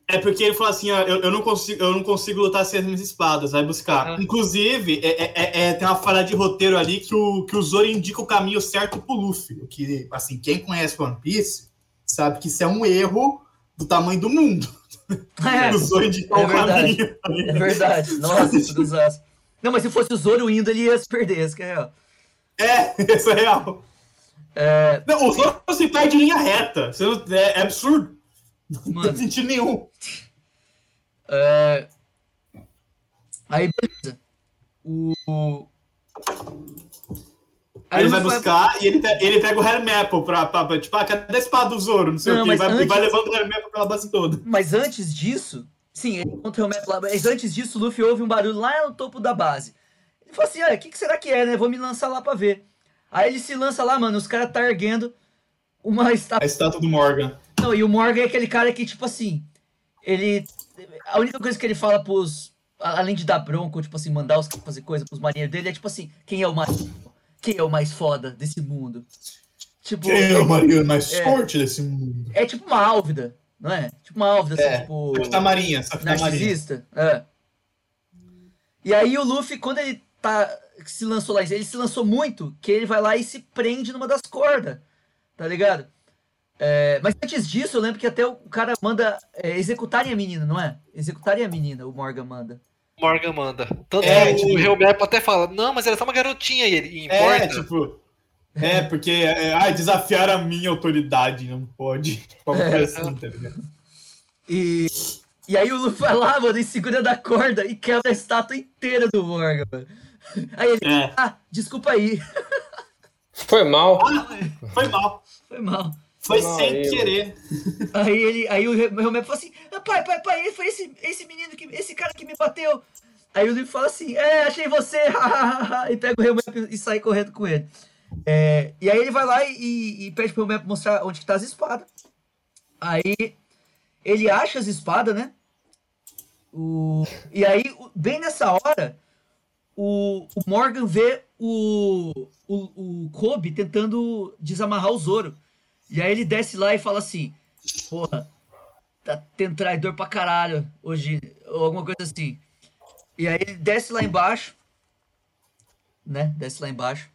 É porque ele falou assim, ó, eu, eu, não consigo, eu não consigo lutar sem as minhas espadas, vai buscar. Ah. Inclusive, é, é- é- é- tem uma falha de roteiro ali que o, que o Zoro indica o caminho certo pro Luffy. O Que, assim, quem conhece One Piece sabe que isso é um erro do tamanho do mundo. É, o Zoro indicar é o verdade. caminho. tá é verdade. Nossa, isso dos aços. Não, mas se fosse o Zoro indo, ele ia se perder, isso que é real. É, isso é real. É, Não, o Zoro se perde em linha reta. Não- é, é absurdo. Não Mano. tem sentido nenhum. É... Aí, beleza. O. Aí ele vai buscar e ele, ele pega o Hair Apple pra, pra, pra- Tipo, ah, cadê a espada do Zoro? Não sei Não, o quê. mas Vai, antes- vai levando o Hair Apple pela base toda. Mas antes disso. Sim, ele encontra o Helmepo lá. Mas antes disso, o Luffy ouve um barulho lá no topo da base. Ele fala assim: olha, o que, que será que é, né? Vou me lançar lá pra ver. Aí ele se lança lá, mano. Os caras tá erguendo uma estátua. A estátua do Morgan. Não, e o Morgan é aquele cara que, tipo assim, ele. A única coisa que ele fala pros. Além de dar bronco, tipo assim, mandar os caras fazer coisa pros marinheiros dele, é tipo assim: quem é o mais. Quem é o mais foda desse mundo? Tipo. Quem é o marinheiro mais É. forte desse mundo? É tipo uma álvida, não é? Tipo uma álvida, assim, É, tipo. Marinha, só Capitã Marinha. narcisista. É. E aí o Luffy, quando ele tá. Se lançou lá, ele se lançou muito que ele vai lá e se prende numa das cordas. Tá ligado? É, mas antes disso, eu lembro que até o cara manda é, executarem a menina, não é? Executarem a menina, o Morgan manda. Morgan manda. Tanto É, que tipo- o Helmepo até fala, não, mas ela é só uma garotinha e ele e importa. É, tipo. É, porque é, ai, desafiar a minha autoridade, não pode. Como É. assim, tá ligado? E, e aí o Luffy vai lá, mano, e segura da corda e quebra a estátua inteira do Morgan, mano. Aí ele, É, ah, desculpa aí. Foi mal. foi mal. Foi mal. Foi Não, sem eu- querer. Aí ele, aí o Romero falou assim: "Ah, pai, pai, pai, foi esse, esse menino que, esse cara que me bateu. Aí o Luffy fala assim: é, achei você, e pega o Romero e sai correndo com ele. É, e aí ele vai lá e, e pede pro Romero mostrar onde que tá as espadas. Aí ele acha as espadas, né? O, e aí, bem nessa hora, o, o Morgan vê o, o, o Kobe tentando desamarrar o Zoro. E aí ele desce lá e fala assim: Porra, tá tendo traidor pra caralho hoje, ou alguma coisa assim. E aí ele desce lá embaixo, né? Desce lá embaixo.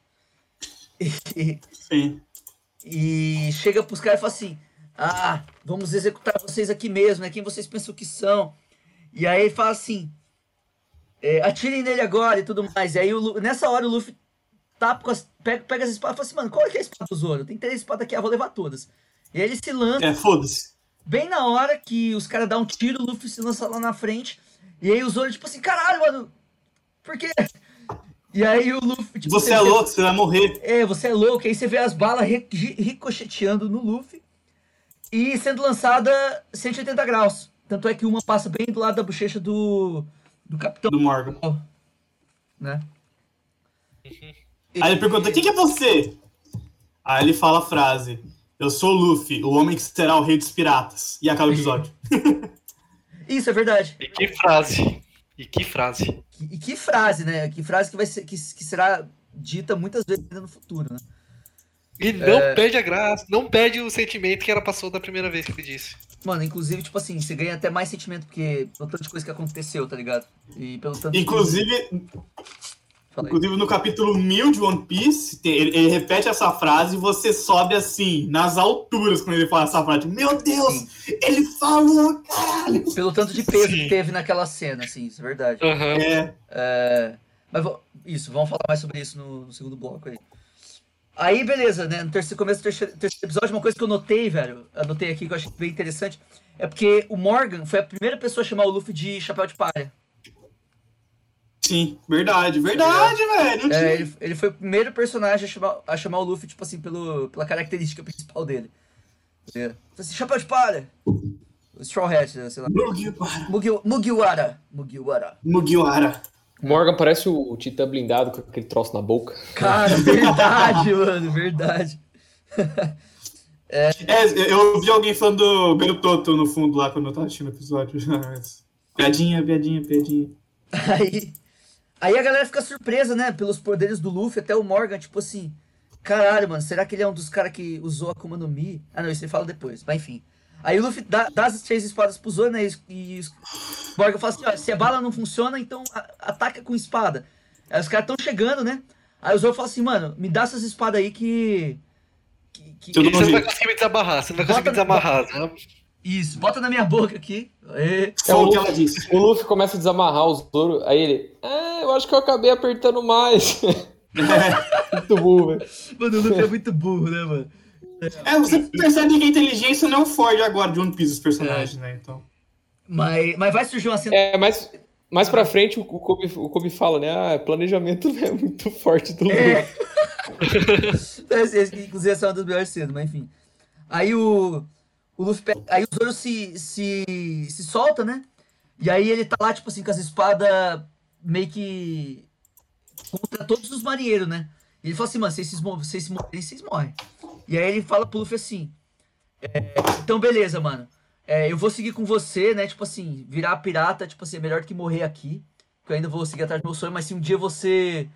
E, Sim. e chega pros caras e fala assim: Ah, vamos executar vocês aqui mesmo, né? Quem vocês pensam que são? E aí ele fala assim: é, atirem nele agora e tudo mais. E aí o nessa hora o Luffy tapa com as, pega, pega as espadas e fala assim: Mano, qual é, que é a espada do Zoro? Tem três espadas aqui, eu vou levar todas. E aí ele se lança. É, foda-se. Bem na hora que os caras dão um tiro, o Luffy se lança lá na frente. E aí o Zoro, tipo assim, caralho, mano, por quê? E aí o Luffy. tipo, Você é vê- louco, você vai morrer. É, você é louco. Aí você vê as balas ri- ri- ricocheteando no Luffy e sendo lançada 180 graus. Tanto é que uma passa bem do lado da bochecha do, do capitão, Do Morgan. né? Aí ele pergunta: o que, que é você? Aí ele fala a frase: Eu sou o Luffy, o homem que será o rei dos piratas. E acaba o episódio. Isso é verdade. E que frase. E que frase. E que frase, né? Que frase que vai ser que, que será dita muitas vezes ainda no futuro, né? E não perde a graça, não perde o sentimento que ela passou da primeira vez que ele disse. Mano, inclusive, tipo assim, você ganha até mais sentimento porque pelo tanto de coisa que aconteceu, tá ligado? E pelo tanto Inclusive, inclusive no capítulo 1000 de One Piece, tem- ele, ele repete essa frase e você sobe assim, nas alturas, quando ele fala essa frase. Meu Deus, ele falou, caralho! Pelo tanto de peso Sim. que teve naquela cena, assim, isso é verdade. Aham. É, É, mas isso, vamos falar mais sobre isso no, no segundo bloco aí. Aí, beleza, né? No terceiro, começo do terceiro, terceiro episódio, uma coisa que eu notei, velho, anotei aqui que eu achei bem interessante, é porque o Morgan foi a primeira pessoa a chamar o Luffy de chapéu de palha. Sim, verdade, verdade, velho. Não É, tinha- ele, ele foi o primeiro personagem a chamar, a chamar o Luffy, tipo assim, pelo, pela característica principal dele. É. Falei assim, chapéu de palha! O Straw Hat, né, sei lá. Mugiwara. Mugi- Mugiwara. Mugiwara. Mugiwara. Morgan parece o Titã blindado com aquele troço na boca. Cara, verdade, mano, verdade. É, eu vi alguém falando do Garototo no fundo lá quando eu tava assistindo o episódio. Piadinha, piadinha, piadinha. Aí, aí a galera fica surpresa, né? Pelos poderes do Luffy, até o Morgan, tipo assim. Caralho, mano, será que ele é um dos caras que usou a Akuma no Mi? Ah, não, isso ele fala depois, mas enfim. Aí o Luffy dá, dá as três espadas pro Zoro, né? E, e o Morgan fala assim: ó, se a bala não funciona, então a- ataca com espada. Aí os caras tão chegando, né? Aí o Zoro fala assim: mano, me dá essas espadas aí que. que, que- Você não vai conseguir me desamarrar, você não vai conseguir me desamarrar. Isso, bota na minha boca aqui. Aê. É, o que ela disse. O Luffy começa a desamarrar o Zoro, aí ele. Ah, eu acho que eu acabei apertando mais. Muito burro, velho. Mano, o Luffy é muito burro, né, mano? É, você percebe que a inteligência não é Ford agora de One Piece, os personagens, né? Então. Mas, mas vai surgir uma cena. É, mais, mais pra frente o, Kobe, o Kobe fala, né? Ah, planejamento é muito forte do Luffy. É. Esse- esse- Inclusive, essa é uma das melhores cenas, mas enfim. Aí o. O Luffy pega- Aí o Zoro se, se, se solta, né? E aí ele tá lá, tipo assim, com as espadas meio que. contra todos os marinheiros, né? E ele fala assim, mano, se vocês, vocês morrerem, vocês morrem. E aí ele fala pro Luffy assim. é, então, beleza, mano. É, eu vou seguir com você, né? Tipo assim, virar pirata, tipo assim, é melhor que morrer aqui. Porque eu ainda vou seguir atrás do meu sonho, mas se um dia você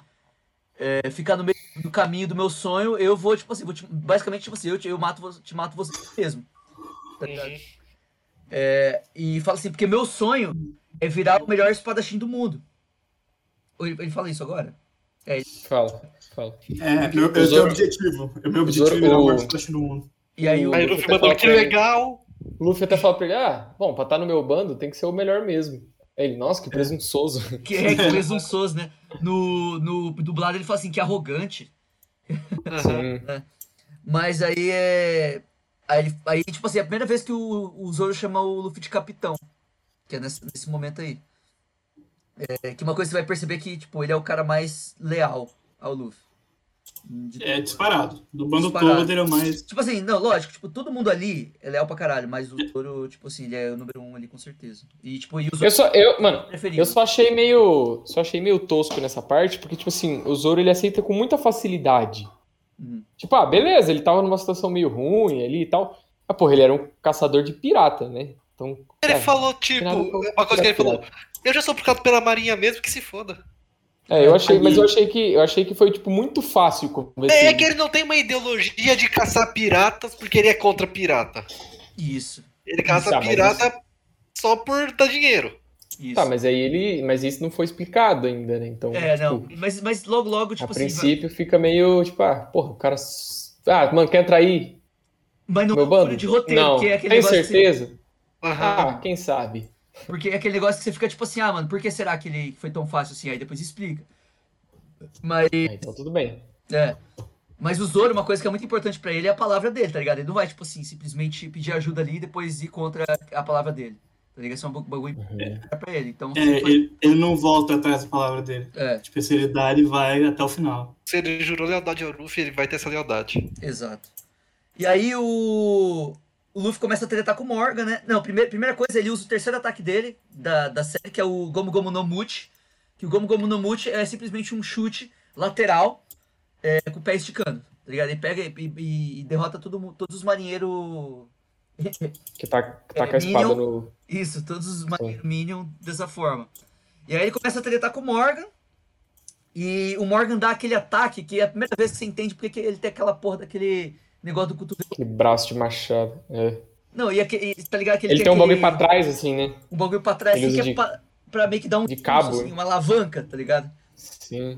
é, ficar no meio do caminho do meu sonho, eu vou, tipo assim, vou te- basicamente, tipo assim, eu te, eu mato, te mato você mesmo. Tá ligado? É, e fala assim, porque meu sonho é virar o melhor espadachim do mundo. Ele, ele fala isso agora? Fala, fala. É, meu, eu Zoro- objetivo. O meu objetivo Zoro- é o o- World Clash no mundo. E aí o. Aí o Luffy mandou que legal. O Luffy até fala pra ele, ah, bom, pra estar no meu bando tem que ser o melhor mesmo. Aí ele, nossa, que presunçoso. Que é que presunçoso, né? No, no dublado ele fala assim, que arrogante. Sim. Mas aí é. Aí, aí, tipo assim, é a primeira vez que o, o Zoro chama o Luffy de capitão. Que é nesse, nesse momento aí. É, que uma coisa que você vai perceber que, tipo, ele é o cara mais leal ao Luffy. É disparado. Do bando Disparado. todo ele é o mais. Tipo assim, não, lógico, tipo, todo mundo ali é leal pra caralho, mas o Zoro, tipo assim, ele é o número um ali com certeza. E, tipo, e o Zoro Eu só, eu, mano, preferido. eu só achei meio, só achei meio tosco nessa parte, porque, tipo assim, o Zoro ele aceita com muita facilidade. Uhum. Tipo, ah, beleza, ele tava numa situação meio ruim ali e tal. Mas, porra, ele era um caçador de pirata, né? Então, Ele é, falou, tipo, uma coisa que ele pirata. falou. Eu já sou procurado pela Marinha mesmo, que se foda. É, eu achei, mas eu achei que eu achei que foi tipo muito fácil convencer. É ele. que ele não tem uma ideologia de caçar piratas porque ele é contra pirata. Isso, Ele caça Tá, mas pirata só por dar dinheiro. Isso. Tá, mas aí ele, mas isso não foi explicado ainda, né? Então, É, não, tipo, mas, mas logo, logo, a tipo assim... vai- princípio fica meio, tipo, ah, porra, o cara ah, mano, quer trair Mas não é meu um bando? de roteiro, não. porque é aquele Tem você- certeza? Aham. Ah, quem sabe? Porque é aquele negócio que você fica tipo assim, ah, mano, por que será que ele foi tão fácil assim? Aí depois explica. Mas, Ah, então tudo bem. é. Mas o Zoro, uma coisa que é muito importante pra ele é a palavra dele, tá ligado? Ele não vai, tipo assim, simplesmente pedir ajuda ali e depois ir contra a palavra dele. Tá ligado? Isso é um bagulho pra ele. Então, É, ele, ele não volta atrás da palavra dele. é, Tipo, se ele dá, ele vai até o final. Se ele jurou lealdade ao Luffy, ele vai ter essa lealdade. exato. E aí o. O Luffy começa a tretar com o Morgan, né? Não, primeira, primeira coisa, ele usa o terceiro ataque dele, da, da série, que é o Gomu Gomu no Muchi. Que o Gomu Gomu no Muchi é simplesmente um chute lateral é, com o pé esticando, tá ligado? Ele pega e, e- e derrota todo, todos os marinheiros. Que tá, que tá É, com a espada Minion. no. Isso, todos os marinheiros Minion dessa forma. E aí ele começa a tretar com o Morgan. E o Morgan dá aquele ataque que é a primeira vez que você entende porque que ele tem aquela porra daquele negócio do cotovelo. Aquele braço de machado. É. Não, e aquele, tá ligado que Ele tem um bagulho aquele- pra trás, assim, né? um bagulho pra trás, Ele assim, que é de- pra, pra meio que dar um de cabo, assim, né? uma alavanca, tá ligado? Sim.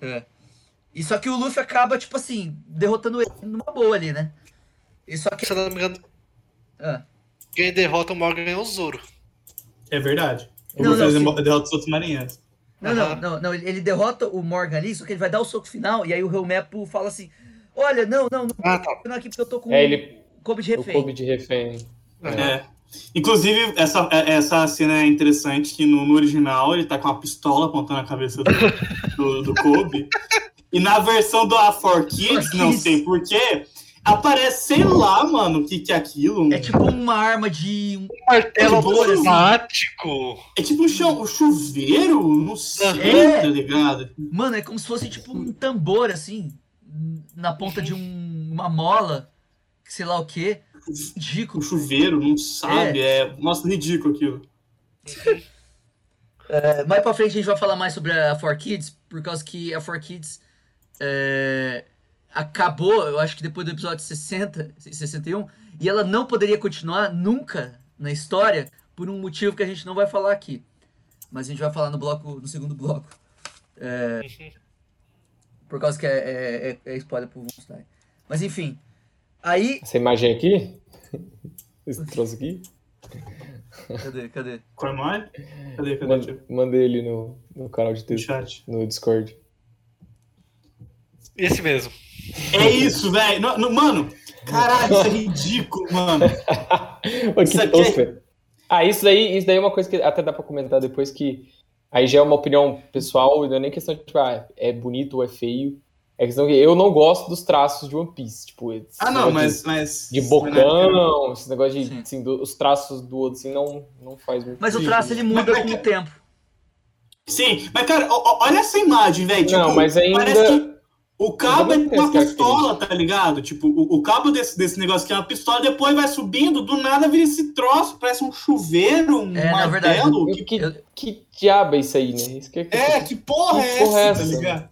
É. E só que o Luffy acaba, tipo assim, derrotando ele numa boa ali, né? E só que. Se eu não me engano, Ah, quem derrota o Morgan é o Zoro. É verdade. O Não, não, faz derrota os outros marinheiros. Não, não, Aham. não, não, ele derrota o Morgan ali, só que ele vai dar o soco final, e aí o Helmepo fala assim: Olha, não, não, não, Ah, tá. não aqui porque eu tô com É, ele. Kobe de O refém. Kobe de refém. É. Inclusive, essa, é- essa cena é interessante, que no, no original ele tá com uma pistola apontando a cabeça do, do, do Kobe. E na versão do A4 Kids, não sei porquê, aparece, sei lá, mano, o que, que é aquilo. É tipo uma arma de. um- Martelo É assim. automático. É tipo um, chu- um chuveiro? Não sei, É. tá ligado? Mano, é como se fosse tipo um tambor, assim, na ponta de um- uma mola, sei lá o quê. Um Ridículo. chuveiro, não sabe? É. Nossa, ridículo aquilo. É, mais pra frente a gente vai falar mais sobre a 4Kids, por causa que a 4Kids é, acabou, eu acho que depois do episódio 60, 61, e ela não poderia continuar nunca na história por um motivo que a gente não vai falar aqui. Mas a gente vai falar no bloco, no segundo bloco. É, por causa que é, é, é- é spoiler pro Wolfenstein. Mas enfim. Aí. Essa imagem aqui? Esse troço aqui? Cadê? Cadê? Qual é mais? Cadê, cadê? Manda- Mandei ele no, no canal de No texto, chat. no Discord. Esse mesmo. É isso, velho. No- no- Mano, caralho, isso é ridículo, mano. Isso que aqui é-. Ah, isso daí, isso daí é uma coisa que até dá pra comentar depois que aí já é uma opinião pessoal, e não é nem questão de tipo, ah, é bonito ou é feio. É questão que eu não gosto dos traços de One Piece, tipo, Ah, não, mas. de, de mas na época- bocão, esse negócio de Sim. assim, do- os traços do outro assim não não faz muito. Mas o traço ele muda Mas- com o tempo. Sim, mas, cara, olha essa imagem, velho. Tipo, Não, mas ainda- Parece que o cabo é uma essa pistola, tá ligado? Tipo, o, o cabo desse, desse negócio aqui é uma pistola, depois vai subindo, do nada vira esse troço, parece um chuveiro, um É, na verdade, martelo. E que, que, eu- que diabo é isso aí, né? Isso que é, é, que porra é Que porra é essa, tá essa? ligado?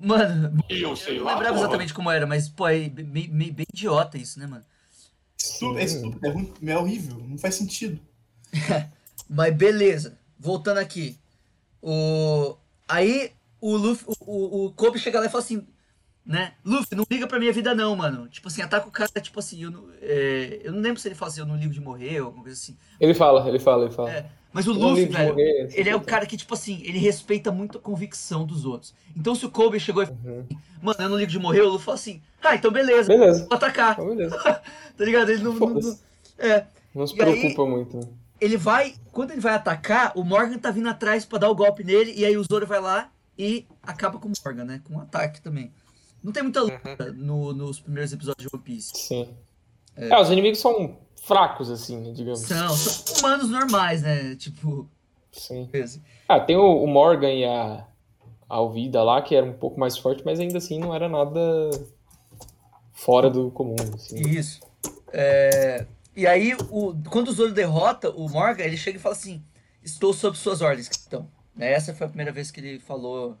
Mano, Eu eu sei não lá, lembrava porra. exatamente como era, mas, pô, é bem, bem- bem idiota isso, né, mano? Estúpido, é estúpido, é, ruim, é horrível, não faz sentido. Mas beleza, voltando aqui. O... Aí o Luffy, o, o, o Kobe chega lá e fala assim, né? Luffy, não liga pra minha vida não, mano. Tipo assim, ataca o cara, tipo assim, eu não, é, eu não lembro se ele fala assim, eu não ligo de morrer ou alguma coisa assim. Ele fala, ele fala, ele fala. É, mas o Eu Luffy, velho, morrer, assim, ele é o cara que, tipo assim, ele respeita muito a convicção dos outros. Então se o Kobe chegou e falou, Uhum. mano, eu não ligo de morrer, o Luffy fala assim, ah, então beleza, Beleza. vou atacar. Então, beleza. Tá ligado? Ele não. não- não- é. Não se E aí- preocupa muito. né? Ele vai. Quando ele vai atacar, o Morgan tá vindo atrás pra dar o golpe nele. E aí o Zoro vai lá e acaba com o Morgan, né? Com um ataque também. Não tem muita luta no- nos primeiros episódios de One Piece. Sim. É. os inimigos são fracos, assim, digamos. São, são humanos normais, né? Tipo. Sim. esse. Ah, tem o, o Morgan e a, a Alvida lá, que era um pouco mais forte, mas ainda assim não era nada fora do comum. Assim. Isso. É, E aí, o... quando o Zoro derrota o Morgan, ele chega e fala assim: Estou sob suas ordens, capitão. Né, Essa foi a primeira vez que ele falou.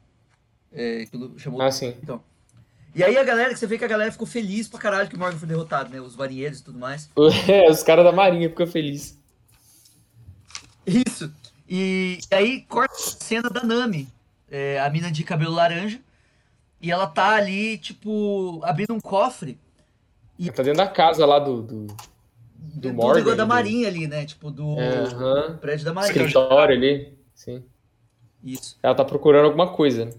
é, que chamou Ah, sim. Então. E aí a galera, que você vê que a galera ficou feliz pra caralho que o Morgan foi derrotado, né? Os marinheiros e tudo mais. É, os caras da Marinha ficam felizes. Isso. E, e aí corta a cena da Nami, é, a mina de cabelo laranja. E ela tá ali, tipo, abrindo um cofre. Tá dentro da casa lá do, do, Do, Morgan, negócio da do- Marinha ali, né? Tipo, do É, aham. prédio da Marinha. escritório ali. Sim. Isso. Ela tá procurando alguma coisa.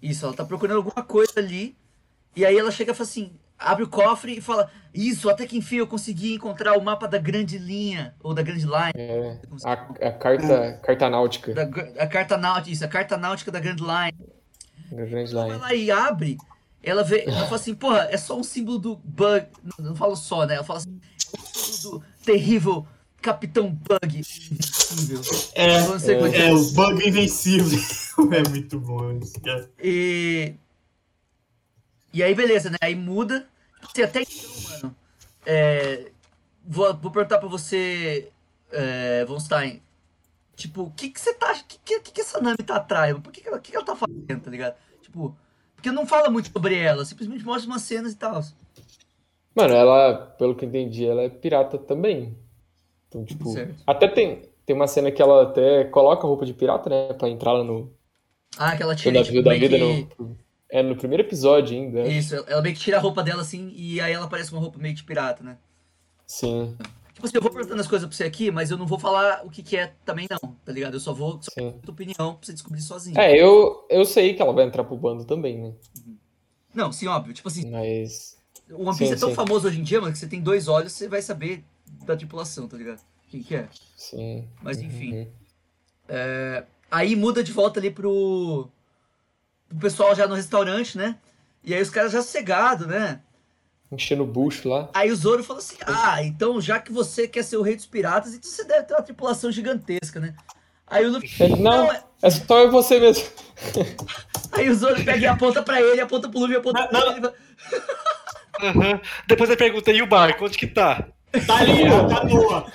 Isso, ela tá procurando alguma coisa ali. E aí ela chega e fala assim: abre o cofre e fala: Isso, até que enfim eu consegui encontrar o mapa da grande linha, ou da grande line. É, a, a carta, carta náutica. Da, a carta náutica, isso, a carta náutica da Grand Line. da Grand Vai Line. lá e abre, ela vê, ela fala assim, porra, é só um símbolo do Bug. Não, não falo só, né? Ela fala assim, é um símbolo do terrível Capitão Bug invencível. É, como é, o bug invencível. é muito bom isso, cara. E. E aí, beleza, né? Aí muda. Assim, até então, mano. é, vou, vou perguntar pra você, é, Von Stein. Tipo, o que que você tá. O que, que, que essa Nami tá atrás? Por que, que, ela, o que que ela tá fazendo, tá ligado? Tipo. Porque não fala muito sobre ela, simplesmente mostra umas cenas e tal. Mano, ela, pelo que eu entendi, ela é pirata também. Então, tipo, Certo. até tem, tem uma cena que ela até coloca a roupa de pirata, né? Pra entrar lá no, Ah, aquela no tira tipo, da vida. que- No, é no primeiro episódio ainda. Isso, ela meio que tira a roupa dela assim e aí ela parece uma roupa meio de pirata, né? Sim, Tipo assim, eu vou perguntando as coisas pra você aqui, mas eu não vou falar o que, que é também, não, tá ligado? Eu só vou só sim. opinião pra você descobrir sozinho. É, eu, eu sei que ela vai entrar pro bando também, né? Não, sim, óbvio. Tipo assim, Mas. o One Piece Sim, é tão sim. famoso hoje em dia, mano, que você tem dois olhos, você vai saber da tripulação, tá ligado? Quem que é. Sim. Mas enfim. Uhum. Aí muda de volta ali pro, pro pessoal já no restaurante, né? E aí os caras já sossegados, né? Enchendo o bucho lá. Aí o Zoro falou assim: Ah, então já que você quer ser o rei dos piratas, então você deve ter uma tripulação gigantesca, né? Aí o Luffy. Ele, não, é- é só eu e você mesmo. Aí o Zoro pega e aponta pra ele, aponta pro Luffy, aponta Não, pra não. ele. e Aham. Depois ele pergunta, e o barco, onde que tá? Tá ali, a canoa.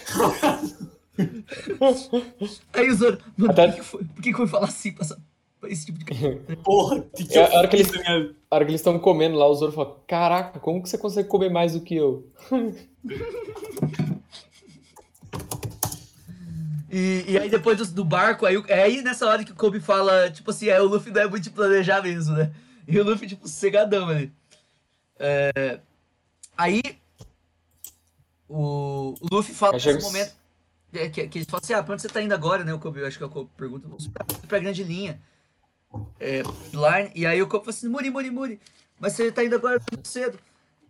Aí o Zoro, mano, Até- por que, foi, por que foi falar assim pra, essa- pra esse tipo de coisa? Porra, que que É, eu a hora que eles- minha- A hora que eles estão comendo lá, o Zoro fala: Caraca, como que você consegue comer mais do que eu? E, e aí depois do, do barco, aí, é aí nessa hora que o Kobe fala, tipo assim, é, o Luffy não é muito de planejar mesmo, né? E o Luffy, tipo, cegadão ali. É, aí o, o Luffy fala nesse momento é, que, que ele fala assim, ah, pra onde você tá indo agora, né? O Kobe, eu acho que é o Kobe pergunta, pra grande linha. É, line, e aí o Kobe fala assim, Muri, Muri, Muri, mas você tá indo agora muito cedo.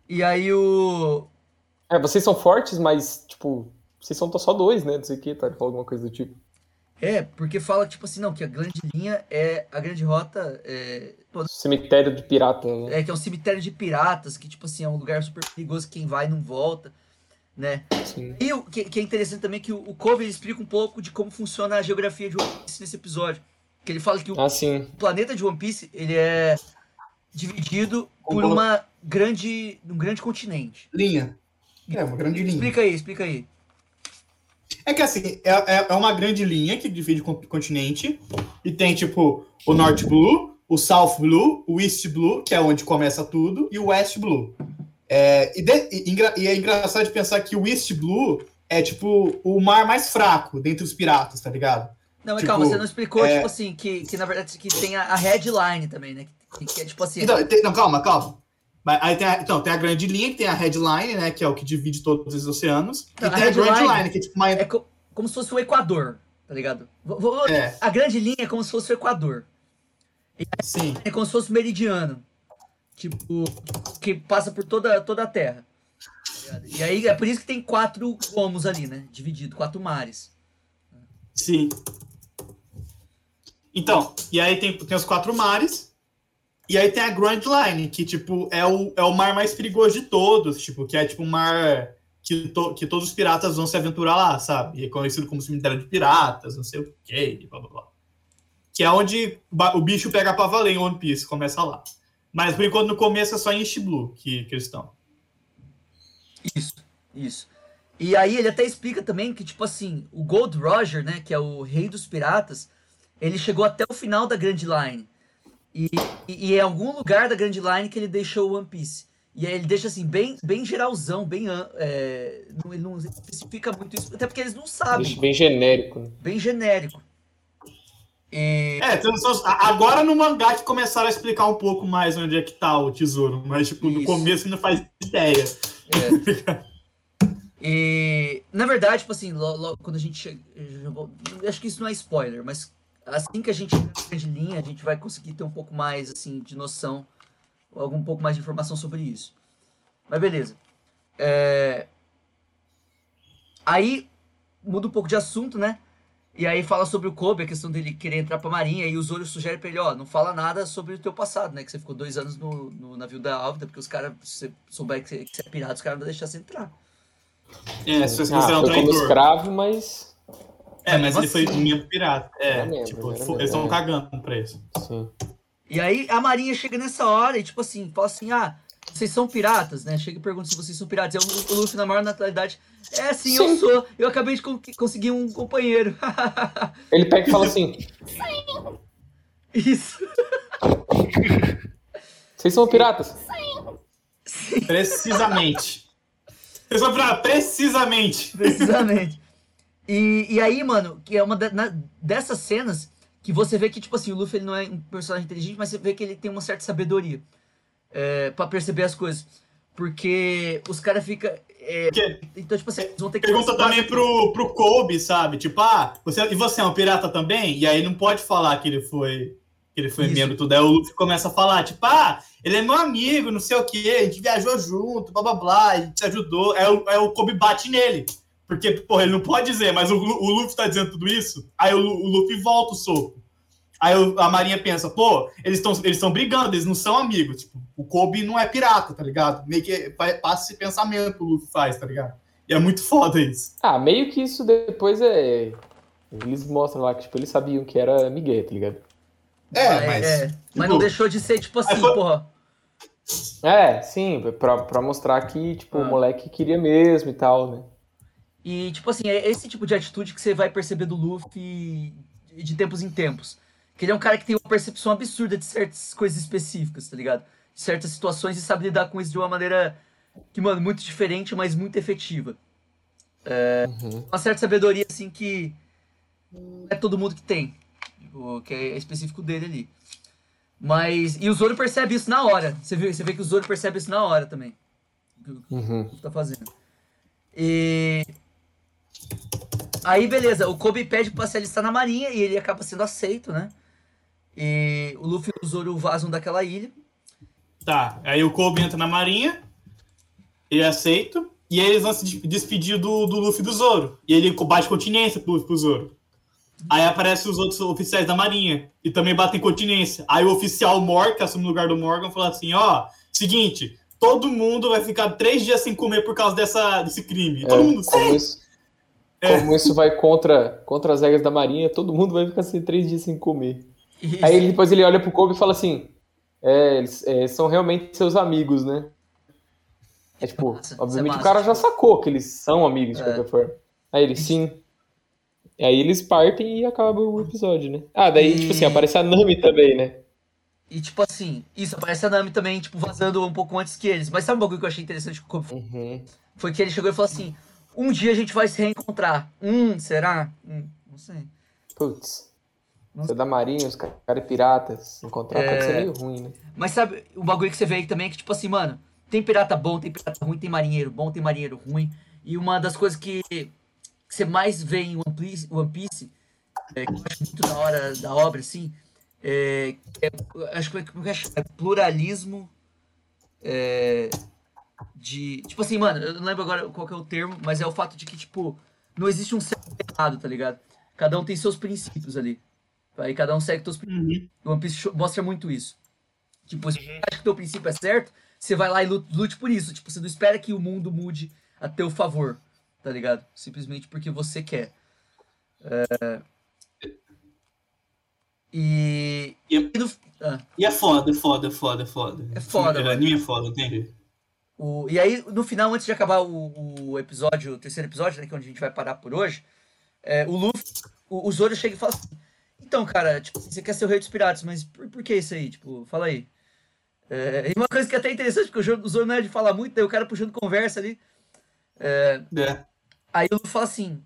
E aí o, É, vocês são fortes, mas, tipo, vocês são só dois, né? Não sei o que, tá? Ele fala alguma coisa do tipo. É, porque fala, tipo assim, não, que a grande linha é. A grande rota é. pô, Cemitério de pirata, né? É que é um cemitério de piratas, que, tipo assim, é um lugar super perigoso, quem vai não volta, né? Sim. E o que, que é interessante também é que o, o Cove ele explica um pouco de como funciona a geografia de One Piece nesse episódio. Que ele fala que o Ah, planeta de One Piece, ele é dividido por uma grande. um grande continente. Linha. É, uma grande linha. Explica aí, explica aí. É que assim, é, é- é uma grande linha que divide o continente. E tem, tipo, o North Blue, o South Blue, o East Blue, que é onde começa tudo, e o West Blue. É, e, de- e e é engraçado de pensar que o East Blue é, tipo, o mar mais fraco dentre os piratas, tá ligado? Não, mas Tipo, calma, você não explicou, é- tipo assim, que, que na verdade que tem a, a headline também, né? Que, que é tipo assim. Então, tem- não, calma, calma. Mas Aí tem a, então, tem a grande linha, que tem a headline, né? Que é o que divide todos os oceanos. Não, e a tem a grand headline line, que é tipo uma. É co- como se fosse o Equador, tá ligado? Vou- vou- É. A grande linha é como se fosse o Equador. Sim. É como se fosse o meridiano. Tipo, que passa por toda, toda a Terra. E aí é por isso que tem quatro gomos ali, né? Dividido, quatro mares. Sim. Então, e aí tem, tem os quatro mares. E aí tem a Grand Line, que, tipo, é o, é o mar mais perigoso de todos. Tipo, que é tipo um mar que, to- que todos os piratas vão se aventurar lá, sabe? E é conhecido como cemitério de piratas, não sei o quê, blá blá blá. Que é onde o bicho pega pra valer em One Piece, começa lá. Mas por enquanto no começo é só em East Blue que, que eles estão. Isso, isso. E aí ele até explica também que, tipo assim, o Gold Roger, né, que é o rei dos piratas, ele chegou até o final da Grand Line. E, e, e é em algum lugar da Grand Line que ele deixou o One Piece. E aí ele deixa assim, bem, bem geralzão, bem. É, não, ele não especifica muito isso, até porque eles não sabem. Bem genérico, né? Bem genérico. E, É, só- agora no mangá que começaram a explicar um pouco mais onde é que tá o tesouro, mas tipo, no Isso. começo não faz ideia. E, na verdade, tipo assim, lo- lo- quando a gente chega. Acho que isso não é spoiler, mas assim que a gente grande linha, a gente vai conseguir ter um pouco mais, assim, de noção, algum pouco mais de informação sobre isso. Mas beleza. É, Aí muda um pouco de assunto, né? E aí fala sobre o Kobe, a questão dele querer entrar pra marinha, e o Zoro sugere pra ele, ó, não fala nada sobre o teu passado, né? Que você ficou dois anos no, no navio da Álvida, porque os caras, se você souber que você, que você é pirata, os caras não vão deixar você entrar. É, se você Ah, um foi como escravo, mas. É, mas ele foi assim. membro pirata. É, tipo, membro, eles estão é. cagando pra isso. Sim. E aí a marinha chega nessa hora e, tipo assim, fala assim, ah, vocês são piratas, né? Chega e pergunta se vocês são piratas. E aí o Luffy, na maior naturalidade, é sim, eu Sim. sou. Eu acabei de con- conseguir um companheiro. Ele pega e fala assim: Isso. vocês são piratas? Precisamente. Eu só pra precisamente. Precisamente. E, e aí, mano, que é uma da- na- dessas cenas que você vê que, tipo assim, o Luffy ele não é um personagem inteligente, mas você vê que ele tem uma certa sabedoria é, para perceber as coisas. Porque os caras ficam. Porque então, tipo assim, eles vão ter que. pergunta também pro, pro Kobe, sabe? Tipo, ah, você, e você é um pirata também? E aí não pode falar que ele foi. Que ele foi Isso. membro tudo. Aí o Luffy começa a falar, tipo, ah, ele é meu amigo, não sei o quê, a gente viajou junto, blá blá blá, a gente se ajudou. Aí o, aí o Kobe bate nele. Porque, porra, ele não pode dizer, mas o, o Luffy tá dizendo tudo isso. Aí o, o Luffy volta o soco. Aí a Marinha pensa, pô, eles estão eles tão brigando, eles não são amigos. Tipo, o Kobe não é pirata, tá ligado? Meio que passa esse pensamento que o Luffy faz, tá ligado? E é muito foda isso. Ah, meio que isso depois é. Eles mostram lá que tipo, eles sabiam que era Miguel, tá ligado? É, mas. é, mas tipo, não deixou de ser, tipo assim, Mas foi- porra. É, sim, pra, pra mostrar que tipo, Ah. o moleque queria mesmo e tal, né? E, tipo assim, é esse tipo de atitude que você vai perceber do Luffy de tempos em tempos. Que ele é um cara que tem uma percepção absurda de certas coisas específicas, tá ligado? De certas situações e sabe lidar com isso de uma maneira que, mano, muito diferente, mas muito efetiva. Uhum. Uma certa sabedoria, assim, que é todo mundo que tem. Que é específico dele ali. Mas. E o Zoro percebe isso na hora. Você vê, você vê que o Zoro percebe isso na hora também. O que Uhum. Tá fazendo. E. Aí, beleza, o Kobe pede pra se alistar na marinha e ele acaba sendo aceito, né? E o Luffy e o Zoro vazam daquela ilha. Tá, aí o Kobe entra na marinha, ele é aceito, e aí eles vão se des- despedir do, do Luffy e do Zoro. E ele bate continência pro Luffy e pro Zoro. Aí aparecem os outros oficiais da marinha, e também batem continência. Aí o oficial Mor, que assume o lugar do Morgan, fala assim, ó, seguinte, todo mundo vai ficar três dias sem comer por causa dessa, desse crime. E todo É, mundo, como isso, como isso vai contra, contra as regras da marinha, todo mundo vai ficar assim, três dias sem comer. Aí depois ele olha pro Kobe e fala assim: é, eles é, são realmente seus amigos, né? É tipo, é obviamente massa, o cara já tipo- sacou que eles são amigos de É. qualquer forma. Aí ele, sim. E aí eles partem e acaba o episódio, né? Ah, daí, E- tipo assim, aparece a Nami também, né? E tipo assim, isso, aparece a Nami também, tipo, vazando um pouco antes que eles. Mas sabe um bagulho que eu achei interessante que o Kobe Uhum. Foi que ele chegou e falou assim: um dia a gente vai se reencontrar. Hum, será? Hum, não sei. Putz. Você é da marinha, os caras é piratas. Encontrar pode ser meio ruim, né? Mas sabe, o bagulho que você vê aí também é que, tipo assim, mano, tem pirata bom, tem pirata ruim, tem marinheiro bom, tem marinheiro ruim. E uma das coisas que, que você mais vê em One Piece, One Piece é, que eu acho muito da hora da obra, assim, é, é, acho que é é, pluralismo é, de. Tipo assim, mano, eu não lembro agora qual é o termo, mas é o fato de que, tipo, não existe um certo errado, tá ligado? Cada um tem seus princípios ali. Aí cada um segue seus princípios. Uhum. One Piece mostra muito isso. Tipo, se você acha que teu princípio é certo, você vai lá e lu- lute por isso. Tipo, você não espera que o mundo mude a teu favor, tá ligado? Simplesmente porque você quer. É... E. E- no- ah, E é foda, é foda, é foda, é foda. É foda, O mano. anime é foda, entende? o... E aí, no final, antes de acabar o, o episódio, o terceiro episódio, né, que é onde a gente vai parar por hoje, é, o Luffy, o, o Zoro chega e fala assim: Então, cara, tipo, você quer ser o rei dos piratas, mas por, por que isso aí? Tipo, fala aí. É, e uma coisa que é até interessante, porque o Zoro- o Zoro não é de falar muito, daí o cara puxando conversa ali. É. Aí o Luffy fala assim: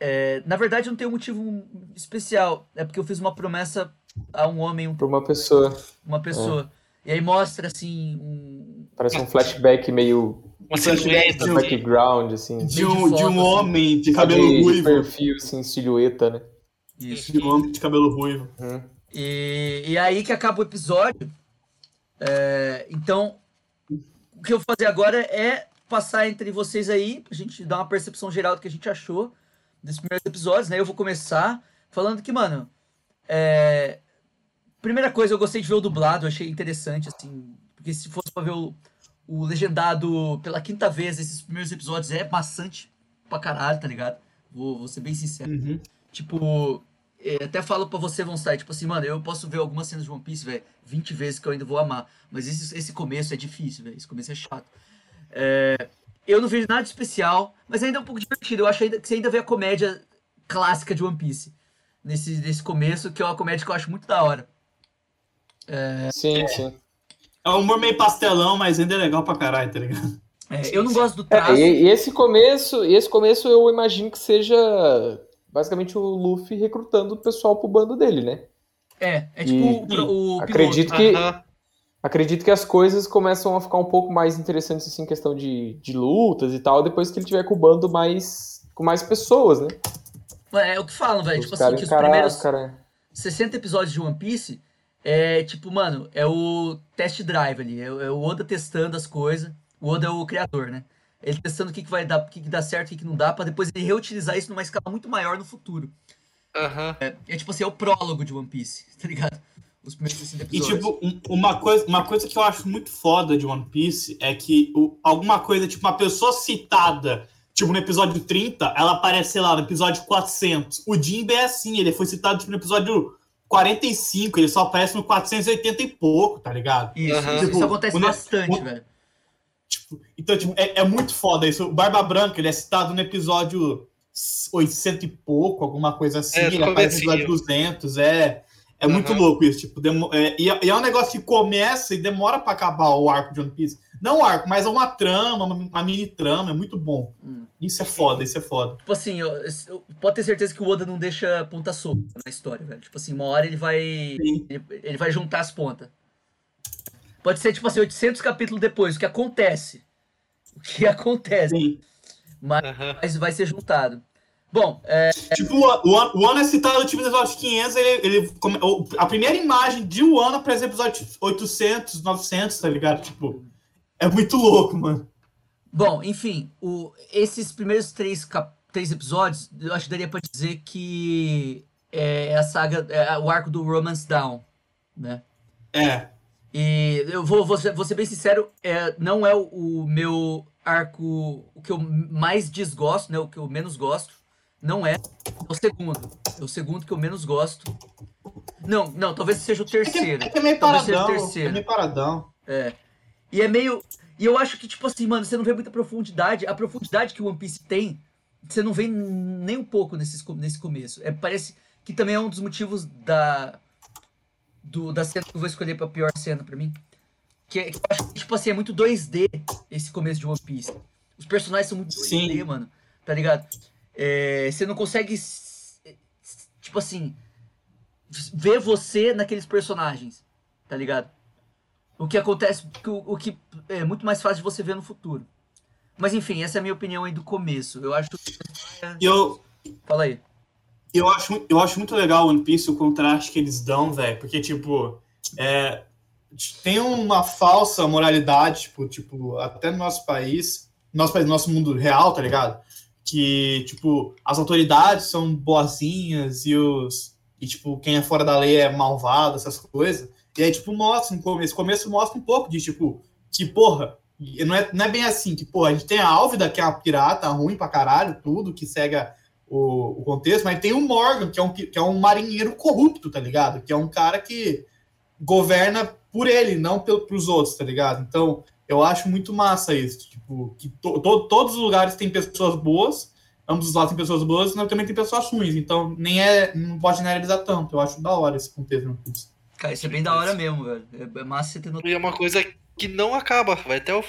é, Na verdade, eu não tenho um motivo especial. É porque eu fiz uma promessa a um homem, um- Pra uma pessoa. uma pessoa. E aí mostra, assim, um. Parece um flashback meio Uma silhueta, de um- assim. background, assim. De um, de um foto, homem de cabelo de ruivo. perfil, assim, silhueta, né? Isso. De um homem de cabelo ruivo. Uhum. E, e aí que acaba o episódio. é, então, o que eu vou fazer agora é passar entre vocês aí, pra gente dar uma percepção geral do que a gente achou desses primeiros episódios, né? Eu vou começar falando que, mano, é... primeira coisa, eu gostei de ver o dublado, achei interessante, assim, porque se fosse pra ver o, o legendado pela quinta vez, esses primeiros episódios é maçante pra caralho, tá ligado? Vou, vou ser bem sincero. Uhum. Tipo, é, até falo pra você, Vonstar, tipo assim, mano, eu posso ver algumas cenas de One Piece, velho, 20 vezes que eu ainda vou amar. Mas esse, esse começo é difícil, velho. Esse começo é chato. É, eu não vejo nada de especial, mas ainda é um pouco divertido. Eu acho ainda, que você ainda vê a comédia clássica de One Piece. Nesse, nesse começo, que é uma comédia que eu acho muito da hora. Sim, sim. É um humor meio pastelão, mas ainda é legal pra caralho, tá ligado? É, eu não gosto do É, traço. e, e esse começo, e esse começo eu imagino que seja basicamente o Luffy recrutando o pessoal pro bando dele, né? É, é tipo E- o, o acredito piloto. que Aham. acredito que as coisas começam a ficar um pouco mais interessantes assim, em questão de, de lutas e tal, depois que ele tiver com o bando mais com mais pessoas, né? É o que falam, velho. Tipo assim, que os primeiros os cara- 60 episódios de One Piece é tipo, mano, é o test drive ali. É, é o Oda testando as coisas. O Oda é o criador, né? Ele testando o que, que vai dar, o que, que dá certo, o que, que não dá, pra depois ele reutilizar isso numa escala muito maior no futuro. Aham. É tipo assim, é o prólogo de One Piece, tá ligado? Os primeiros 60 E, episódios. tipo, um- uma coisa, uma coisa que eu acho muito foda de One Piece é que o- alguma coisa, tipo, uma pessoa citada, tipo, no episódio 30, ela aparece, sei lá, no episódio 400. O Jinbe é assim, ele foi citado, tipo, no episódio 45, ele só aparece no 480 e pouco, tá ligado? isso, Aham. isso, isso Tipo, acontece o ne- bastante, o- velho. Tipo, então, tipo, é, é muito foda isso. O Barba Branca, ele é citado no episódio 800 e pouco, alguma coisa assim. É, ele aparece no episódio 200. É, é muito Aham. louco isso. Tipo, demo- é, e, é, e é um negócio que começa e demora pra acabar o arco de One Piece. Não o arco, mas é uma trama, uma, uma mini trama. É muito bom. Hum. Isso é foda, isso é foda. Tipo assim, eu, eu- pode ter certeza que o Oda não deixa ponta solta na história, velho. Tipo assim, uma hora ele vai. Ele, ele vai juntar as pontas. Pode ser, tipo assim, 800 capítulos depois, o que acontece. O que acontece. Sim. Mas Aham. vai ser juntado. Bom, é, Tipo, o, o, o Ano é citado tipo, no episódio 500. Ele, ele, a primeira imagem de o Ano aparece no episódio 800, 900, tá ligado? Tipo, é muito louco, mano. bom, enfim, o, esses primeiros três, cap- três episódios, eu acho que daria pra dizer que é a saga, é o arco do Romance Down, né? É. E eu vou, vou, ser, vou ser bem sincero, é, não é o, o meu arco, o que eu mais desgosto, né? O que eu menos gosto. Não é. É o segundo. É o segundo que eu menos gosto. Não, não, talvez seja o É que, terceiro. é que é meio Talvez seja o paradão. terceiro. É meio paradão. É. E é meio. E eu acho que, tipo assim, mano, você não vê muita profundidade. A profundidade que o One Piece tem, você não vê nem um pouco nesses, co- nesse começo. É, parece que também é um dos motivos da. Do, da cena que eu vou escolher pra pior cena pra mim. Que, é, que eu acho que, tipo assim, é muito 2D esse começo de One Piece. Os personagens são muito 2D, Sim. mano. Tá ligado? É, você não consegue. s- Tipo assim. Ver você naqueles personagens. Tá ligado? O que acontece, o, o que é muito mais fácil de você ver no futuro. Mas enfim, essa é a minha opinião aí do começo. Eu acho. E eu, Fala aí. Eu, acho, eu acho muito legal o One Piece, o contraste que eles dão, velho. Porque, tipo, é, tem uma falsa moralidade, tipo, tipo, até no nosso país, nosso país, nosso mundo real, tá ligado? Que, tipo, as autoridades são boazinhas e os. E, tipo, quem é fora da lei é malvado, essas coisas. E aí, tipo, mostra no começo. começo mostra um pouco de, tipo, que, porra, não é, não é bem assim, que, porra, a gente tem a Álvida, que é uma pirata ruim pra caralho, tudo, que segue a- o, o contexto, mas tem o Morgan, que é, um, que é um marinheiro corrupto, tá ligado? Que é um cara que governa por ele, não pelo, pros outros, tá ligado? Então, eu acho muito massa isso, tipo, que to- to- todos os lugares têm pessoas boas, ambos os lados têm pessoas boas, mas também tem pessoas ruins, então nem é, não pode generalizar tanto, eu acho da hora esse contexto. no. Cara, isso é bem da hora mesmo, velho. É, é massa você ter notado. E é uma coisa que não acaba, vai até o.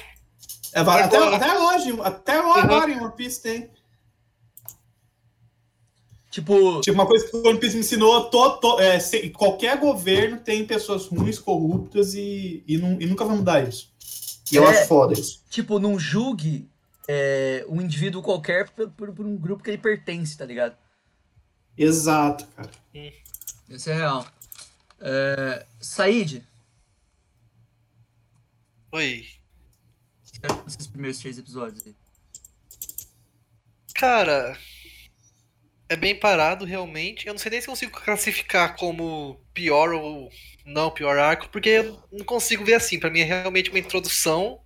É, vai- até, até hoje, até agora em One Piece tem. Tipo, Tipo, uma coisa que o One Piece me ensinou, to, to- é, se- qualquer governo tem pessoas ruins, corruptas e, e, nu- e nunca vai mudar isso. E eu É. acho foda isso. tipo, não julgue é, um indivíduo qualquer por, por- por um grupo que ele pertence, tá ligado? Exato, cara. Isso é real. É, Said, Oi. você achou desses primeiros três episódios aí? Cara, é bem parado realmente. Eu não sei nem se consigo classificar como pior ou não pior arco, porque eu não consigo ver assim. Pra mim é realmente uma introdução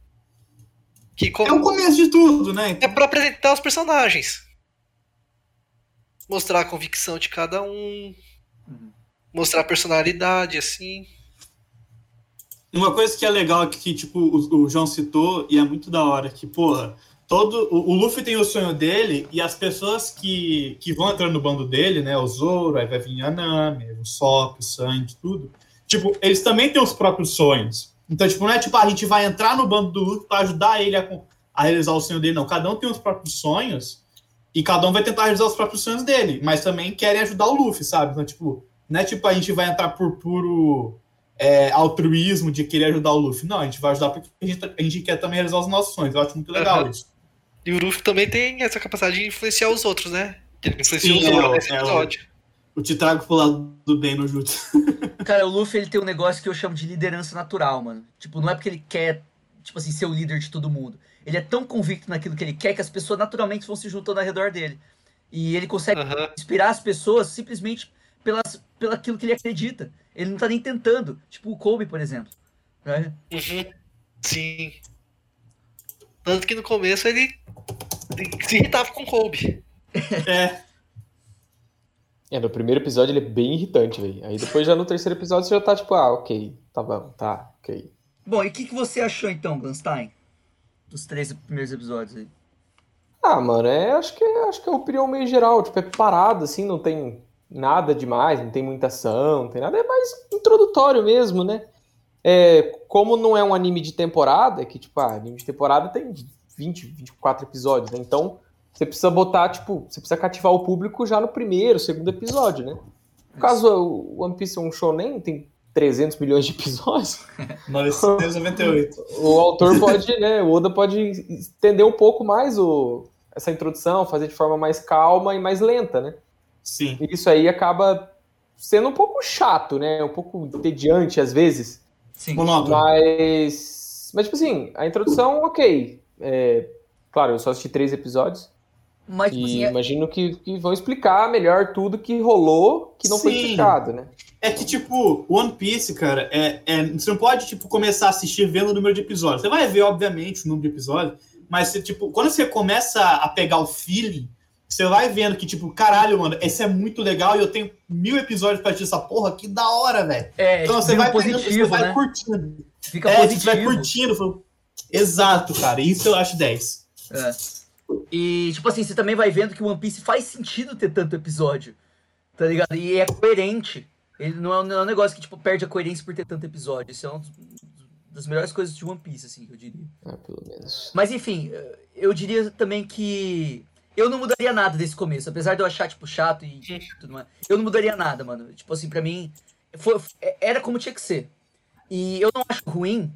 que É o como começo de tudo, né? é pra apresentar os personagens. Mostrar a convicção de cada um, Uhum. mostrar a personalidade assim. Uma coisa que é legal que, que, tipo, o, o João citou, e é muito da hora, que, porra, todo. O, o Luffy tem o sonho dele, e as pessoas que, que vão entrando no bando dele, né? O Zoro, aí vai vir a Nami, o Sop, o Sanji, tudo. Tipo, eles também têm os próprios sonhos. Então, tipo, não é tipo, a gente vai entrar no bando do Luffy pra ajudar ele a, a realizar o sonho dele, não. Cada um tem os próprios sonhos, e cada um vai tentar realizar os próprios sonhos dele, mas também querem ajudar o Luffy, sabe? Então, tipo, não é tipo a gente vai entrar por puro é, altruísmo de querer ajudar o Luffy. Não, a gente vai ajudar porque a gente, a gente quer também realizar os nossos sonhos. Eu acho muito legal isso. E o Luffy também tem essa capacidade de influenciar os outros, né? Ele influenciou Sim, o é, o- nesse é o- episódio. Eu te trago pro lado do bem no Jutsu. Cara, o Luffy ele tem um negócio que eu chamo de liderança natural, mano. Tipo, não é porque ele quer, tipo assim, ser o líder de todo mundo. Ele é tão convicto naquilo que ele quer que as pessoas naturalmente vão se juntando ao redor dele. E ele consegue Aham. inspirar as pessoas simplesmente pelas, pelo aquilo que ele acredita. Ele não tá nem tentando. Tipo o Kobe, por exemplo. Né? Uhum. Sim. Tanto que no começo ele se irritava com o Kobe. É, É, no primeiro episódio ele é bem irritante, velho. Aí depois já no terceiro episódio você já tá tipo, ah, ok, tá bom, tá, ok. Bom, e o que, que você achou então, Gunstein? Dos três primeiros episódios aí. Ah, mano, é, acho que, acho que é a opinião meio geral, tipo, é parado, assim, não tem nada demais, não tem muita ação, não tem nada, é mais introdutório mesmo, né? É, como não é um anime de temporada, que, tipo, ah, anime de temporada tem 20, 24 episódios, né? Então, você precisa botar, tipo, você precisa cativar o público já no primeiro, segundo episódio, né? No caso, o One Piece é um shonen, tem 300 milhões de episódios, 998. o autor pode, né, o Oda pode estender um pouco mais o, essa introdução, fazer de forma mais calma e mais lenta, né? Sim. E isso aí acaba sendo um pouco chato, né? Um pouco entediante às vezes. Sim. Monótono. Mas, mas tipo assim, a introdução, ok. É, claro, eu só assisti três episódios Mas, tipo e assim, é- imagino que, que vão explicar melhor tudo que rolou, que não foi Sim. explicado, né? É que, tipo, One Piece, cara, é, é- você não pode, tipo, começar a assistir vendo o número de episódios. Você vai ver, obviamente, o número de episódios, mas, você, tipo, quando você começa a pegar o feeling, você vai vendo que, tipo, caralho, mano, esse é muito legal e eu tenho mil episódios pra assistir essa porra, que da hora, velho. é, Então você vai um pegando, você positivo, vai né? curtindo. Fica É, você vai positivo. curtindo. Exato, cara. Isso eu acho 10. É. E, tipo assim, você também vai vendo que o One Piece faz sentido ter tanto episódio. Tá ligado? E é coerente. Ele não é, não é um negócio que, tipo, perde a coerência por ter tanto episódio. Isso é uma das melhores coisas de One Piece, assim, eu diria. Ah, pelo menos. Mas, enfim, eu diria também que eu não mudaria nada desse começo. Apesar de eu achar, tipo, chato e tudo mais. Eu não mudaria nada, mano. Tipo assim, pra mim, foi, era como tinha que ser. E eu não acho ruim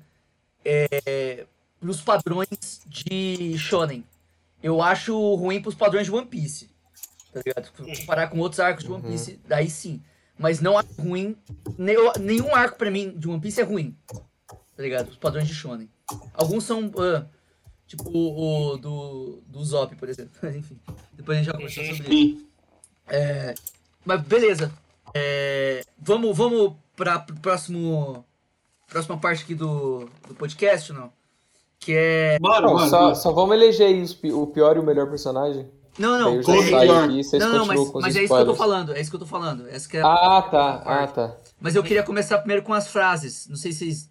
é, pros padrões de Shonen. Eu acho ruim pros padrões de One Piece. Tá ligado? Comparar com outros arcos de One Piece, daí sim. Mas não acho ruim. ne- Nenhum arco pra mim de One Piece é ruim. Tá ligado? Os padrões de Shonen. Alguns são. ah, tipo o, o do, do Zop, por exemplo. Enfim. Depois a gente já conversou sobre isso. Sim. É, mas beleza. É, vamos vamos para próximo próxima parte aqui do, do podcast, não? Que é Bora, Não, só, só vamos eleger aí os o pior e o melhor personagem. não não aqui vocês não não mas, com os mas é isso que eu tô falando é isso que eu tô falando essa que é Ah, tá. Ah, tá. mas eu queria começar primeiro com as frases não sei se vocês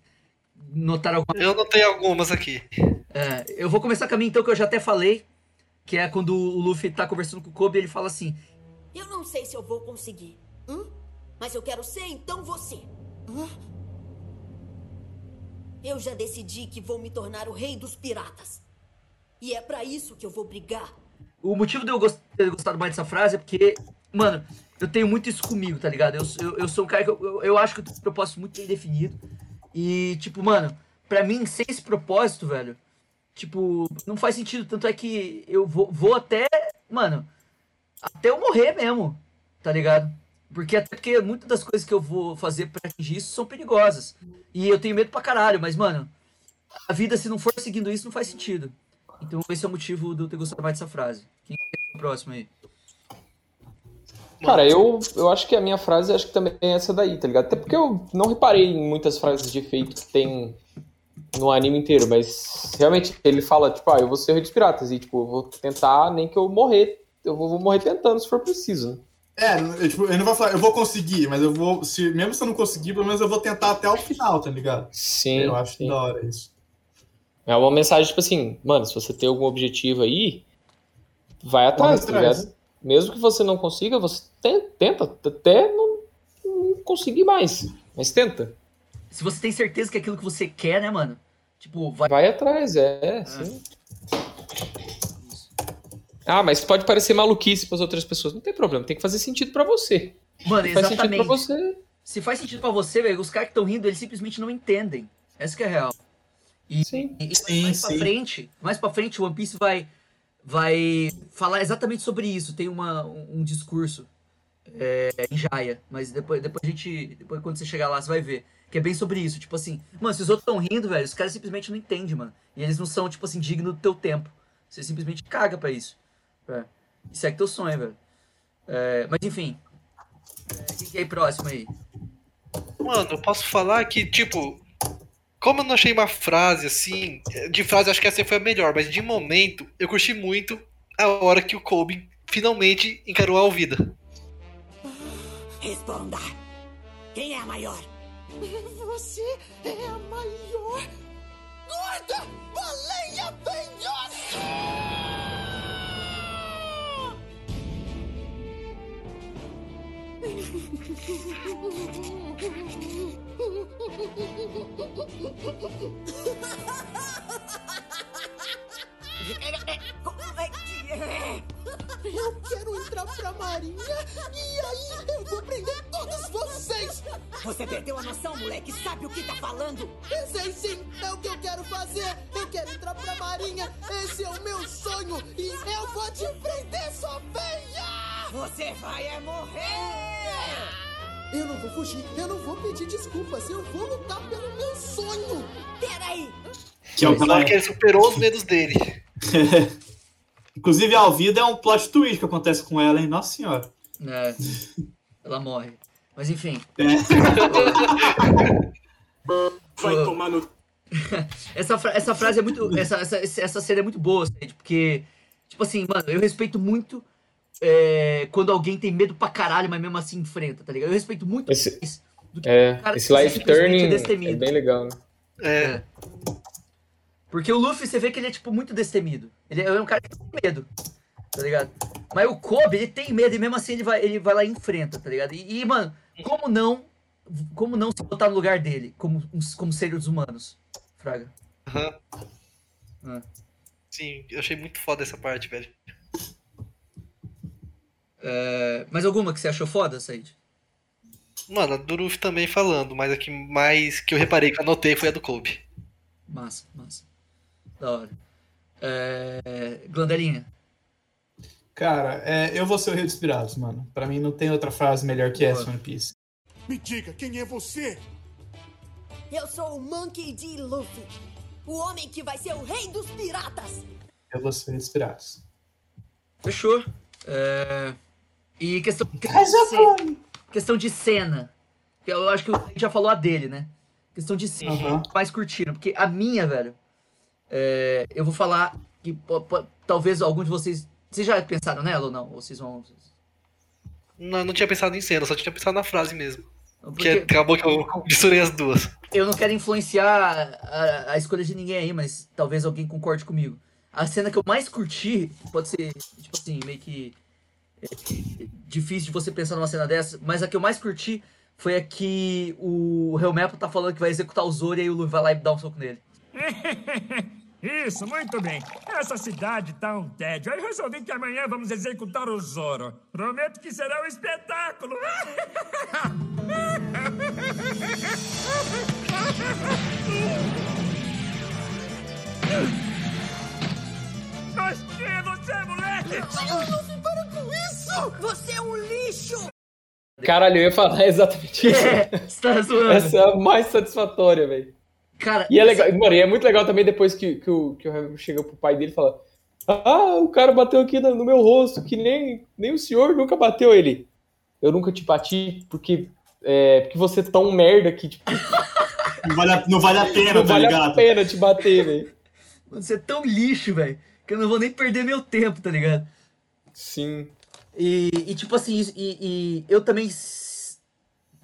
notaram alguma Eu notei algumas aqui. É, eu vou começar com a minha então que eu já até falei que é quando o Luffy tá conversando com o Kobe ele fala assim Eu não sei se eu vou conseguir. Hum? Mas eu quero ser então você. Hã? Eu já decidi que vou me tornar o rei dos piratas. E é pra isso que eu vou brigar. O motivo de eu ter gostado mais dessa frase é porque, mano, eu tenho muito isso comigo, tá ligado? Eu, eu, eu sou um cara que eu, eu, eu acho que eu tenho um propósito muito bem definido. E, tipo, mano, pra mim, sem esse propósito, velho, tipo, não faz sentido. Tanto é que eu vou, vou até, mano, até eu morrer mesmo, tá ligado? Porque até porque muitas das coisas que eu vou fazer pra atingir isso são perigosas. E eu tenho medo pra caralho, mas, mano, a vida, se não for seguindo isso, não faz sentido. Então esse é o motivo de eu ter gostado mais dessa frase. Quem é o próximo aí? Cara, eu, eu acho que a minha frase acho que também é essa daí, tá ligado? Até porque eu não reparei em muitas frases de efeito que tem no anime inteiro, mas realmente ele fala, tipo, ah, eu vou ser o Rei dos Piratas e, tipo, eu vou tentar, nem que eu morrer, eu vou, vou morrer tentando se for preciso, né? É, eu, tipo, ele não vai falar, eu vou conseguir, mas eu vou, se, mesmo se eu não conseguir, pelo menos eu vou tentar até o final, tá ligado? Sim. eu acho sim. da hora isso. É uma mensagem, tipo assim, mano, se você tem algum objetivo aí, vai atrás, tá atrás. ligado? Mesmo que você não consiga, você te- tenta, até não, não conseguir mais, mas tenta. Se você tem certeza que é aquilo que você quer, né, mano? Tipo, vai. Vai atrás, é, sim. Ah, mas pode parecer maluquice para outras pessoas. Não tem problema, tem que fazer sentido para você. Mano, Se faz sentido exatamente. pra você. Se faz sentido pra você, velho, os caras que estão rindo, eles simplesmente não entendem. Essa que é a real. Sim. E, e Sim, mais pra sim. frente, mais pra frente, o One Piece vai, vai falar exatamente sobre isso. Tem uma, um, discurso é, em Jaya, mas depois, depois a gente. Depois quando você chegar lá, você vai ver. Que é bem sobre isso. Tipo assim, mano, se os outros estão rindo, velho, os caras simplesmente não entendem, mano. E eles não são, tipo assim, dignos do teu tempo. Você simplesmente caga pra isso. É. E segue teu sonho, velho. É, mas enfim. É, quem que é aí próximo aí? Mano, eu posso falar que, tipo, como eu não achei uma frase assim, de frase eu acho que essa foi a melhor, mas de momento eu curti muito a hora que o Kobe finalmente encarou a Alvida. Responda. Quem é a maior? Você é a maior gorda baleia penhosa! Eu quero entrar pra marinha e aí eu vou prender todos vocês! Você perdeu a noção, moleque. Sabe o que tá falando? Sei sim, é o que eu quero fazer! Eu quero entrar pra marinha! Esse é o meu sonho! E eu vou te prender, sua! Você vai é morrer! Eu não vou fugir, eu não vou pedir desculpas, eu vou lutar pelo meu sonho! Peraí! Que é o hora que ele superou os medos dele. Inclusive, a Alvida é um plot twist que acontece com ela, hein? Nossa senhora. É, ela morre. Mas enfim. Vai tomar no. Essa, fra- essa frase é muito. Essa, essa, essa cena é muito boa, porque, tipo assim, mano, eu respeito muito é, quando alguém tem medo pra caralho, mas mesmo assim enfrenta, tá ligado? Eu respeito muito Esse- mais do que É, cara esse que life simplesmente turning é é destemido. bem legal, né? É, Porque o Luffy, você vê que ele é, tipo, muito destemido. Ele é um cara que tem medo, tá ligado? Mas o Kobe, ele tem medo e mesmo assim ele vai, ele vai lá e enfrenta, tá ligado? E, e, mano, como não. Como não se botar no lugar dele, como, como seres humanos? Fraga. aham. Ah. Sim, eu achei muito foda essa parte, velho. É, mais alguma que você achou foda, Said? Mano, a do Luffy também falando, mas a que mais que eu reparei que eu anotei foi a do Kobe. Massa, massa. Da hora. É, Glandelinha. Cara, é, eu vou ser o Rei dos Piratas, mano. Pra mim não tem outra frase melhor que essa. One Piece. Me diga, quem é você? Eu sou o Monkey D. Luffy. O homem que vai ser o rei dos piratas. Eu vou ser o Rei dos Piratas. Fechou. É, E questão, questão, de ce- questão de cena. Eu acho que a gente já falou a dele, né? Questão de cena. Aham. Mais curtiram. Porque a minha, velho. é, eu vou falar que po- po- talvez algum de vocês. Vocês já pensaram nela ou não? Ou vocês vão. Não, não tinha pensado em cena, só tinha pensado na frase mesmo. Porque Que acabou que eu misturei as duas. eu não quero influenciar a, a escolha de ninguém aí, mas talvez alguém concorde comigo. A cena que eu mais curti, pode ser, tipo assim, meio que difícil de você pensar numa cena dessa, mas a que eu mais curti foi a que o Helmepo tá falando que vai executar o Zoro e aí o Luffy vai lá e dá um soco nele. Isso, muito bem. Essa cidade tá um tédio. Aí resolvi que amanhã vamos executar o Zoro. Prometo que será um espetáculo. Mas quem é você, moleque? Luffy, com isso! Você é um lixo! Caralho, eu ia falar exatamente isso. É, você tá zoando. Essa é a mais satisfatória, velho. Cara, E é legal, mano, e é muito legal também depois que, que o, que o Hamilton chega pro pai dele e fala: Ah, o cara bateu aqui no, no meu rosto, que nem, nem o senhor nunca bateu ele. Eu nunca te bati porque, é, porque você é tão merda que tipo, Não vale a, não vale a pena, não tá vale a ligado? pena te bater, velho. Você é tão lixo, velho, que eu não vou nem perder meu tempo, tá ligado? Sim. E, e, tipo assim, e, e eu também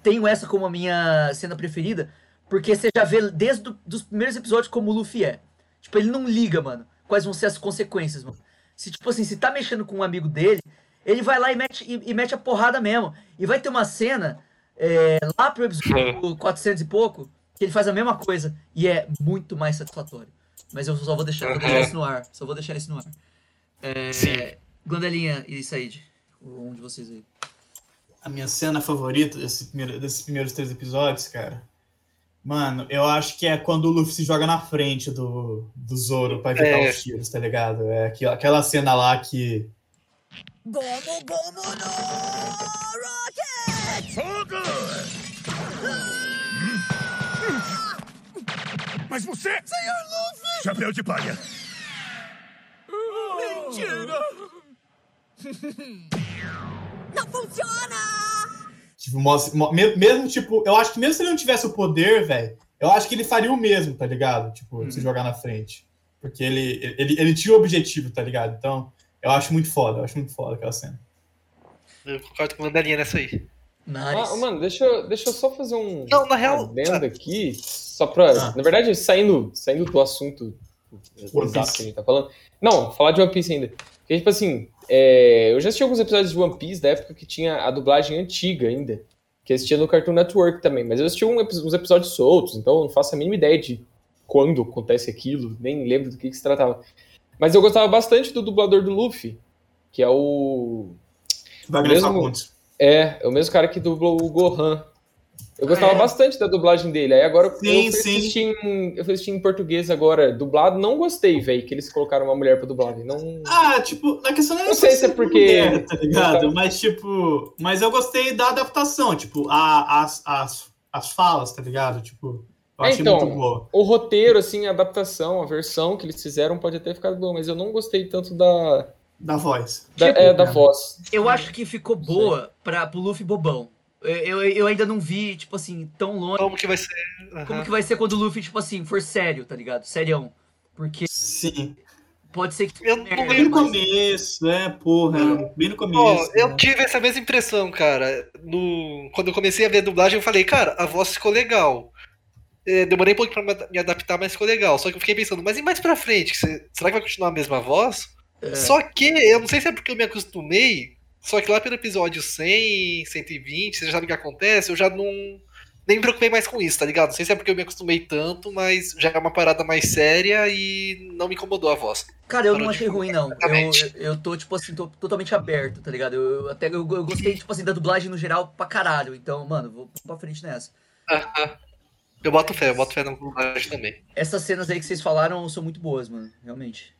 tenho essa como a minha cena preferida, porque você já vê desde do, dos primeiros episódios como o Luffy é. Tipo, ele não liga, mano, quais vão ser as consequências, mano. Se, tipo assim, se tá mexendo com um amigo dele, ele vai lá e mete, e, e mete a porrada mesmo. E vai ter uma cena é, lá pro episódio 400 e pouco, que ele faz a mesma coisa. E é muito mais satisfatório. Mas eu só vou deixar, vou deixar isso no ar. Só vou deixar isso no ar. É, Sim. Glandelinha e Said, um de vocês aí. A minha cena favorita desse primeiro- desses primeiros três episódios, cara. Mano, eu acho que é quando o Luffy se joga na frente do, do Zoro pra evitar É. os tiros, tá ligado? É aquela, aquela cena lá que. Gomu Gomu no Rocket! Mas você... Senhor Luffy! Chapéu de palha. Mentira! Não funciona! Tipo, mesmo, tipo, eu acho que mesmo se ele não tivesse o poder, velho, eu acho que ele faria o mesmo, tá ligado? Tipo, se jogar na frente. Porque ele, ele, ele tinha o objetivo, tá ligado? Então, eu acho muito foda, eu acho muito foda aquela cena. Eu concordo com a Mandalinha nessa aí. Nice. Ah, mano, deixa, eu- deixa eu só fazer um. Não, na real- adendo aqui, só pra. Ah. Na verdade, saindo, saindo do assunto exato que a gente tá falando. Não, falar de One Piece ainda. Porque, tipo assim, é, eu já assisti alguns episódios de One Piece da época que tinha a dublagem antiga ainda. Que assistia no Cartoon Network também. Mas eu assisti um uns episódios soltos, então eu não faço a mínima ideia de quando acontece aquilo, nem lembro do que, que se tratava. Mas eu gostava bastante do dublador do Luffy, que é o. Wagner Fagundes. É, é o mesmo cara que dublou o Gohan. Eu gostava é? bastante da dublagem dele. Aí agora Sim, eu, fui sim. em, eu fui assistir em português agora, dublado. Não gostei, velho, que eles colocaram uma mulher pra dublar. Não... Ah, tipo, na questão não Não sei se é porque- mulher, tá ligado? Mas, tipo, mas eu gostei da adaptação, tipo, a, as, as, as falas, tá ligado? Tipo, eu É, achei então, muito boa. O roteiro, assim, a adaptação, a versão que eles fizeram pode até ficar boa, mas eu não gostei tanto da, Da voz. da, Tipo, é, da cara. voz. Eu acho que ficou boa pra, pro Luffy bobão. Eu, eu, ainda não vi, tipo assim, tão longe. Como que vai ser? Aham. Como que vai ser quando o Luffy, tipo assim, for sério, tá ligado? Serião. Porque Sim. pode ser que. Eu não Bem no começo, é, porra. Bem no Ó, começo. eu né? tive essa mesma impressão, cara. No... Quando eu comecei a ver a dublagem, eu falei, cara, a voz ficou legal. É, demorei um pouco pra me- adaptar, mas ficou legal. Só que eu fiquei pensando, mas e mais pra frente? Se- Será que vai continuar a mesma voz? É. Só que, eu não sei se é porque eu me acostumei, só que lá pelo episódio 100, 120, você já sabe o que acontece, eu já não. Nem me preocupei mais com isso, tá ligado? Não sei se é porque eu me acostumei tanto, mas já é uma parada mais séria e não me incomodou a voz. Cara, eu Parou não achei ruim, não. Eu, eu tô, tipo assim, tô totalmente aberto, tá ligado? Eu, eu até eu, eu gostei, tipo assim, da dublagem no geral pra caralho. Então, mano, vou pra frente nessa. Eu boto fé, eu boto fé na dublagem também. Essas cenas aí que vocês falaram são muito boas, mano. Realmente.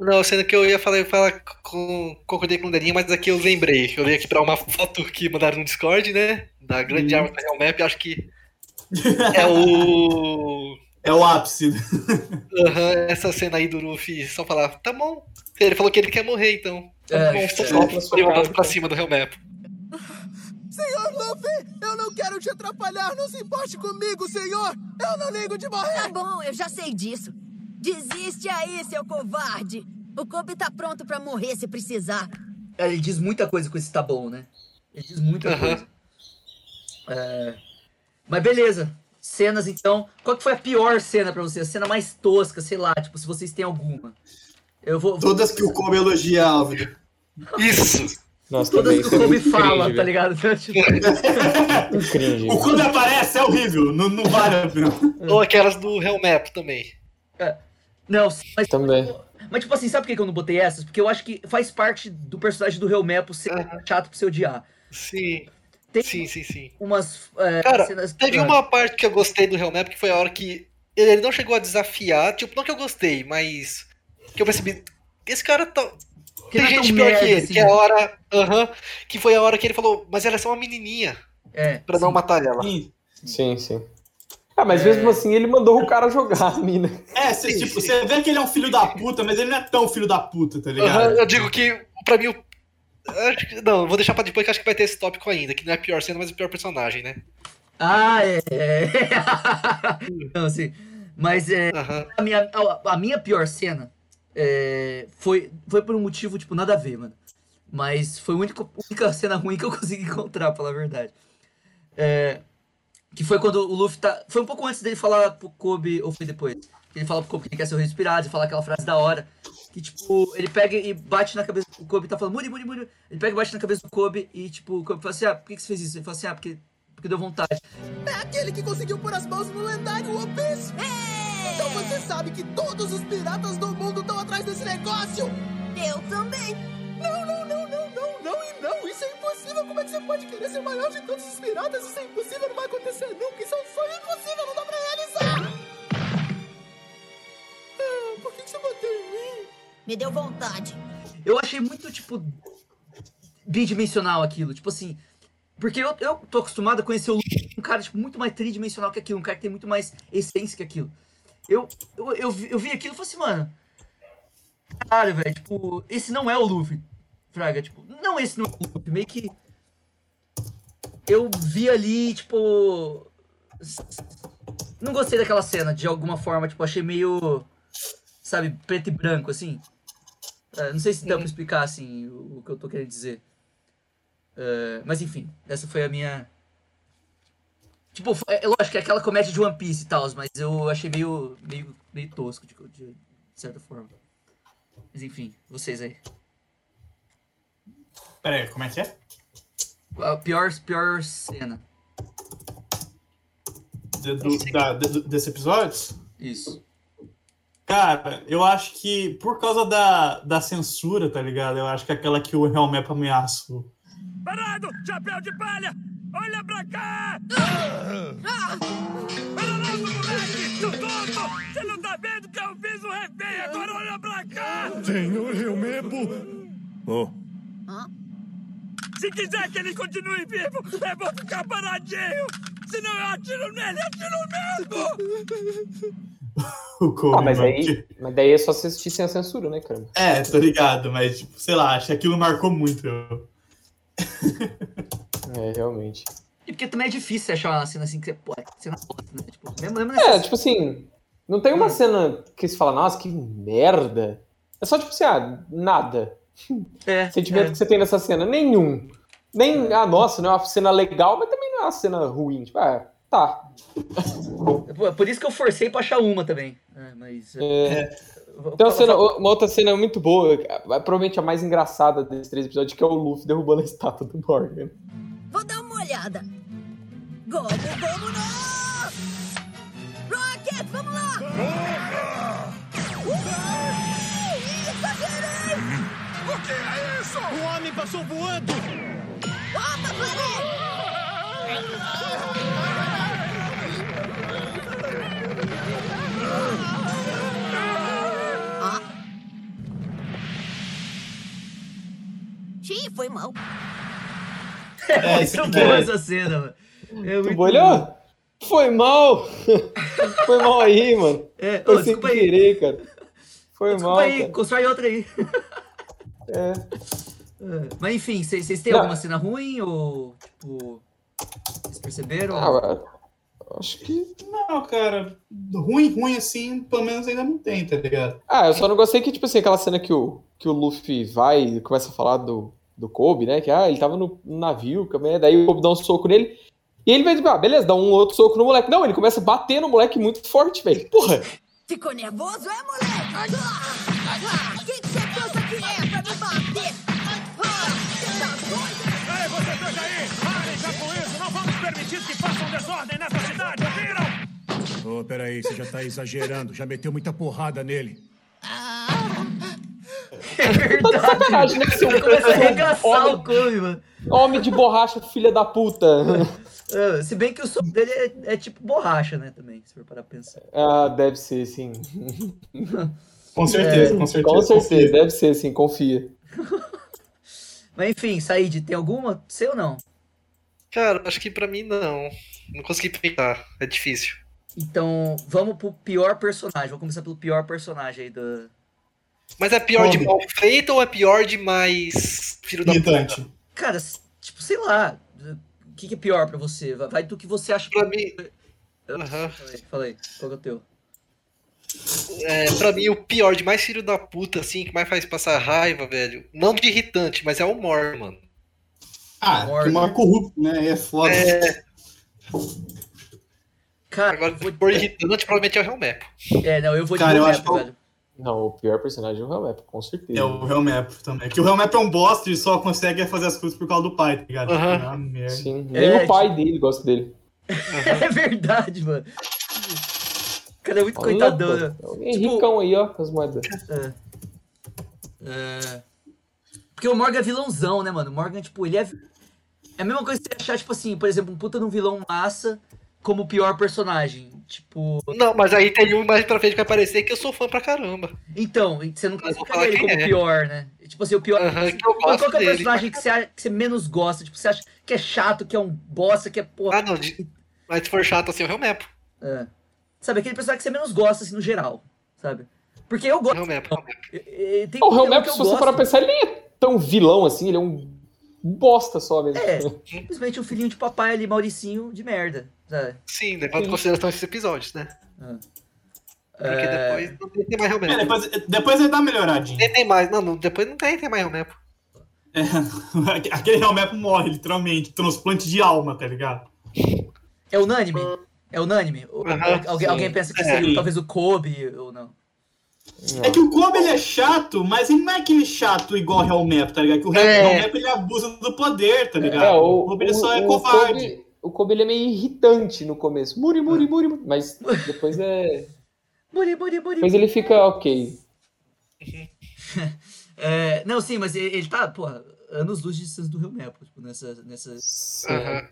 Não, sendo que eu ia falar, eu falar com, concordei com o Daninha, mas aqui eu lembrei. Eu veio aqui pra uma foto que mandaram no Discord, né? Da grande Uhum. árvore da Real Map, acho que é o. É o ápice. Aham, essa cena aí do Luffy só falar, tá bom. Ele falou que ele quer morrer, então. É, bom, é. só e voltando pra cima do Real Map. Senhor Luffy, eu não quero te atrapalhar. Não se importe comigo, senhor. Eu não ligo de morrer. Tá bom, eu já sei disso. Desiste aí, seu covarde. O Kobe tá pronto pra morrer se precisar. É, Ele diz muita coisa com esse tá bom, né? Ele diz muita Aham. coisa. É, Mas beleza. Cenas, então. Qual que foi a pior cena pra você? A cena mais tosca, sei lá, tipo, se vocês têm alguma. Eu vou. vou- Todas que o Kobe elogia a Álvaro. Isso! Nossa, Todas também, que o é Kobe fala, cringe, tá ligado? Então, tipo. O Kobe aparece, é horrível. Não, não vale. Ou aquelas do Real Map também. Não, mas, Também. mas tipo assim, sabe por que eu não botei essas? Porque eu acho que faz parte do personagem do Helmepo ser chato pra você odiar. Sim. Tem Sim, sim, sim. umas é, Cara, cenas. Teve Ah, uma parte que eu gostei do Real Map, que foi a hora que ele não chegou a desafiar, tipo, não que eu gostei, mas que eu percebi, esse cara tá... que Tem não é gente pior que ele, assim. que é a hora... Aham, que foi a hora que ele falou, mas ela é só uma menininha, É, pra não sim. matar ela. Sim. Sim, sim. Ah, mas mesmo assim ele mandou o cara jogar a mina. É, cê, tipo, você vê que ele é um filho da puta, mas ele não é tão filho da puta, tá ligado? eu digo que, pra mim, o. Não, vou deixar pra depois que acho que vai ter esse tópico ainda, que não é a pior cena, mas o pior personagem, né? Ah, é. é. não, assim. Mas é, Aham. a, minha, a, a minha pior cena é, foi, foi por um motivo, tipo, nada a ver, mano. Mas foi a única, única cena ruim que eu consegui encontrar, pra falar a verdade. É, que foi quando o Luffy tá. Foi um pouco antes dele falar pro Kobe, ou foi depois? Que ele fala pro Kobe que ele quer ser o rei dos piratas e fala aquela frase da hora. Que, tipo, ele pega e bate na cabeça do Kobe, tá falando, Muri, Muri, Muri. Ele pega e bate na cabeça do Kobe e, tipo, o Kobe fala assim: ah, por que, que você fez isso? Ele fala assim: ah, porque, porque deu vontade. É aquele que conseguiu pôr as mãos no lendário One Piece. Então você sabe que todos os piratas do mundo estão atrás desse negócio. Eu também. Não, não, não, e não. Isso é impossível. Como é que você pode querer ser o maior de todos os piratas? Isso é impossível, não vai acontecer nunca. Isso é um sonho impossível, não dá pra realizar. Ah, por que que você bateu em mim? Me deu vontade. Eu achei muito, tipo, bidimensional aquilo. Tipo assim. Porque eu, eu tô acostumado a conhecer o Luffy, um cara, tipo, muito mais tridimensional que aquilo. Um cara que tem muito mais essência que aquilo. Eu, eu, eu, vi, eu vi aquilo e falei assim, mano. Caralho, velho. Tipo, esse não é o Luffy. Fraga, tipo, não, esse não é. Meio que. Eu vi ali, tipo. Não gostei daquela cena, de alguma forma. Tipo, achei meio. Sabe, preto e branco, assim. É, não sei se dá pra explicar assim o, o que eu tô querendo dizer. É, mas enfim, essa foi a minha. Tipo, foi- é lógico que é aquela comédia de One Piece e tal, mas eu achei meio, meio, meio tosco de, de certa forma. Mas enfim, vocês aí. Pera aí, como é que é? A pior, pior cena. De- do- da- de- desse episódio? Isso. Cara, eu acho que por causa da, da censura, tá ligado? Eu acho que é aquela que o Helmep ameaça. o- Parado! Chapéu de palha! Olha pra cá! Para logo, moleque! Seu tonto! Você não tá vendo que eu fiz o refém? Agora olha pra cá! Senhor Helmebo. Oh, Se quiser que ele continue vivo, é bom ficar paradinho! Senão eu atiro nele, atiro mesmo! O Kobe, Ah, mas mano, aí, que- mas daí é só assistir sem a censura, né, cara? É, tô ligado, mas, tipo, sei lá, acho que aquilo marcou muito. eu. É, realmente. E porque também é difícil achar uma cena assim que você. Pô, é cena bosta, né? Tipo, mesmo, mesmo É, tipo assim, não tem uma cena que você fala, nossa, que merda. É só tipo assim, ah, nada. É, Sentimento é. que você tem nessa cena, nenhum. Nem, ah, nossa, não é uma cena legal, mas também não é uma cena ruim. Tipo, ah, tá. Por- Por isso que eu forcei pra achar uma também. É, mas. É. Tem uma, cena, uma outra cena muito boa, provavelmente a mais engraçada desses três episódios, que é o Luffy derrubando a estátua do Morgan. Vou dar uma olhada. Gomu, Gomu, não! Rocket, vamos lá! Uhul! O que é isso? O homem passou voando. Opa! Ah. Xiii, foi mal. É isso muito boa é. essa cena, mano. É muito Tu olhou? boa. Foi mal! Foi mal aí, mano. É, Foi ô, sem aí. querer, cara. Foi Desculpa mal, aí, cara. constrói outra aí. É. É, Mas enfim, vocês vocês têm Não. alguma cena ruim ou. Tipo. Vocês perceberam? Ah, acho que. Não, cara, ruim, ruim assim, pelo menos ainda não tem, tá ligado? Ah, eu só não gostei que, tipo assim, aquela cena que o, que o Luffy vai e começa a falar do, do Kobe, né? Que ah, ele tava no no navio, também, daí o Kobe dá um soco nele. E ele vai dizer, ah, beleza, dá um outro soco no moleque. Não, ele começa a bater no moleque muito forte, velho. Porra! Ficou nervoso, é, moleque? Ah, Quem que que permitir que façam desordem nessa cidade, ouviram? Oh, peraí, você já tá exagerando. Já meteu muita porrada nele. É verdade. Tá de sacanagem, né? Seu, Ele começa a arregaçar homem, o Kobe, mano. homem de borracha, filha da puta. É, se bem que o som dele é, é tipo borracha, né? Também, se for parar pra pensar. Ah, deve ser, sim. Com certeza, É, com certeza. Com certeza, confia. deve ser, sim, confia. Mas enfim, Said, tem alguma? Seu ou não? Cara, acho que pra mim não. Não consegui pensar. É difícil. Então, vamos pro pior personagem. Vou começar pelo pior personagem aí do. Mas é pior de Come. mal feito ou é pior de mais filho da puta? Irritante. Cara, s- tipo, sei lá. O que, que é pior pra você? Vai- do que você acha. Pra mim, Aham. Falei, falei. Qual que é o teu? é, pra mim, o pior de mais filho da puta, assim, que mais faz passar raiva, velho. Não de irritante, mas é o Mor, mano. Ah, que uma corrupto, né? É foda. É, Cara, agora, eu vou... por irritante, provavelmente é o Helmep. É, não, eu vou de Cara, Helmep, que eu- velho. Não, o pior personagem é o Helmep, com certeza. É o Hellmap também. Que o Hellmap é um bosta e só consegue fazer as coisas por causa do pai, tá ligado? Aham. Ah, merda. Sim, nem É, o pai dele gosta dele. É verdade, mano. O cara é muito Olha, coitadão, né? Alguém Tipo- ricão aí, ó, com as moedas. É. É. Porque o Morgan é vilãozão, né, mano? O Morgan, tipo, ele é. É a mesma coisa que você achar, tipo assim, por exemplo, um puta de um vilão massa como o pior personagem. Tipo. Não, mas aí tem um mais pra frente que vai aparecer que eu sou fã pra caramba. Então, você não classifica falar ele como é. pior, né? Tipo assim, o pior. Aham, que eu qual, gosto qual que é o personagem que você, acha- que você menos gosta? Tipo, você acha que é chato, que é um bosta, que é porra. Ah, não, de- mas se for chato assim, é o Helmep. É. Sabe, aquele personagem que você menos gosta, assim, no geral. Sabe? Porque eu gosto. É, Tem O um que eu se você pra pensar, ele nem é tão vilão assim, ele é um bosta só mesmo. É, simplesmente um filhinho de papai ali, Mauricinho, de merda. Sabe? Sim, levando em consideração esses episódios, né? Porque É. depois não tem, mais É, Helmep. depois, depois ele dá uma melhoradinha. Nem tem mais, não, não, depois não tem, tem mais Helmep. É, aquele Hellmap morre, literalmente. Transplante de alma, tá ligado? É unânime? É unânime? Aham, alguém, sim. alguém pensa que É. seria talvez o Kobe ou não? É que o Kobe ele é chato, mas ele não é aquele chato igual o Hellmap, tá ligado? Que o É. Hellmap ele abusa do poder, tá ligado? É, o, o, Kobe ele só é o covarde. Kobe, o Kobe ele é meio irritante no começo. Muri, muri, muri, muri. Mas depois é. Buri, buri, buri. Depois ele fica ok. É, não, sim, mas ele, ele tá, porra, anos luz de distância do Rio Map, tipo, nessa. nessa. Aham.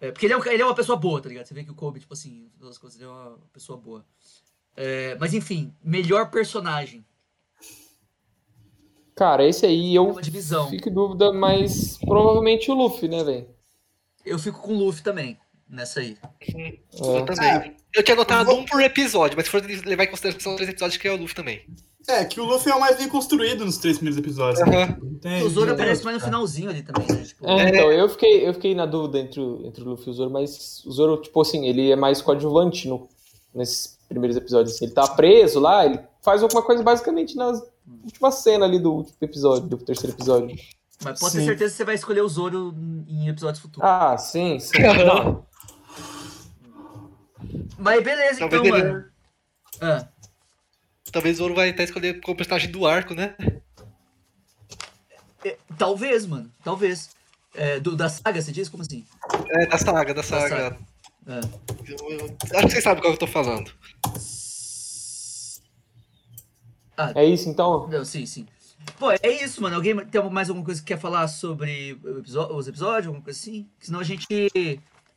é, porque ele é, ele é uma pessoa boa, tá ligado? Você vê que o Kobe, tipo assim, todas as coisas, ele é uma pessoa boa. É, mas enfim, melhor personagem. Cara, esse aí É eu uma divisão. fico em dúvida, mas provavelmente o Luffy, né, velho? Eu fico com o Luffy também, nessa aí. Eu É. também. Eu tinha anotado um por episódio, mas se for levar em consideração são três episódios que é o Luffy também. É, que o Luffy é o mais bem construído nos três primeiros episódios. Tem- o Zoro aparece mais no finalzinho ali também, né? Tipo, É, então, eu fiquei, eu fiquei na dúvida entre o, entre o Luffy e o Zoro, mas o Zoro, tipo assim, ele é mais coadjuvante no, nesses primeiros episódios. Assim. Ele tá preso lá, ele faz alguma coisa basicamente na última cena ali do último episódio, do terceiro episódio. mas pode ter sim. certeza que você vai escolher o Zoro em episódios futuros. Ah, sim, sim. Não, Mas beleza, Talvez então, ele- mano. Ah, Talvez o Zoro vai até escolher como personagem do arco, né? é, talvez, mano. Talvez. É, do- da saga, você diz? Como assim? É, da saga, da saga. saga. Ah. Eu- eu- acho que vocês sabem qual eu tô falando. é isso então? Não, sim, sim. Pô, é isso, mano. Alguém tem mais alguma coisa que quer falar sobre os episódios? Alguma coisa assim? Senão a gente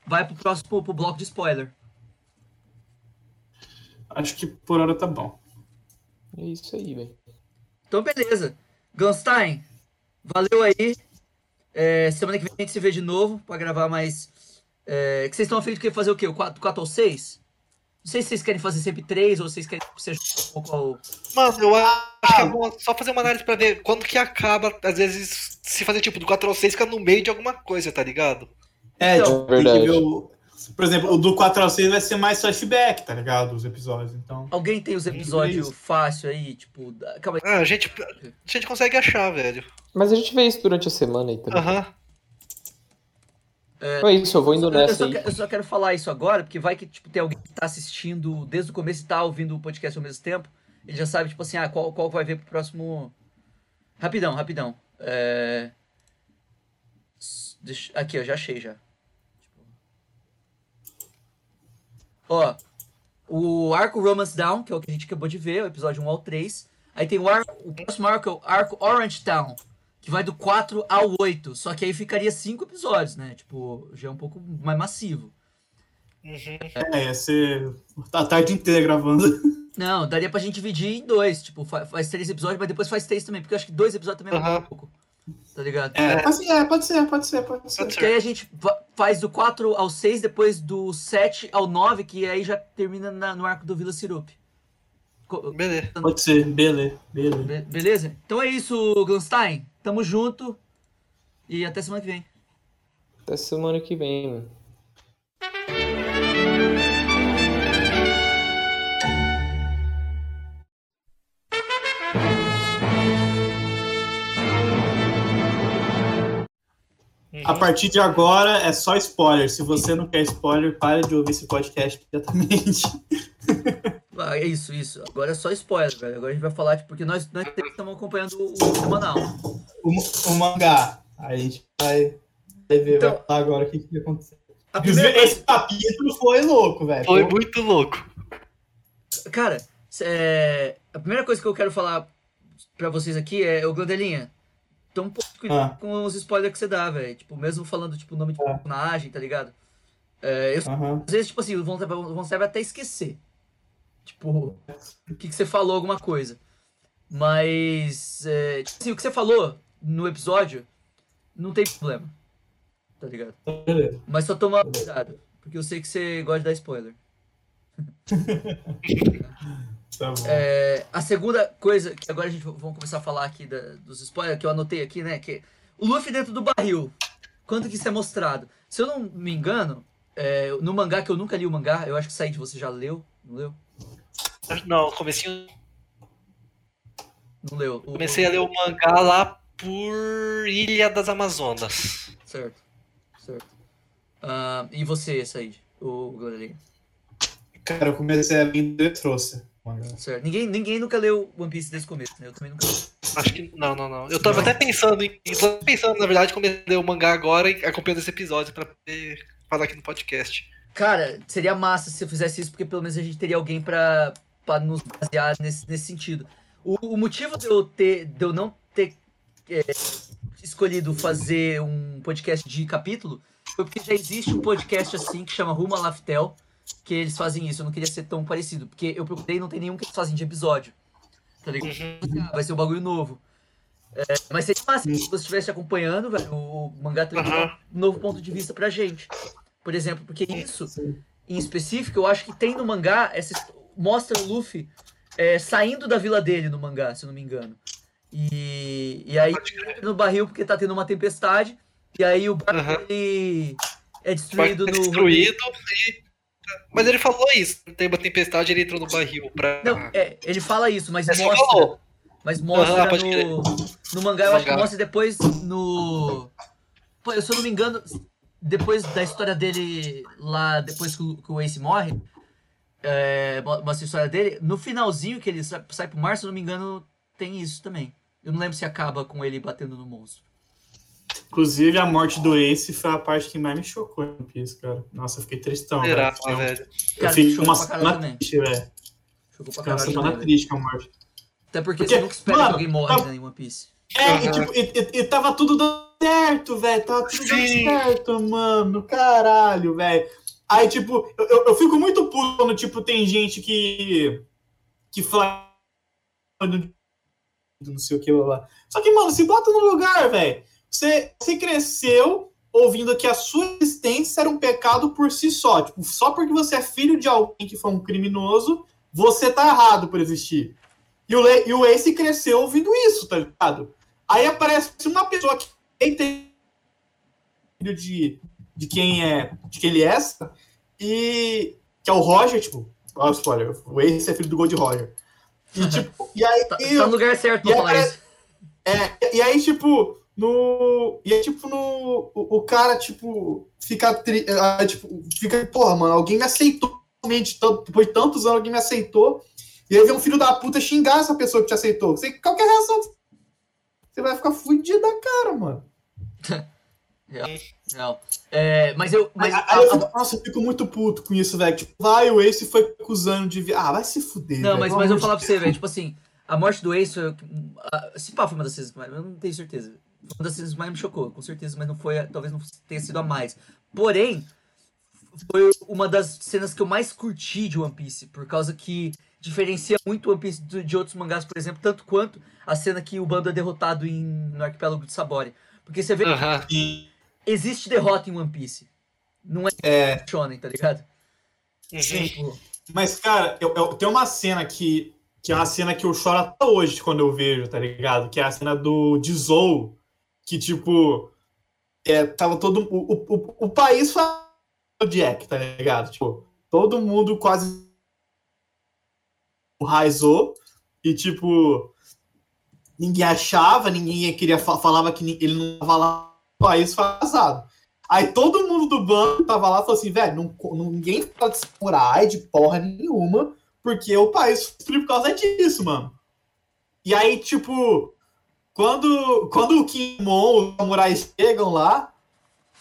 vai pro próximo pro bloco de spoiler. Acho que por hora tá bom. É isso aí, velho. Então, beleza. Gunstein, valeu aí. É, semana que vem a gente se vê de novo pra gravar mais. É, que vocês estão afim de que fazer o quê? O 4, 4 ou 6? Não sei se vocês querem fazer sempre 3 ou vocês querem que seja um pouco ao. Mano, eu acho que é bom só fazer uma análise pra ver quando que acaba, às vezes, se fazer tipo do 4 ao 6 fica no meio de alguma coisa, tá ligado? É, Então, tipo, tem que verdade. ver o. Por exemplo, o do 4 ao 6 vai ser mais flashback, tá ligado? Os episódios, então. Alguém tem os episódios fácil aí? Tipo, calma aí. Ah, a gente, a gente consegue achar, velho. Mas a gente vê isso durante a semana aí também. Aham. Então é isso, eu vou indo Eu nessa só, aí. que- eu só quero falar isso agora, porque vai que tipo, tem alguém que tá assistindo desde o começo e tá ouvindo o podcast ao mesmo tempo. Ele já sabe, tipo assim, ah, qual, qual vai ver pro próximo. Rapidão, rapidão. É... Deixa- Aqui, ó, já achei já. Tipo, Ó, o arco Romance Down, que é o que a gente acabou de ver, o episódio 1 ao 3. Aí tem o, arco, o próximo arco, é o arco Orange Town, que vai do 4 ao 8. Só que aí ficaria 5 episódios, né? Tipo, já é um pouco mais massivo. É, ia ser a tarde inteira gravando. Não, daria pra gente dividir em dois. Tipo, fa- faz três episódios, mas depois faz três também. Porque eu acho que dois episódios também é muito pouco. tá ligado? É, pode ser, é, pode ser, pode ser, pode ser. Que aí a gente faz do 4 ao 6, depois do 7 ao 9, que aí já termina na- no arco do Vila Sirup. Beleza. Pode ser, beleza, beleza. Be- beleza? Então é isso, Glanstein. Tamo junto. E até semana que vem. Até semana que vem, mano. A partir de agora é só spoiler. Se você não quer spoiler, pare de ouvir esse podcast imediatamente. Ah, é isso, isso. Agora é só spoiler, velho. Agora a gente vai falar, tipo, porque nós, nós estamos acompanhando o, o semanal. O, o mangá. Aí a gente vai, vai ver Então, vai falar agora o que, que aconteceu. Primeira esse capítulo foi louco, velho. Foi muito louco. Cara, é, a primeira coisa que eu quero falar pra vocês aqui é, o Glandelinha, toma um pouco de cuidado Ah. com os spoilers que você dá, velho. Tipo, mesmo falando, tipo, o nome de Ah. personagem, tá ligado? É, eu, Aham. às vezes, tipo assim, vão, vão serve até esquecer. Tipo, o que, que você falou, alguma coisa. Mas, é, tipo assim, o que você falou no episódio, não tem problema. Tá ligado? Beleza. Mas só toma cuidado, porque eu sei que você gosta de dar spoiler. Tá bom. É, a segunda coisa, que agora a gente vamos começar a falar aqui da- dos spoilers, que eu anotei aqui, né? Que o Luffy dentro do barril. Quanto que isso é mostrado? Se eu não me engano, é, no mangá, que eu nunca li o mangá, eu acho que Said você já leu, não leu? Não, comecinho, Não leu. O- comecei a ler o mangá lá por Ilha das Amazonas. Certo, certo. Ah, e você, Said? O Golelinho? Cara, eu comecei a vir do trouxe. o mangá. Certo. Ninguém, ninguém nunca leu One Piece desde o começo, né? Eu também nunca li. Acho que. Não, não, não. Eu tava até pensando em. Eu tava pensando, na verdade, comecei a ler o mangá agora e acompanhando esse episódio pra poder falar aqui no podcast. Cara, seria massa se eu fizesse isso, porque pelo menos a gente teria alguém pra, pra nos basear nesse, nesse sentido. O, o motivo de eu, ter, de eu não ter é, escolhido fazer um podcast de capítulo foi porque já existe um podcast assim que chama Rumo a Laftel, que eles fazem isso. Eu não queria ser tão parecido, porque eu procurei e não tem nenhum que eles fazem de episódio. Tá ligado? Ah, Vai ser um bagulho novo. É, mas seria massa se você estivesse acompanhando, velho, o mangá Aham. um novo ponto de vista pra gente. Por exemplo, porque isso, em específico, eu acho que tem no mangá, essa, mostra o Luffy é, saindo da vila dele no mangá, se eu não me engano. E, e aí no barril porque tá tendo uma tempestade, e aí o barco Aham. ele é destruído no. destruído e. Mas ele falou isso. Tem uma tempestade, ele entrou no barril pra. Não, é, ele fala isso, mas É só mostra. falou. Mas mostra pode no, no mangá, eu acho que mostra depois no. Pô, eu, se eu não me engano, depois da história dele lá, depois que o, que o Ace morre, é, mo- mostra a história dele. No finalzinho que ele sai, sai pro mar, se eu não me engano, tem isso também. Eu não lembro se acaba com ele batendo no monstro. Inclusive, a morte do Ace foi a parte que mais me chocou em One Piece, cara. Nossa, eu fiquei tristão, Será, velho. Eu- velho? Eu Cara, fiquei chocou uma pra caralho semana triste, velho. Chocou pra Fiquei uma caralho semana triste com a morte. Até porque, Porque, você nunca espera mano, que alguém morra tá- né, em One Piece. É, Aham. e, tipo, e, e- e tava tudo dando certo, velho. Tava tudo dando Sim. certo, mano. Caralho, velho. Aí, tipo, eu, eu, eu fico muito puto quando, tipo, tem gente que. que fala. Não sei o que, blá, blá. Só que, mano, se bota no lugar, velho. Você, você cresceu ouvindo que a sua existência era um pecado por si só. Tipo, só porque você é filho de alguém que foi um criminoso, você tá errado por existir. E o, Le- e o Ace cresceu ouvindo isso, tá ligado? Aí aparece uma pessoa que tem filho de, de quem é de quem ele é, e que é o Roger, tipo, ó, spoiler, o Ace é filho do Gold Roger. E, tipo, e aí, Tá, tá no lugar certo e aí é, e aí, tipo, no. E aí, tipo, no. O, o cara, tipo, fica. Tri, ah, tipo, fica, porra, mano, alguém me aceitou. Depois de tantos anos, alguém me aceitou. E aí vem um filho da puta xingar essa pessoa que te aceitou. Você, qualquer reação. Você vai ficar fudido da cara, mano. Real. É, mas eu. Mas Aí, aí eu fico, nossa, eu fico muito puto com isso, velho. Tipo, vai, o Ace foi acusando de. Ah, vai se fuder. Não, velho, mas, mas eu vou falar pra você, velho. Tipo assim, a morte do Ace foi. a- Se pá, foi uma das cenas que mais. Eu não tenho certeza. Foi uma das cenas que mais me chocou, com certeza, mas não foi. Talvez não tenha sido a mais. Porém, foi uma das cenas que eu mais curti de One Piece, por causa que diferencia muito One Piece de outros mangás, por exemplo, tanto quanto a cena que o bando é derrotado em, no arquipélago de Sabori. Porque você vê Aham. E, existe derrota em One Piece. Não é é, shonen, tá ligado? sim. Tipo, Mas, cara, eu, eu- tem uma cena que, que é uma cena que eu choro até hoje quando eu vejo, tá ligado? Que é a cena do Dizou, que, tipo, é, tava todo. O, o, o, o país falando o Jack, tá ligado? Tipo, todo mundo quase. O Raizou, e, tipo, ninguém achava, ninguém queria fa- falava que ele não tava lá, o país foi vazado. Aí todo mundo do banco tava lá e falou assim, velho, ninguém fala de samurai, de porra nenhuma, porque o país destruído por causa disso, mano. E aí, tipo, quando, quando o Kimon, os samurais chegam lá,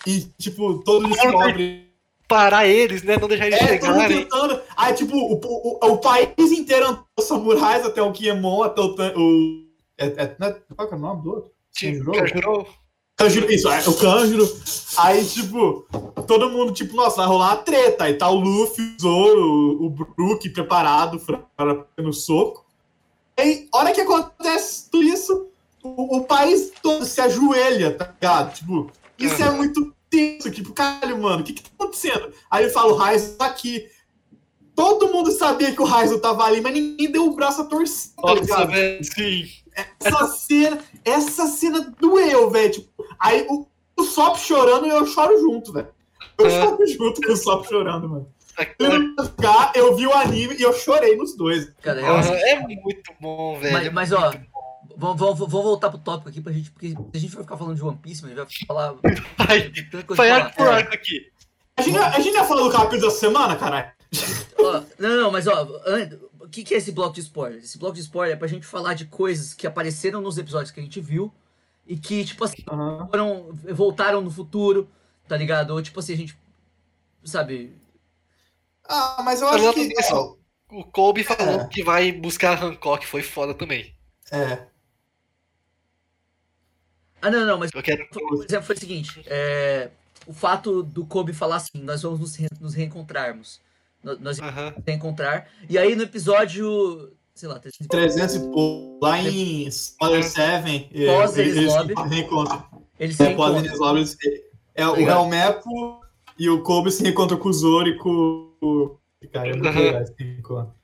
e, tipo, todo mundo descobre Parar eles, né? Não deixar eles é, chegarem. tentando. Aí, tipo, o, o, o país inteiro andou os samurais até o Kiemon, até o. O é, é, não é- qual que é o nome do outro? Kanjuro. Kanjuro, isso, é, o Kanjuro. Aí, tipo, todo mundo, tipo, nossa, vai rolar uma treta. Aí tá o Luffy, o Zoro, o Brook preparado para no soco. Aí, hora que acontece tudo isso, o, o país todo se ajoelha, tá ligado? Tipo, isso é muito tenso, tipo, caralho, mano, o que que tá acontecendo? Aí ele fala, o Raizo tá aqui. Todo mundo sabia que o Raizo tava ali, mas ninguém deu o braço a torcer, tá ligado? velho, sim. Essa cena, essa cena doeu, velho. Tipo, aí o, o Sop chorando e eu choro junto, velho. Eu É. choro junto com o Sop chorando, mano. Aquela- Eu, eu vi o anime e eu chorei nos dois. cara, eu acho É muito bom, velho. Mas, mas, ó, vamos, vamos, vamos voltar pro tópico aqui pra gente, porque se a gente vai ficar falando de One Piece, mas vai falar. Vai, vai arco por falar. arco aqui. A gente, a gente já falou do capítulo da semana, caralho? Ó, não, não, mas ó, o que, que é esse bloco de spoiler? Esse bloco de spoiler é pra gente falar de coisas que apareceram nos episódios que a gente viu e que, tipo assim, foram, voltaram no futuro, tá ligado? Ou tipo assim, a gente. Sabe? Ah, mas eu Falando acho que. nisso, O Kobe falou É. que vai buscar Hancock, foi foda também. É. Ah, não, não, mas Eu quero. por exemplo, foi o seguinte: é, o fato do Kobe falar assim, nós vamos nos, re- nos reencontrarmos. No- Nós vamos Aham. nos reencontrar. E aí no episódio. Sei lá, 300 e 300 e pouco. Lá em Spoiler 7, é, eles eles se reencontram. eles se É, reencontram. eles lobby, eles- é o Legal. Helmepo e o Kobe se reencontram com o Zoro e com o. Cara, é muito Aham. legal esse reencontro.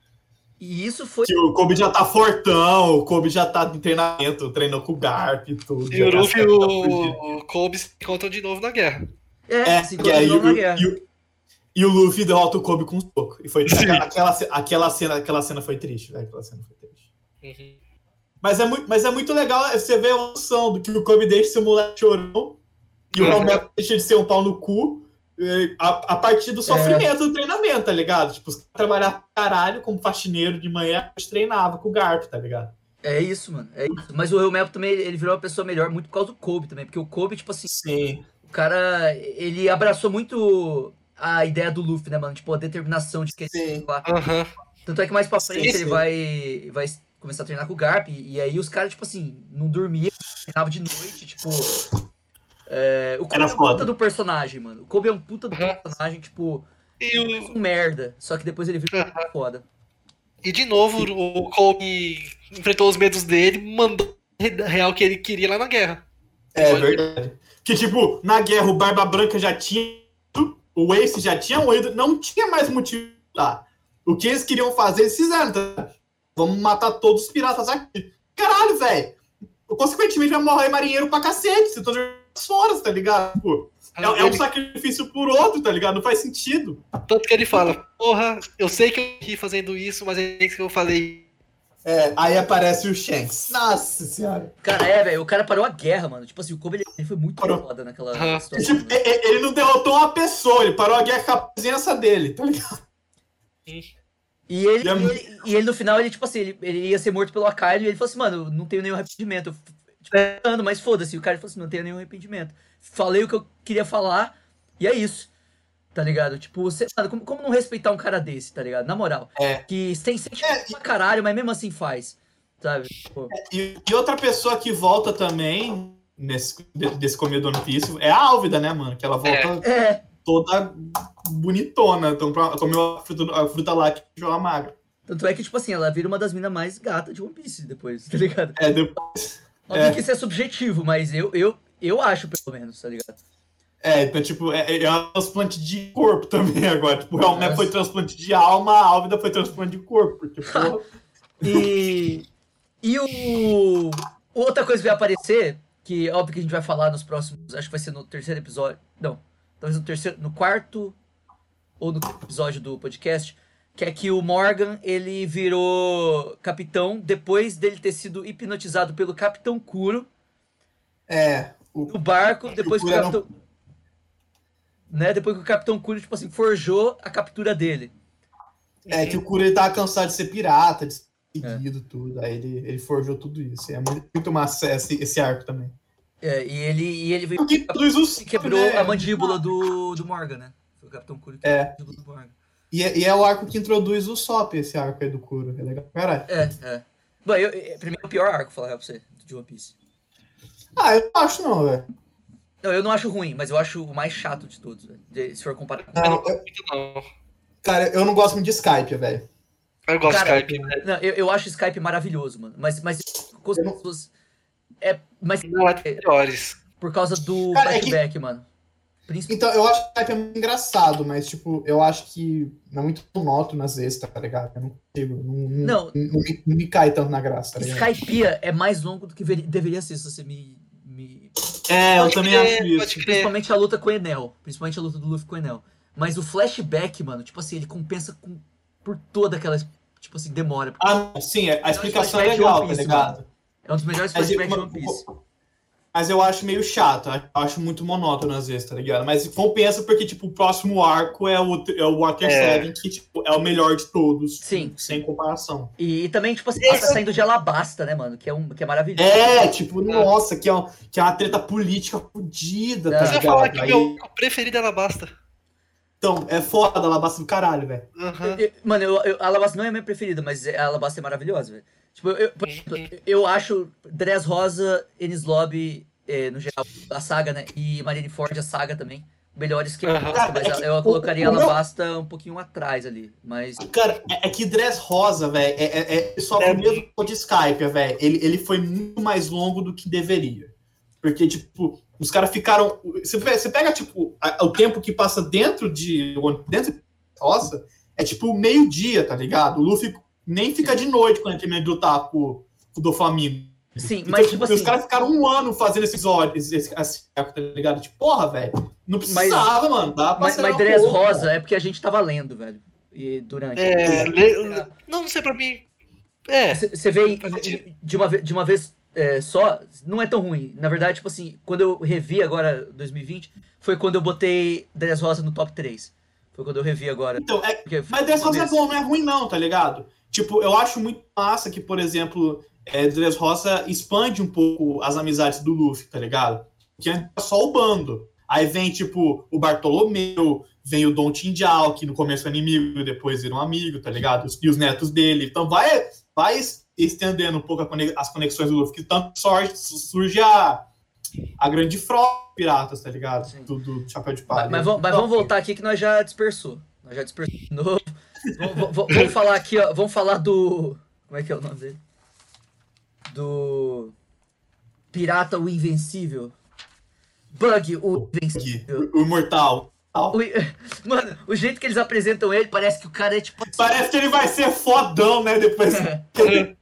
E isso foi. Que o Kobe já tá fortão, o Kobe já tá em treinamento, treinou com o Garp e tudo. E o tá Luffy e o, o Kobe se encontram de novo na guerra. É, É, se que aí encontrou o, na guerra. e, o, e o Luffy derrota o Kobe com um soco. E foi aquela, aquela, cena, aquela cena foi triste, velho. Aquela cena foi triste. Uhum. Mas é, muito, mas é muito legal você ver a evolução do que o Kobe deixa de ser um moleque chorão e o Uhum. Romero deixa de ser um pau no cu a, a partir do sofrimento do treinamento, tá ligado? Tipo, os caras trabalhavam pra caralho como faxineiro de manhã, mas treinava com o Garp, tá ligado? É isso, mano. É isso. Mas o Helmepo também, ele virou uma pessoa melhor muito por causa do Kobe também. Porque o Kobe, tipo assim, Sim. o cara, ele abraçou muito a ideia do Luffy, né, mano? Tipo, a determinação de que Sim. lá. Aham. Tanto é que mais pra frente Sim, ele sim. vai, vai começar a treinar com o Garp. E, e aí os caras, tipo assim, não dormiam, treinavam de noite, tipo. É, o Kobe Era é um puta do personagem, mano. O Kobe é um puta do Aham. personagem, tipo, E, o- um merda. Só que depois ele vira Aham. foda. e de novo, o Kobe enfrentou os medos dele, mandou a real que ele queria lá na guerra. É Foi- verdade. Que, tipo, na guerra o Barba Branca já tinha. O Ace já tinha morrido, não tinha mais motivo lá. O que eles queriam fazer, eles fizeram. Tá? Vamos matar todos os piratas aqui. Caralho, velho. Consequentemente vai morrer marinheiro pra cacete. Você tá jogando as fora, tá ligado? Pô, é, é um sacrifício por outro, tá ligado? Não faz sentido. Tanto que ele fala, porra, eu sei que eu ri fazendo isso, mas é isso que eu falei. É, aí aparece o Shanks. Nossa senhora. Cara, é, velho. O cara parou a guerra, mano. Tipo assim, o Kobe ele, foi muito Parou. foda naquela. E, situação. tipo, né? e- e- ele não derrotou uma pessoa, ele parou a guerra com a presença dele, tá ligado? E ele, E é e ele, e ele, no final, ele, tipo assim, ele, ele ia ser morto pelo Akainu e ele falou assim, mano, não tenho nenhum arrependimento. Eu, Tipo, falando, mas foda-se. O cara falou assim, não tenho nenhum arrependimento. Falei o que eu queria falar e é isso. Tá ligado? Tipo, você, mano, como, como não respeitar um cara desse, tá ligado? Na moral. É. Que tem sentimento É, pra caralho, mas mesmo assim faz. Sabe? Tipo, E, e outra pessoa que volta também nesse, de- desse começo do One Piece é a Álvida, né, mano? Que ela volta é, toda bonitona. Então, pra- comeu a fruta, a fruta lá que joga magra. Tanto é que, tipo assim, ela vira uma das minas mais gatas de One Piece depois, tá ligado? É, depois. Óbvio É. que isso é subjetivo, mas eu, eu, eu acho, pelo menos, tá ligado? É, então, tipo, é, é um transplante de corpo também agora. Tipo, o Helmet Nossa. foi transplante de alma, a Álvida foi transplante de corpo. Porque, porra, E. E o. Outra coisa que vai aparecer, que óbvio que a gente vai falar nos próximos. Acho que vai ser no terceiro episódio. Não. Talvez no terceiro. No quarto ou no episódio do podcast. Que é que o Morgan, ele virou capitão depois dele ter sido hipnotizado pelo Capitão Kuro é. O, barco, depois que o era um- Capitão. Né? Depois que o Capitão Kuro, tipo assim, forjou a captura dele. é que o Kuro ele tava cansado de ser pirata, de ser É. seguido, tudo. Aí ele, ele forjou tudo isso. É muito, muito massa esse, esse arco também. É, e ele, e ele veio. Que que quebrou né? a mandíbula do, do Morgan, né? Foi o Capitão Kuro que É. quebrou a mandíbula do Morgan. E é, e é o arco que introduz o Sop, esse arco aí do Kuro. É legal. Caralho. É, é. Bom, eu, eu- pra mim é o pior arco, falar pra você, de One Piece. Ah, eu não acho não, velho. Não, eu não acho ruim, mas eu acho o mais chato de todos, velho. Se for comparar com Não, eu- Não. cara, eu não gosto muito de Skype, velho. Eu gosto Cara, de Skype. né? Não, eu, eu acho Skype maravilhoso, mano. Mas, mas com as pessoas. É, mas Não é melhores. por causa do Cara, é que- flashback, mano. Então, eu acho que o Skype é muito engraçado, mas, tipo, eu acho que não é muito monótono às vezes, tá ligado? Eu não consigo, não, não, Não. não me, não me cai tanto na graça, tá ligado? Skypiea é mais longo do que veri- deveria ser, se você me. me... É, eu Pode também crer, acho isso. Principalmente a luta com o Enel. Principalmente a luta do Luffy com o Enel. Mas o flashback, mano, tipo assim, ele compensa com, por toda aquela. Tipo assim, demora. Ah, sim, a explicação é flashback de legal, tá ligado? É um dos melhores flashbacks de eu- One Piece. Mas eu acho meio chato, eu acho muito monótono às vezes, tá ligado? Mas compensa porque, tipo, o próximo arco é o, é o Water É. 7, que tipo, é o melhor de todos. Sim. Sem comparação. E, e também, tipo assim, ela tá saindo de Alabasta, né, mano? Que é, um, que é maravilhoso. É, tipo, nossa, que é, um- que é uma treta política fodida, tá eu ligado? falar que o Aí- meu preferido ela basta. Então, é foda, ela basta do caralho, velho. Eu- Mano, eu, eu, a Alabasta não é a minha preferida, mas a Alabasta é maravilhosa, velho. Tipo, eu, por exemplo, eu acho Dress Rosa, Enis Lobby, eh, no geral, a saga, né? E Marineford, a saga também. Melhores que a Aham. Alabasta, mas é eu que colocaria a o meu- Alabasta um pouquinho atrás ali. Mas. Cara, é, é que Dress Rosa, velho, é, é, é só É o mesmo de Skype, velho. Ele, ele foi muito mais longo do que deveria. Porque, tipo, os caras ficaram. Você você pega, tipo, a- o tempo que passa dentro de. Dentro de Rosa, é tipo meio-dia, tá ligado? O Luffy nem fica de noite quando ele termina de lutar com, com o Doflamingo. Sim, Então, mas tipo os assim. caras ficaram um ano fazendo esses olhos, esse, esse, tá ligado? Tipo, porra, velho. Não precisava, mano. Dá pra Mas, mas Dress Rosa é porque a gente tava lendo, velho. E durante. É, le- Não, não sei pra mim. É. Você vê de uma, de uma vez é, só, não é tão ruim. Na verdade, tipo assim, quando eu revi agora 2020, foi quando eu botei Dress Rosa no top 3. Foi quando eu revi agora. Então, é, Mas Dress uma Rosa é bom, não é ruim não, tá ligado? Tipo, eu acho muito massa que, por exemplo, é, Dress Rosa expande um pouco as amizades do Luffy, tá ligado? Que é só o bando. Aí vem, tipo, o Bartolomeu, vem o Don Tindial, que no começo é inimigo, depois vira um amigo, tá ligado? E os netos dele. Então vai, vai estendendo um pouco as conexões do Luffy, que tanto sorte surge a, a grande frota de piratas, tá ligado? Do, do Chapéu de Palha. mas vamos, mas vamos voltar aqui que nós já dispersou. Nós já dispersou de novo. vamos, vamos- falar aqui, ó. Vamos falar do. Como é que é o nome dele? Do. Pirata o Invencível. Bug o Invencível. O, o Imortal. O- Mano, o jeito que eles apresentam ele parece que o cara é tipo. Parece que ele vai ser fodão, né? Depois.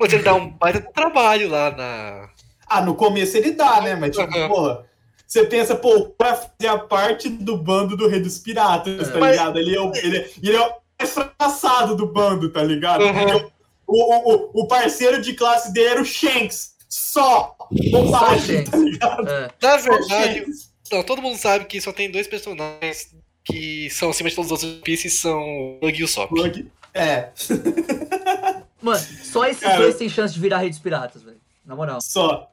Mas ele dá um baita trabalho lá na. Ah, no começo ele dá, né? Mas, tipo, Uhum. porra. Você pensa, pô, o cara fazia parte do bando do Rei dos Piratas, tá Mas- ligado? Ele é, o, ele, é- ele é o mais fracassado do bando, tá ligado? Uhum. Porque O, o, o- parceiro de classe dele era o Shanks. Só. Bobagem, tá ligado? É. Na verdade, não, todo mundo sabe que só tem dois personagens que são acima de todos os outros pieces são o Bug e o Sop. Plug. É, Mano, só esses Cara, dois têm chance de virar Rei dos Piratas, velho. Na moral. só.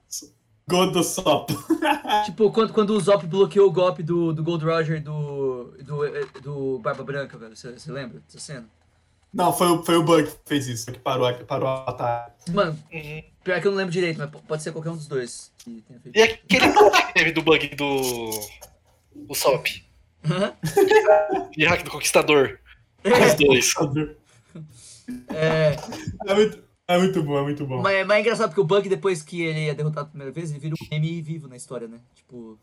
Godo Sop. Tipo, quando, quando o Zop bloqueou o golpe do, do Gold Roger e do, do, do Barba Branca, velho. Você você lembra dessa cena? Não, foi, o- foi o Bug que fez isso, que parou, que parou a ataque. Mano, Uhum. pior que eu não lembro direito, mas pode ser qualquer um dos dois que tenha feito. E aquele golpe que teve do Bug do. O Sop. Hã? E hack do Conquistador. Os dois. É, É muito, é muito bom, é muito bom. mas, mas é engraçado porque o Bug, depois que ele é derrotado a primeira vez, ele vira um meme vivo na história, né? Tipo.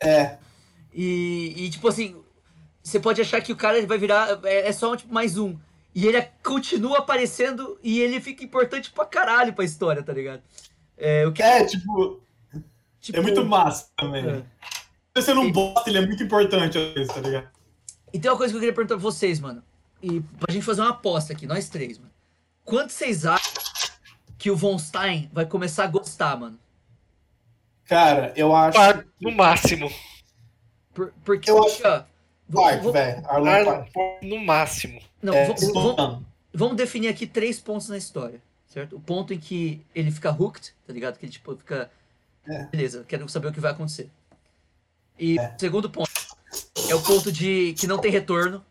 É. E, e, tipo assim, você pode achar que o cara vai virar. É, é só tipo, mais um. E ele continua aparecendo e ele fica importante pra caralho pra história, tá ligado? É, o que, É, tipo, tipo, é muito massa também. É. Se você não bota, ele é muito importante às vezes, tá ligado? E tem uma coisa que eu queria perguntar pra vocês, mano. E pra gente fazer uma aposta aqui, nós três, mano. Quanto vocês acham que o Von Stein vai começar a gostar, mano? Cara, eu acho. Quarto, no máximo. Por- porque, Eu acho- Park, vamos- velho. No máximo. Não, É, vamos- estou vamos-. Vamos definir aqui três pontos na história, certo? O ponto em que ele fica hooked, tá ligado? Que ele, tipo, fica... É. Beleza, quero saber o que vai acontecer. E É. o segundo ponto é o ponto de que não tem retorno.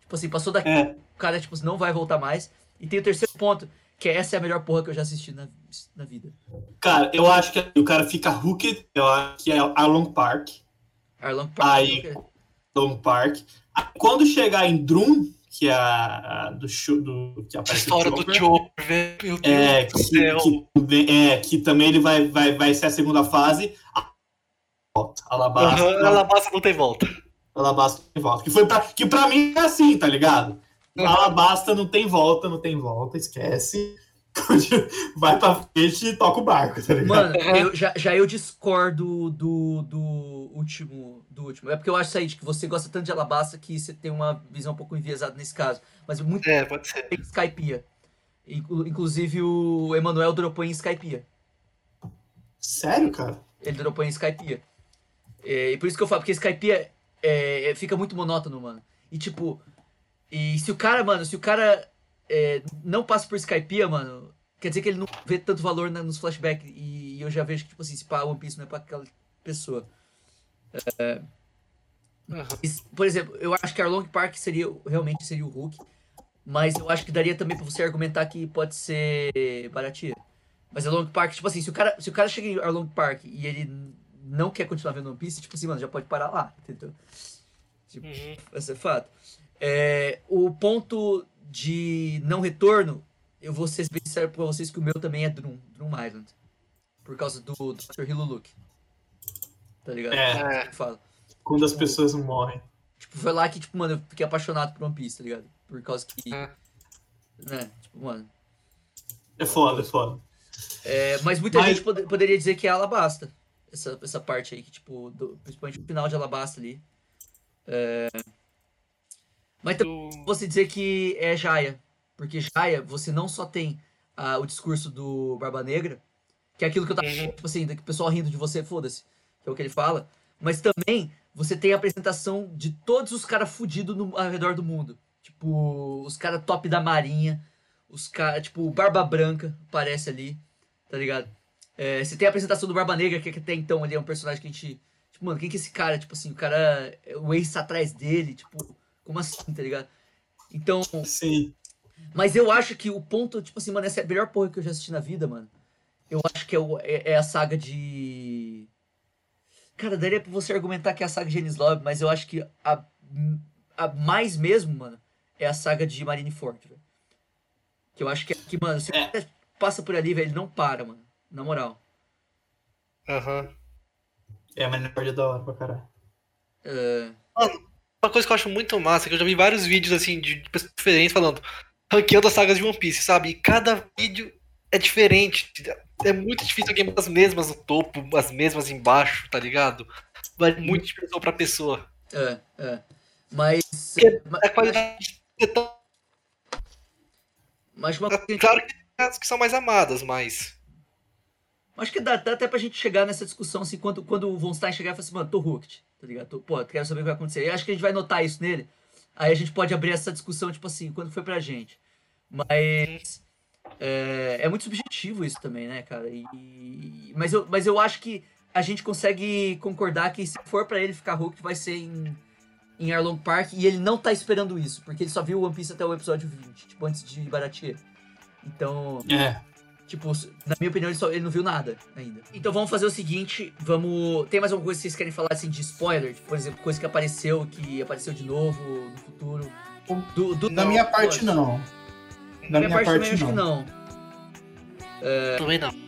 Tipo assim, passou daqui, É. o cara, tipo, não vai voltar mais. E tem o terceiro ponto, que é essa é a melhor porra que eu já assisti na, na vida. Cara, eu acho que o cara fica hooked, eu acho que é Arlong Park. Arlong Park. Aí- Long Park. Aí, Quando chegar em Drum, que é a, a do, show- do que aparece o História do Chopper, Chopper. Meu Deus É, do que, céu. que também- é, que também ele vai, vai, vai ser a segunda fase. Volta. Alabasta. Aham, Alabasta não tem volta. Alabasta tem volta. Que, foi pra, que pra mim é assim, tá ligado? Uhum. Alabasta não tem volta, não tem volta, esquece. Vai pra frente e toca o barco, tá ligado? Mano, eu, já, já eu discordo do, do último. Do último. É porque eu acho, Said, que você gosta tanto de Alabasta que você tem uma visão um pouco enviesada nesse caso. Mas muito É, pode ser. em Skypiea. Inclu- Inclusive o Emanuel dropou em Skypiea. Sério, cara? Ele dropou em Skypiea. É, e por isso que eu falo, porque Skypiea é, é, fica muito monótono, mano. E tipo, e se o cara, mano, se o cara é, não passa por Skypiea, mano, quer dizer que ele não vê tanto valor na- nos flashbacks. E, eu já vejo que, tipo assim, se pá, One Piece não é pra aquela pessoa. É, mas, por exemplo, eu acho que Arlong Park seria realmente seria o Hulk. Mas eu acho que daria também pra você argumentar que pode ser Baratia. Mas Arlong Park, tipo assim, se o cara, se o cara chega em Arlong Park e ele não quer continuar vendo One Piece, tipo assim, mano, já pode parar lá, entendeu? Tipo, Uhum. esse é fato. É, o ponto de não retorno, eu vou ser bem sincero pra vocês que o meu também é Drum, Drum Island. Por causa do Dr. Hiluluk. Tá ligado? É. Que fala. Quando as pessoas morrem. Tipo, foi lá que, tipo, mano, eu fiquei apaixonado por One Piece, tá ligado? Por causa que. É. Né? Tipo, mano. É foda, é foda. É, mas muita Mas- gente pode- poderia dizer que é Alabasta. Essa, essa parte aí, que, tipo, do- principalmente no final de Alabasta ali. É, Mas também Do- você dizer que é Jaya. Porque Jaya, você não só tem ah, o discurso do Barba Negra, que é aquilo que eu tava Uhum. tipo assim, que o pessoal rindo de você, foda-se, que é o que ele fala. Mas também você tem a apresentação de todos os caras fudidos no- ao redor do mundo. Tipo, os caras top da marinha, os caras, tipo, Barba Branca aparece ali, tá ligado? É, você tem a apresentação do Barba Negra, que até então ele é um personagem que a gente. Tipo, mano, quem que é esse cara? Tipo assim, o cara. O Ace atrás dele, tipo, como assim, tá ligado? Então. Sim. Mas eu acho que o ponto, tipo assim, mano, essa é a melhor porra que eu já assisti na vida, mano. Eu acho que é, o- é- é a saga de. Cara, daria pra você argumentar que é a saga de Ennis Lobby, mas eu acho que a, a mais mesmo, mano, é a saga de Marineford, velho. Que eu acho que, que mano, se o É. cara passa por ali, velho, ele não para, mano. Na moral. Aham. É, mas não perde da hora pra caralho. É, Uma coisa que eu acho muito massa é que eu já vi vários vídeos assim de pessoas diferentes falando ranqueando as sagas de One Piece, sabe? E cada vídeo é diferente. É muito difícil alguém as mesmas no topo, as mesmas embaixo, tá ligado? Vai muito de pessoa pra pessoa. é, é. Mas. Porque A qualidade é tão... Mas uma gente Claro que tem as que são mais amadas, mas. Acho que dá, dá até pra gente chegar nessa discussão, assim, quando, quando o Von Stein chegar e falar assim, mano, tô hooked, tá ligado? Tô, pô, quero saber o que vai acontecer. E acho que a gente vai notar isso nele. Aí a gente pode abrir essa discussão, tipo assim, quando foi pra gente. Mas. É, é muito subjetivo isso também, né, cara? E, mas, eu, mas eu acho que a gente consegue concordar que se for pra ele ficar hooked, vai ser em, em Arlong Park. E ele não tá esperando isso, porque ele só viu One Piece até o episódio 20, tipo, antes de Baratie. Então. É. Tipo, na minha opinião, ele, só, ele não viu nada ainda. Então vamos fazer o seguinte, vamos... Tem mais alguma coisa que vocês querem falar, assim, de spoiler? Tipo, por exemplo, coisa que apareceu, que apareceu de novo no futuro? Do, do Na minha parte, não. Da minha, minha parte, parte, acho que não. não. É, Também não.